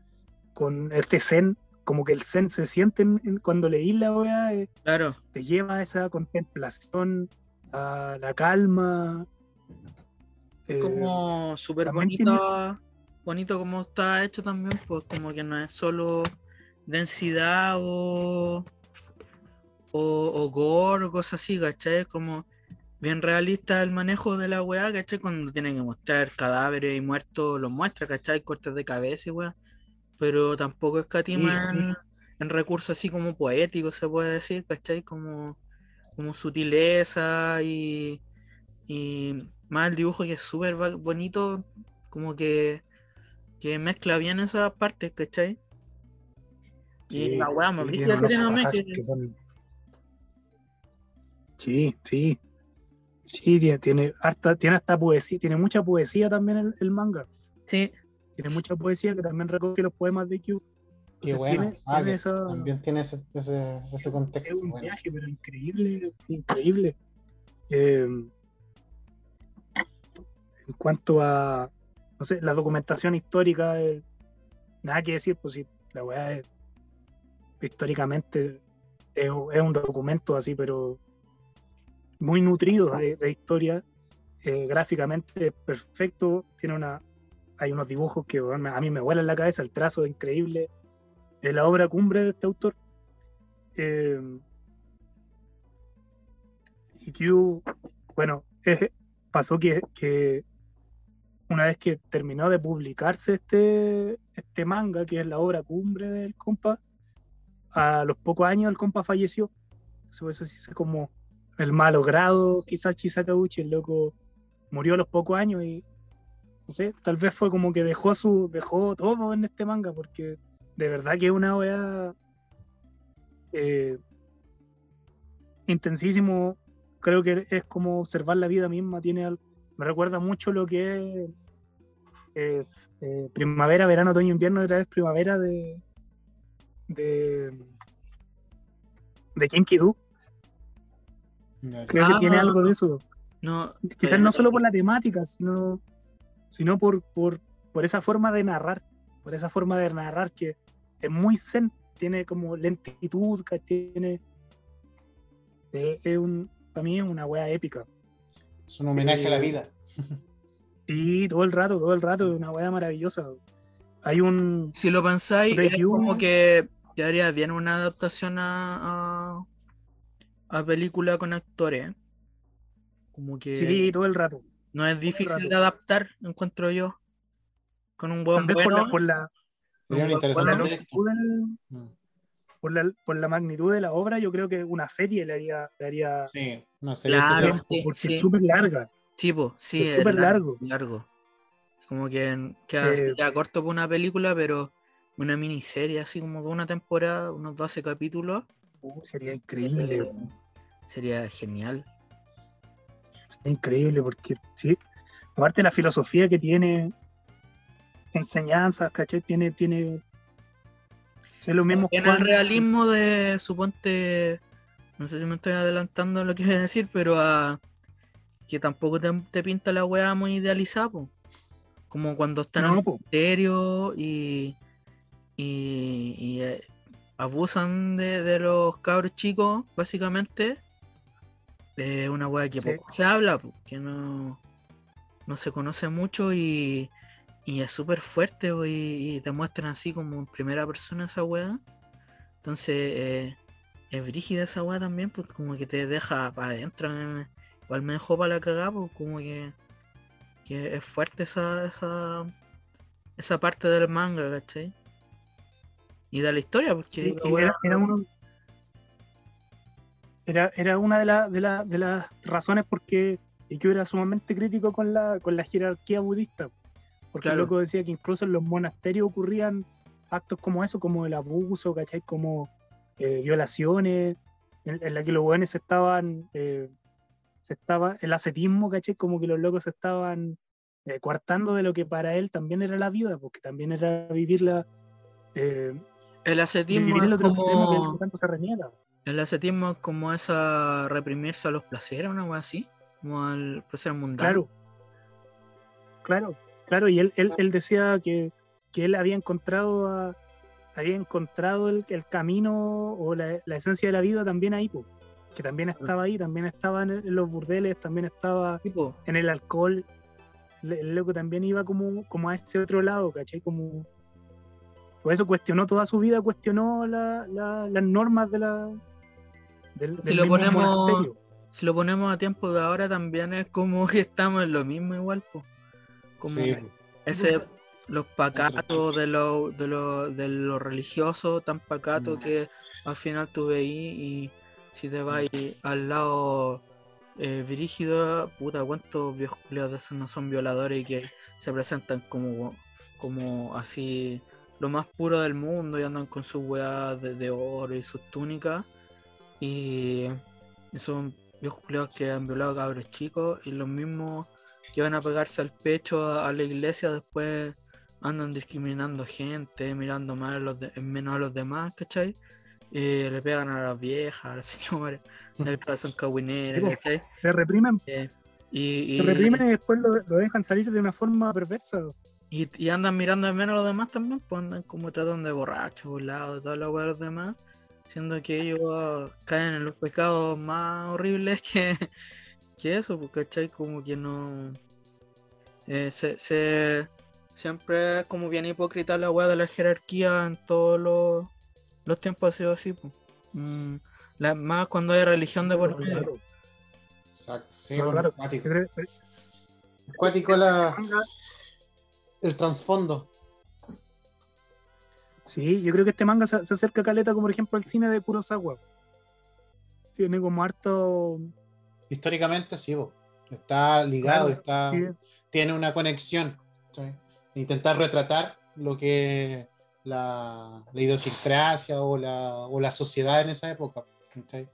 con este zen, como que el zen se siente en- en- cuando leí la weá, eh, Claro, te lleva a esa contemplación, a la calma. es eh, como súper bonito, bonito como está hecho también, pues como que no es solo densidad o, o, o gore o cosas así, ¿cachai? Es como bien realista el manejo de la weá, ¿cachai? Cuando tienen que mostrar cadáveres y muertos, los muestra, ¿cachai? Cortes de cabeza y weá. Pero tampoco escatima Sí, sí. en, recursos así como poéticos, se puede decir, ¿cachai? Como, como sutileza y, y más el dibujo que es súper bonito, como que, que mezcla bien esas partes, ¿cachai? Y la weá brígida tiene que que son- Sí, sí. Sí, tiene, tiene harta, tiene hasta poesía, tiene mucha poesía también el, el manga. Sí, Tiene mucha poesía que también recoge los poemas de Q. Qué Entonces, bueno. tiene- Ah, tiene que esa- También tiene ese, ese, ese Es contexto. un bueno. viaje, pero increíble, increíble. Eh, en cuanto a, no sé, la documentación histórica, eh, nada que decir, pues si la weá es, históricamente es, un- es un documento así, pero muy nutrido de, historia, eh, gráficamente perfecto, tiene una, hay unos dibujos que a mí me vuelan la cabeza, el trazo increíble, es la obra cumbre de este autor. Eh, y Q, bueno, pasó que, que una vez que terminó de publicarse este, este manga, que es la obra cumbre del compa, a los pocos años el compa falleció. Eso, eso sí es como el malogrado, quizás Chisakauchi, el loco murió a los pocos años y no sé, tal vez fue como que dejó su, dejó todo en este manga, porque de verdad que es una weá eh, intensísimo. Creo que es como observar la vida misma. Tiene me recuerda mucho lo que es, eh, primavera, verano, otoño, invierno, otra vez primavera de de de. Creo que tiene Ah. algo de eso. no. Quizás no solo por la temática, sino, sino por, por, por esa forma de narrar, por esa forma de narrar que es muy zen, tiene como lentitud, que tiene... Es, es un, para mí es una wea épica. Es un homenaje a la Eh, vida. Sí, todo el rato, todo el rato, es una wea maravillosa. Hay un... Si lo pensáis, es como que quedaría bien una adaptación a, a, a película con actores. Como que Sí, todo el rato. no es difícil de adaptar, encuentro yo. Con un buen por bueno. la, por la, por la del- Mm. por la, por la magnitud de la obra, yo creo que una serie le haría, le haría Sí, no sería Claro, sí, porque sí. es súper larga. Sí, po, sí, Es súper lar- largo. largo. Como que queda, Eh, queda corto por una película, pero una miniserie así como de una temporada, unos 12 capítulos, Uh, sería increíble, eh, sería genial. sería increíble porque, sí, aparte la filosofía que tiene, enseñanzas, ¿cachai? Tiene, tiene, es lo mismo. En el realismo de, suponte, no sé si me estoy adelantando lo que voy a decir, pero a que tampoco te, te pinta la weá muy idealizada, po. como cuando están en No, el po. ministerio y, y, y, eh, abusan de, de los cabros chicos, básicamente. Es una weá que Sí. poco se habla, que no, no se conoce mucho y, y es súper fuerte po, y, y te muestran así como en primera persona esa weá. Entonces eh, es brígida esa weá también, porque como que te deja para adentro. me- Igual me dejó para la cagada, pues como que, que es fuerte esa, esa, esa parte del manga, ¿cachai? Y de la historia, porque Sí, la weá- era, era uno- era- era una de, la- de, la- de las razones porque yo era sumamente crítico con la, con la jerarquía budista. Porque Claro. el loco decía que incluso en los monasterios ocurrían actos como eso, como el abuso, ¿cachai? Como eh, violaciones, en, en la que los buenos estaban, eh, se estaba, el ascetismo, ¿cachai? Como que los locos se estaban eh, coartando de lo que para él también era la vida, porque también era vivirla, eh, el ascetismo el es otro como, el tanto se reniega. el ascetismo es como esa reprimirse a los placeres, una weá así, como al placer mundano. Claro. Claro, claro. Y él, él, él decía que, que él había encontrado a- había encontrado el, el camino o la, la esencia de la vida también ahí, po. que también estaba ahí, también estaba en, los burdeles, también estaba en el alcohol. El, el loco también iba como, como a ese otro lado, ¿cachai? Como, por eso cuestionó toda su vida, cuestionó la- la- las normas de la. Del, Si del lo ponemos- monasterio. si lo ponemos a tiempo de ahora, también es como que estamos en lo mismo igual, pues. Como Sí. ese los pacatos de lo, de lo, de lo religioso, tan pacato Mm. que al final tú veís y si te vas al lado eh, brígido, puta, cuántos viejos culiados de esos no son violadores y que se presentan como, como así lo más puro del mundo y andan con sus weas de, de oro y sus túnicas y, son viejos culiados que han violado cabros chicos y los mismos que van a pegarse al pecho a, a la iglesia después andan discriminando gente, mirando mal a los de- menos a los demás, ¿cachai? Y le pegan a las viejas, a las señoras, le son cagüineras. ¿cachai? Se reprimen, Eh, y, se reprimen y después lo, lo dejan salir de una forma perversa. Y, y andan mirando de menos a los demás también, pues andan como tratando de de toda la weá de los demás, siendo que ellos caen en los pecados más horribles que, que eso, pues, ¿cachai? Como que no. eh, se, se- siempre es como bien hipócrita la weá de la jerarquía en todos los, los tiempos ha sido así, pues. Mm, la- más cuando hay religión de por medio. Exacto, sí, bueno, claro. cuático. Yo creo- Cuático la- el trasfondo. Sí, yo creo que este manga se, se acerca a caleta, como por ejemplo al cine de Kurosawa. Tiene como harto. Históricamente, sí, bo. está ligado, Claro, está, sí, tiene una conexión. ¿sí? Intentar retratar lo que la, la idiosincrasia o la, o la sociedad en esa época. ¿sí?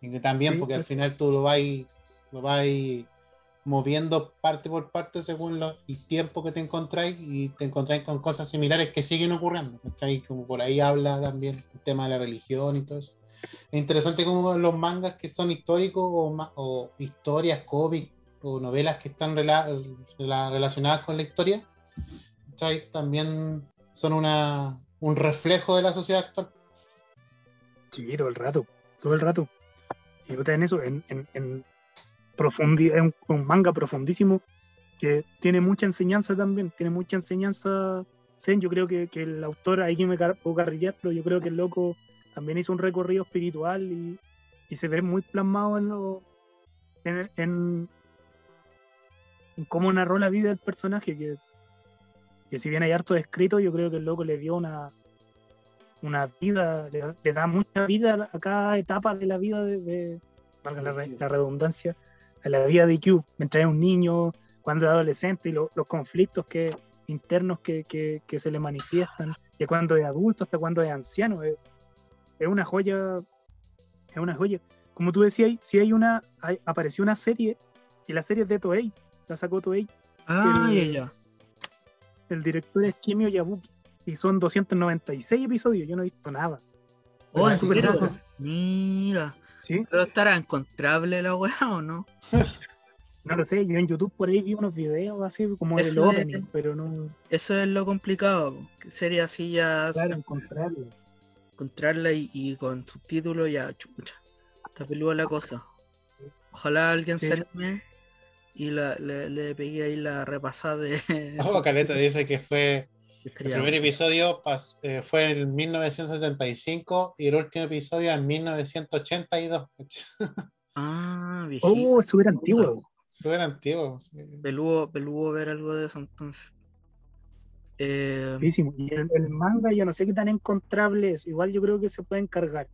Y que también, porque al final tú lo vas lo vas moviendo parte por parte según lo- el tiempo que te encontráis y te encontráis con cosas similares que siguen ocurriendo. ¿cachai? Como por ahí habla también el tema de la religión y todo eso. Es interesante como los mangas que son históricos o, historias, cómics o novelas que están rela- rela- relacionadas con la historia, ¿cachai? también son una, un reflejo de la sociedad actual. Sí, todo el rato, todo el rato. Y en eso, en, en, en profundi- es un, manga profundísimo que tiene mucha enseñanza también, tiene mucha enseñanza. Zen, yo creo que, que el autor, ahí que me puedo carrillar, pero yo creo que el loco también hizo un recorrido espiritual y, y se ve muy plasmado en, lo, en, cómo narró la vida del personaje, que, que si bien hay harto escrito, yo creo que el loco le dio una, una vida, le, le da mucha vida a cada etapa de la vida de, valga la redundancia, a la vida de Q, mientras es un niño, cuando es adolescente y lo- los conflictos que, internos que, que- que se le manifiestan, de cuando es adulto hasta cuando es anciano. Es, es una joya, es una joya. Como tú decías, si hay una, hay- apareció una serie, y la serie es de Toei, la sacó Toei, Ah, el- ya, el director es Kimio Yabuki, y son 296 episodios, yo no he visto nada. Oh. Mira. ¿Sí? ¿Pero estará encontrable la weá o no? No lo sé, yo en YouTube por ahí vi unos videos así como el Eso es- opening, pero no, Eso es lo complicado. Sería así ya claro, encontrarlo. encontrarla y, y con subtítulos ya chucha. Está peluda la cosa. Ojalá alguien Sí. se anime y la, le, le pegue ahí la repasada de. Ojo, Caleta dice que fue el primer episodio pas- eh, fue en 1975 y el último episodio en 1982. Ah, viejito. Oh, es súper antiguo. Súper antiguo. sí. Peludo, peludo ver algo de eso entonces. Eh. Y el, el manga, yo no sé qué tan encontrable es. Igual yo creo que se puede encargar.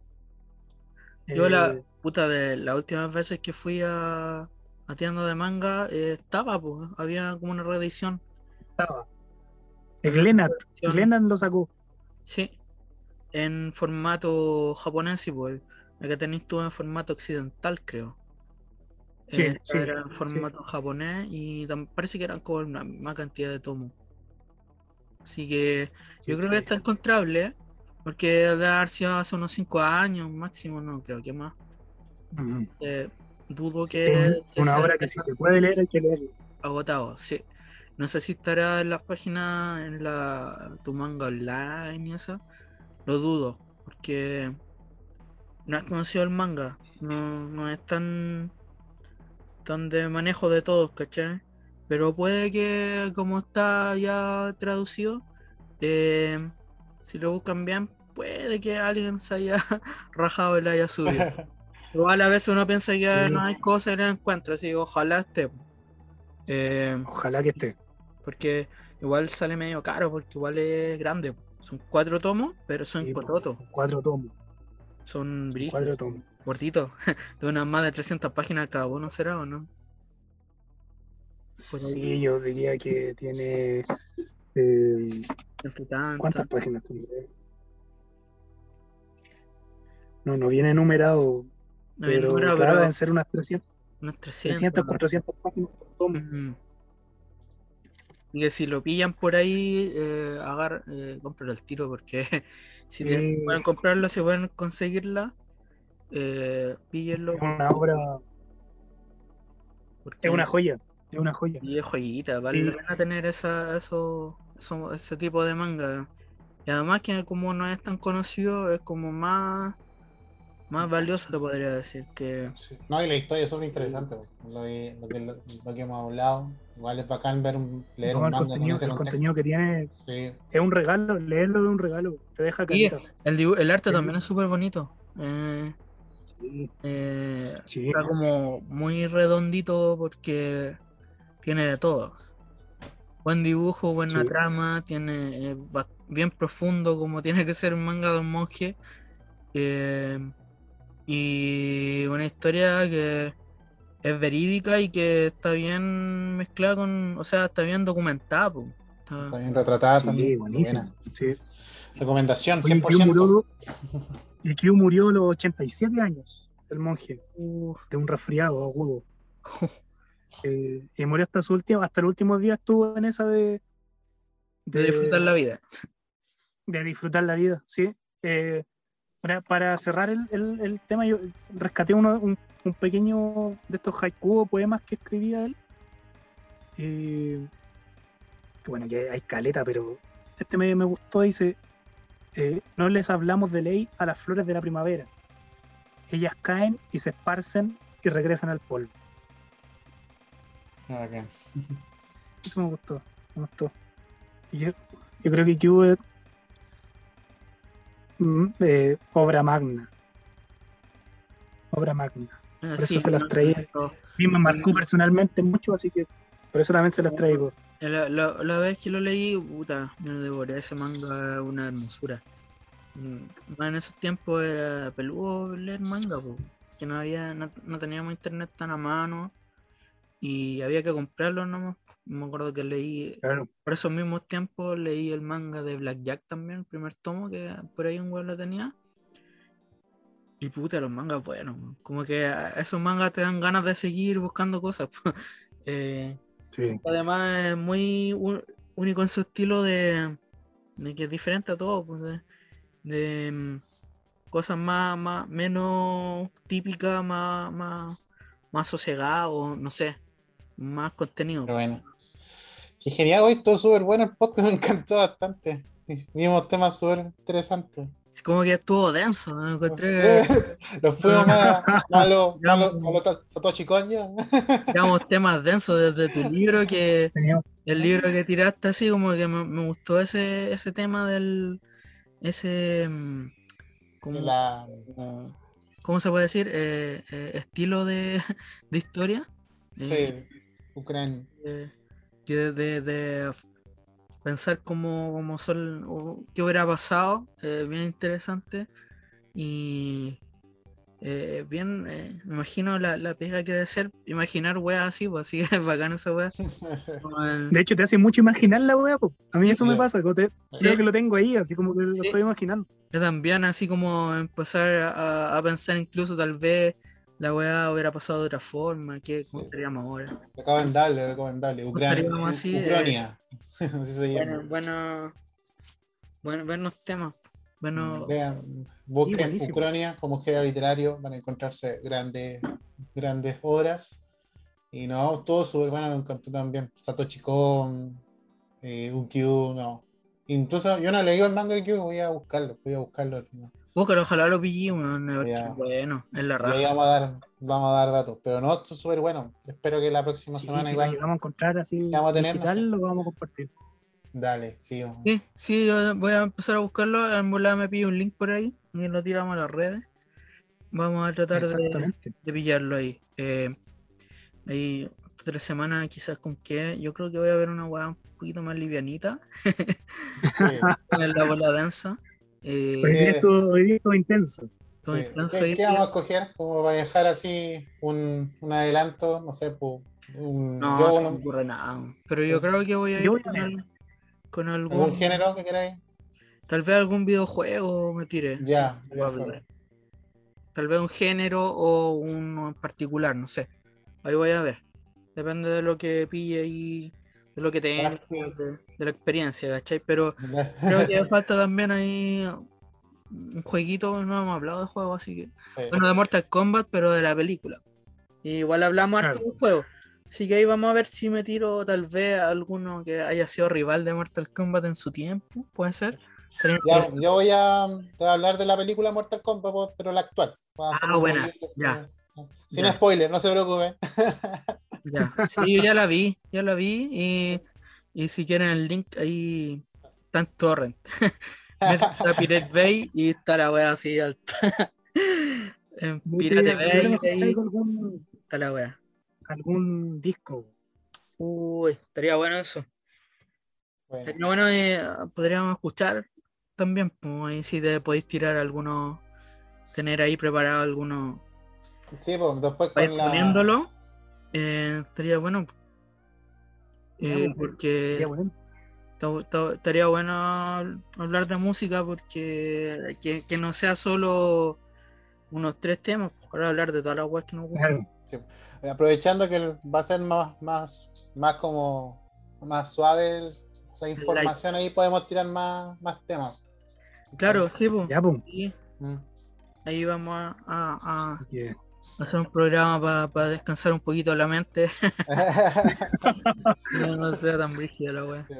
yo la Eh, puta de las últimas veces que fui a, a tienda de manga eh, estaba, pues, había como una reedición. estaba. Glenat, Glenat lo sacó. Sí, en formato japonés y pues que tenéis tú en formato occidental, creo. Sí, Eh, sí, era en sí. formato japonés y parece que eran como una misma cantidad de tomos. Así que yo creo que está encontrable, porque debe haber sido hace unos 5 años máximo, no creo que más. Eh, dudo que, una obra que si se puede leer hay que leerlo. agotado, sí. No sé si estará en las páginas, en la tu manga online y eso. Lo dudo, porque no es conocido el manga. No, no es tan, tan de manejo de todos, ¿cachai? Pero puede que como está ya traducido, eh, si lo buscan bien, puede que alguien se haya rajado y la haya subido. Igual a veces uno piensa que Sí. no hay cosas y no encuentra, así que ojalá esté. Eh, Ojalá que esté. Porque igual sale medio caro, porque igual es grande. Son cuatro tomos, pero son Sí, cototos. Cuatro tomos. Son Cuatro brillos, tomos. gorditos. De unas más de 300 páginas cada uno, ¿será o no? Ahí. Sí, yo diría que tiene. eh. ¿Cuántas páginas tiene? No, no viene numerado. No viene numerado, claro, pero deben ser unas 300, unos 300. 300 ¿no? 400 páginas por tomo. Ujú. Y que si lo pillan por ahí, eh, agar, eh, al tiro, porque si tienen- Sí. pueden comprarla, si pueden conseguirla, eh, píllenlo. Es una obra, Porque es una joya. Es una joya. y es joyita, vale la Sí. pena tener esa, eso, eso- ese tipo de manga. Y además que como no es tan conocido, es como más, más valioso, te podría decir, que Sí. No, y la historia es súper interesante. pues, Lo, de- lo que, lo- lo que hemos hablado. Igual es bacán ver un, leer No, un el manga con contenido, el contenido que tiene Sí. es un regalo. Leerlo es un regalo. Te deja Sí. carita. el, dibu- el arte Sí. también es súper bonito. Eh, Sí, eh, sí. Está como muy redondito porque tiene de todo. Buen dibujo, buena Sí. trama, tiene eh, bien profundo como tiene que ser un manga de un monje. eh, y una historia que es verídica y que está bien mezclada con, o sea, está bien documentada. po. Está- Está bien retratada Sí, también. Buena. Sí. Recomendación, Oye, 100%. Kyu murió, y Kyu murió a los 87 años, el monje, Uf. de un resfriado agudo. Eh, y murió hasta su último, hasta el último día estuvo en esa de, de disfrutar la vida. de disfrutar la vida, sí. Eh, para, para cerrar el, el- el tema, yo rescaté uno, un, un pequeño de estos haiku o poemas que escribía él. Eh, que bueno, que hay caleta, pero este me, me gustó, dice, eh, no les hablamos de ley a las flores de la primavera. Ellas caen y se esparcen y regresan al polvo. Ah, ok. Eso me gustó, me gustó. Yo, yo creo que mm, eh, obra magna. Obra magna. Eh, eso sí, se las traía. no, Y me marcó personalmente mucho, así que por eso también se las traigo. La, la- la vez que lo leí, puta, me lo devoré. Ese manga una hermosura. Mm, Más en esos tiempos era peludo leer manga, po, que no había, no, no teníamos internet tan a mano. Y había que comprarlo nomás. Me acuerdo que leí, Claro. por esos mismos tiempos leí el manga de Blackjack también, el primer tomo, que por ahí un weón lo tenía. Y puta, los mangas buenos, como que esos mangas te dan ganas de seguir buscando cosas. Eh, Sí. además es muy único en su estilo de, de que es diferente a todo, pues, de, de, mm, cosas más, más menos típicas, más, más, más sosegado, o no sé, más contenido. Bueno. Qué genial, hoy todo súper bueno el podcast, me encantó bastante. Vimos temas súper interesantes. Es como que estuvo denso, me encontré que Los fuimos más a lo, Ya, a lo- pues. Satoshi Kon ya. digamos temas densos desde tu libro que el libro que tiraste así como que me, me gustó ese, ese tema del ese mm, como- La- ¿cómo se puede decir? Eh, eh, estilo de, de historia. Eh, sí, Ucrania. eh, que de, de- de pensar cómo, cómo son, o qué hubiera pasado, eh, bien interesante. Y eh, bien, eh, me imagino la, la pega que debe ser imaginar weas así, pues así es bacán esa wea. De hecho, te hace mucho imaginar la weá, po. A mí eso me pasa, como te- creo que lo tengo ahí, así como que lo Sí. estoy imaginando. Yo también, así como empezar a, a pensar incluso tal vez la weá hubiera pasado de otra forma, ¿qué Sí. estaríamos ahora? Recomendable, recomendable. Ucrania. así, eh, Ucrania. Así se llama. Bueno, bueno, bueno, buenos temas. Bueno, Vean, busquen buenísimo. Ucrania como género literario, van a encontrarse grandes, grandes obras. Y no, todo súper bueno, me encantó también. Satoshi Kon, eh, no. Incluso yo no leí el manga de Unkyu, voy a buscarlo, voy a buscarlo. ¿no? Búscalo, ojalá lo pillé, weón, bueno, es la raza. vamos a dar, vamos a dar datos. Pero no, esto es súper bueno. Espero que la próxima Sí, semana si lo igual. llegamos a encontrar así vamos a tener, digital, no lo vamos a compartir. Dale, sí. Sí, sí, yo voy a empezar a buscarlo, en volada me pido un link por ahí y lo tiramos a las redes. Vamos a tratar de, pillarlo ahí. Eh, ahí tres semanas quizás con que yo creo que voy a ver una weá un poquito más livianita sí. en la bola danza. Eh, Hoy día Eh, estuvo, hoy día estuvo intenso. Todo Sí. intenso ¿Qué, vamos a escoger? Como para dejar así un, un adelanto, no sé, pues, un, no, yo, se me ocurre nada. Pero yo Sí. creo que voy a ir voy con, ver. al- con algún, algún género que queráis. Tal vez algún videojuego me tire. Ya, sí. Tal vez un género o uno en particular, no sé. Ahí voy a ver. Depende de lo que pille y de lo que sí. de, de la experiencia, ¿cachai? Pero creo que falta también ahí un jueguito, no hemos hablado de juego, así que. Sí. Bueno, de Mortal Kombat, pero de la película. Y igual hablamos harto Claro. del juego. Así que ahí vamos a ver si me tiro tal vez a alguno que haya sido rival de Mortal Kombat en su tiempo, puede ser. Ya, yo voy a, te voy a hablar de la película Mortal Kombat, pero la actual. Ah, buena, ya. Sin Ya. spoiler, no se preocupen. Ya, sí, yo ya la vi, ya la vi y, y si quieren el link ahí está en torrent. Métanse a Pirate Bay y está la wea así alta. en Pirate Bay ahí está la wea. algún disco. Uy, estaría bueno eso. Bueno, Estaría bueno eh, podríamos escuchar también, pues si te podéis tirar algunos, tener ahí preparado algunos, sí, pues después con la. poniéndolo, eh, estaría bueno. Eh, pues, porque bueno. Estaría bueno hablar de música porque que, que no sea solo unos tres temas, para hablar de todas las weas que nos gustan. Sí. Eh, Aprovechando que va a ser más, más, más como más suave la información, ahí podemos tirar más, más temas. Claro, sí, pues. Ya, pues. sí, Mm. ahí vamos a, a hacer un programa para descansar un poquito la mente. no, no sea tan brígida la wea. Sí.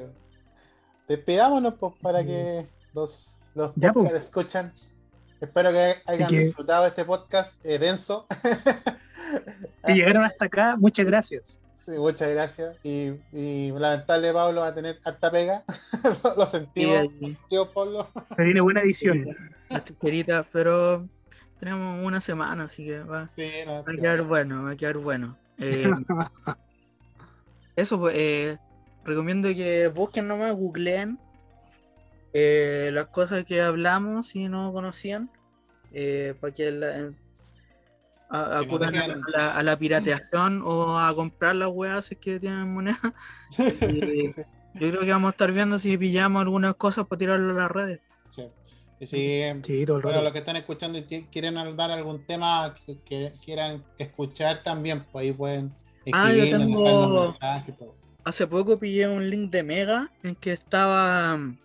Despidámonos pues, para que los, los Ya, pues. podcast escuchan. Espero que hayan que- disfrutado este podcast eh, denso. si llegaron hasta acá, muchas gracias. Sí, muchas gracias. Y, y lamentable Pablo va a tener harta pega. lo, lo Sí, sentimos, ahí, tío Pablo. Se viene buena edición. las tijeritas, pero tenemos una semana, así que va, Sí, no, va a quedar bueno, va a quedar bueno. Eh, Eso, pues, eh, recomiendo que busquen nomás, googleen eh, las cosas que hablamos si no conocían, para que la- a, Que no acudan a, la, a la pirateación o a comprar las weas si es que tienen moneda. Yo creo que vamos a estar viendo si pillamos algunas cosas para tirarlo a las redes. Sí. Y si, Sí, todo el bueno, rato. los que están escuchando y quieren dar algún tema que, que quieran escuchar también, pues ahí pueden Ah, yo escribirnos, tengo- mensajes y todo. Hace poco pillé un link de Mega en que estaba mm,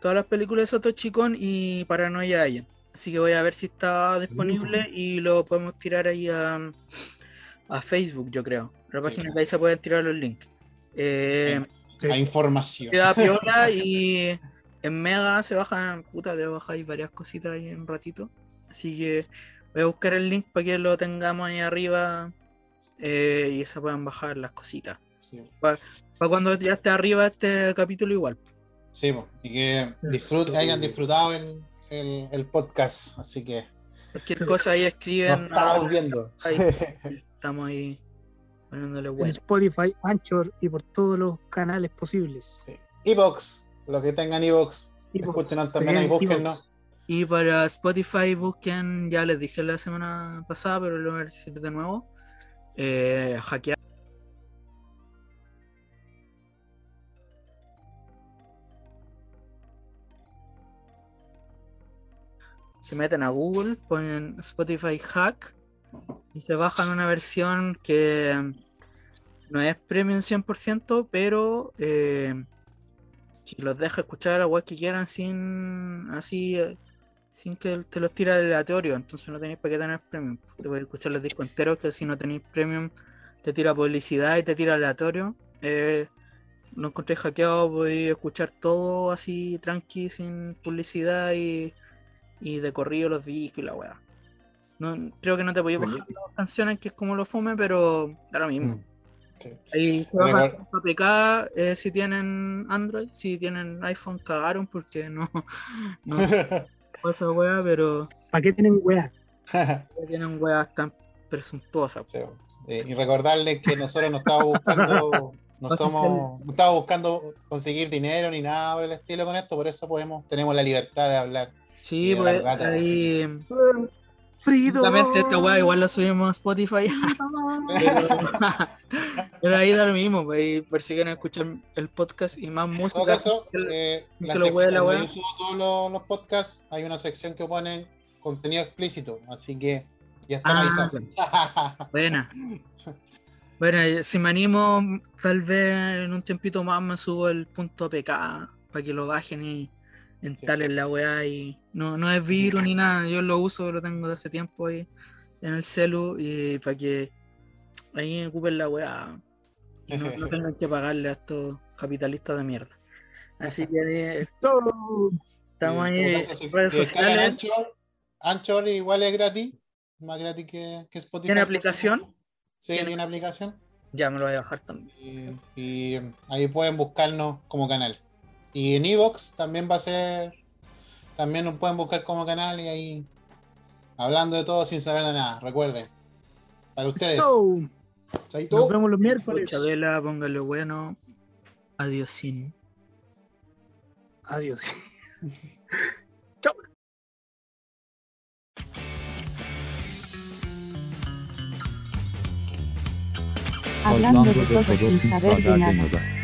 todas las películas de Satoshi Kon y Paranoia Agent. Así que voy a ver si está disponible y lo podemos tirar ahí a, a Facebook, yo creo. La Sí. página que ahí se pueden tirar los links. Eh, Sí. La información. queda piola y en Mega se bajan, puta, te bajáis varias cositas ahí en un ratito. Así que voy a buscar el link para que lo tengamos ahí arriba eh, y se puedan bajar las cositas. Sí. Para cuando ya esté arriba este capítulo igual. Sí, y que disfrut- hayan disfrutado el, el- el podcast. Así que Cualquier cosa ahí nos escriben. estamos viendo. ahí, estamos ahí poniéndole En bueno. Spotify, Anchor y por todos los canales posibles. Sí. Evox, los que tengan Evox, escúchenos también ahí, búsquennos. Evox. Y para Spotify busquen, ya les dije la semana pasada, pero lo voy a decir de nuevo. Eh, hackear. Se meten a Google, ponen Spotify Hack y se bajan una versión que no es premium 100%, pero eh, que los deja escuchar a web que quieran sin así eh, sin que te los tira aleatorio, entonces no tenéis para qué tener premium. Te podéis escuchar los discos enteros, que si no tenéis premium te tira publicidad y te tira aleatorio. Eh, no encontré hackeado, podéis escuchar todo así tranqui, sin publicidad y, y de corrido los discos y la weá. No, creo que no te podéis bajar las canciones, que es como lo fume, pero da lo mismo. Mm. Sí. Ahí se baja eh, si tienen Android, si tienen iPhone cagaron porque no, no pasa weá, pero ¿Para qué tienen weá? ya tienen weas tan presuntuosas. Sí, eh, y recordarles que nosotros no estamos buscando, no estamos, no estamos buscando conseguir dinero ni nada por el estilo con esto, por eso podemos, tenemos la libertad de hablar. Sí, de pues ahí. Exactamente, esta weá igual la subimos a Spotify. pero, pero ahí da lo mismo, pues ahí por si quieren escuchar el podcast y más En todo música. caso, eh, la que lo sec- huele la yo subo todos los, los podcasts, hay una sección que pone contenido explícito, así que ya están Ah. Buena. Bueno, y si me animo, tal vez en un tiempito más me subo el punto APK para que lo bajen y instalen la weá y no, no es virus ni nada, yo lo uso, lo tengo de hace tiempo ahí en el celu y para que ahí ocupen la weá y no, no tengan que pagarle a estos capitalistas de mierda. Así que eh, estamos ahí en en caso, si-. Anchor, Anchor igual es gratis, más gratis que, que Spotify. ¿Tiene aplicación? Sí, tiene aplicación. Ya me lo voy a bajar también. Y, y ahí pueden buscarnos como canal. Y en Evox también va a ser. También nos pueden buscar como canal y ahí. Hablando de todo sin saber de nada. Recuerden. Para ustedes. So, nos vemos los miércoles. Chabela, póngale bueno. Adiosín. Adiós. Hablando de todo sin saber de nada.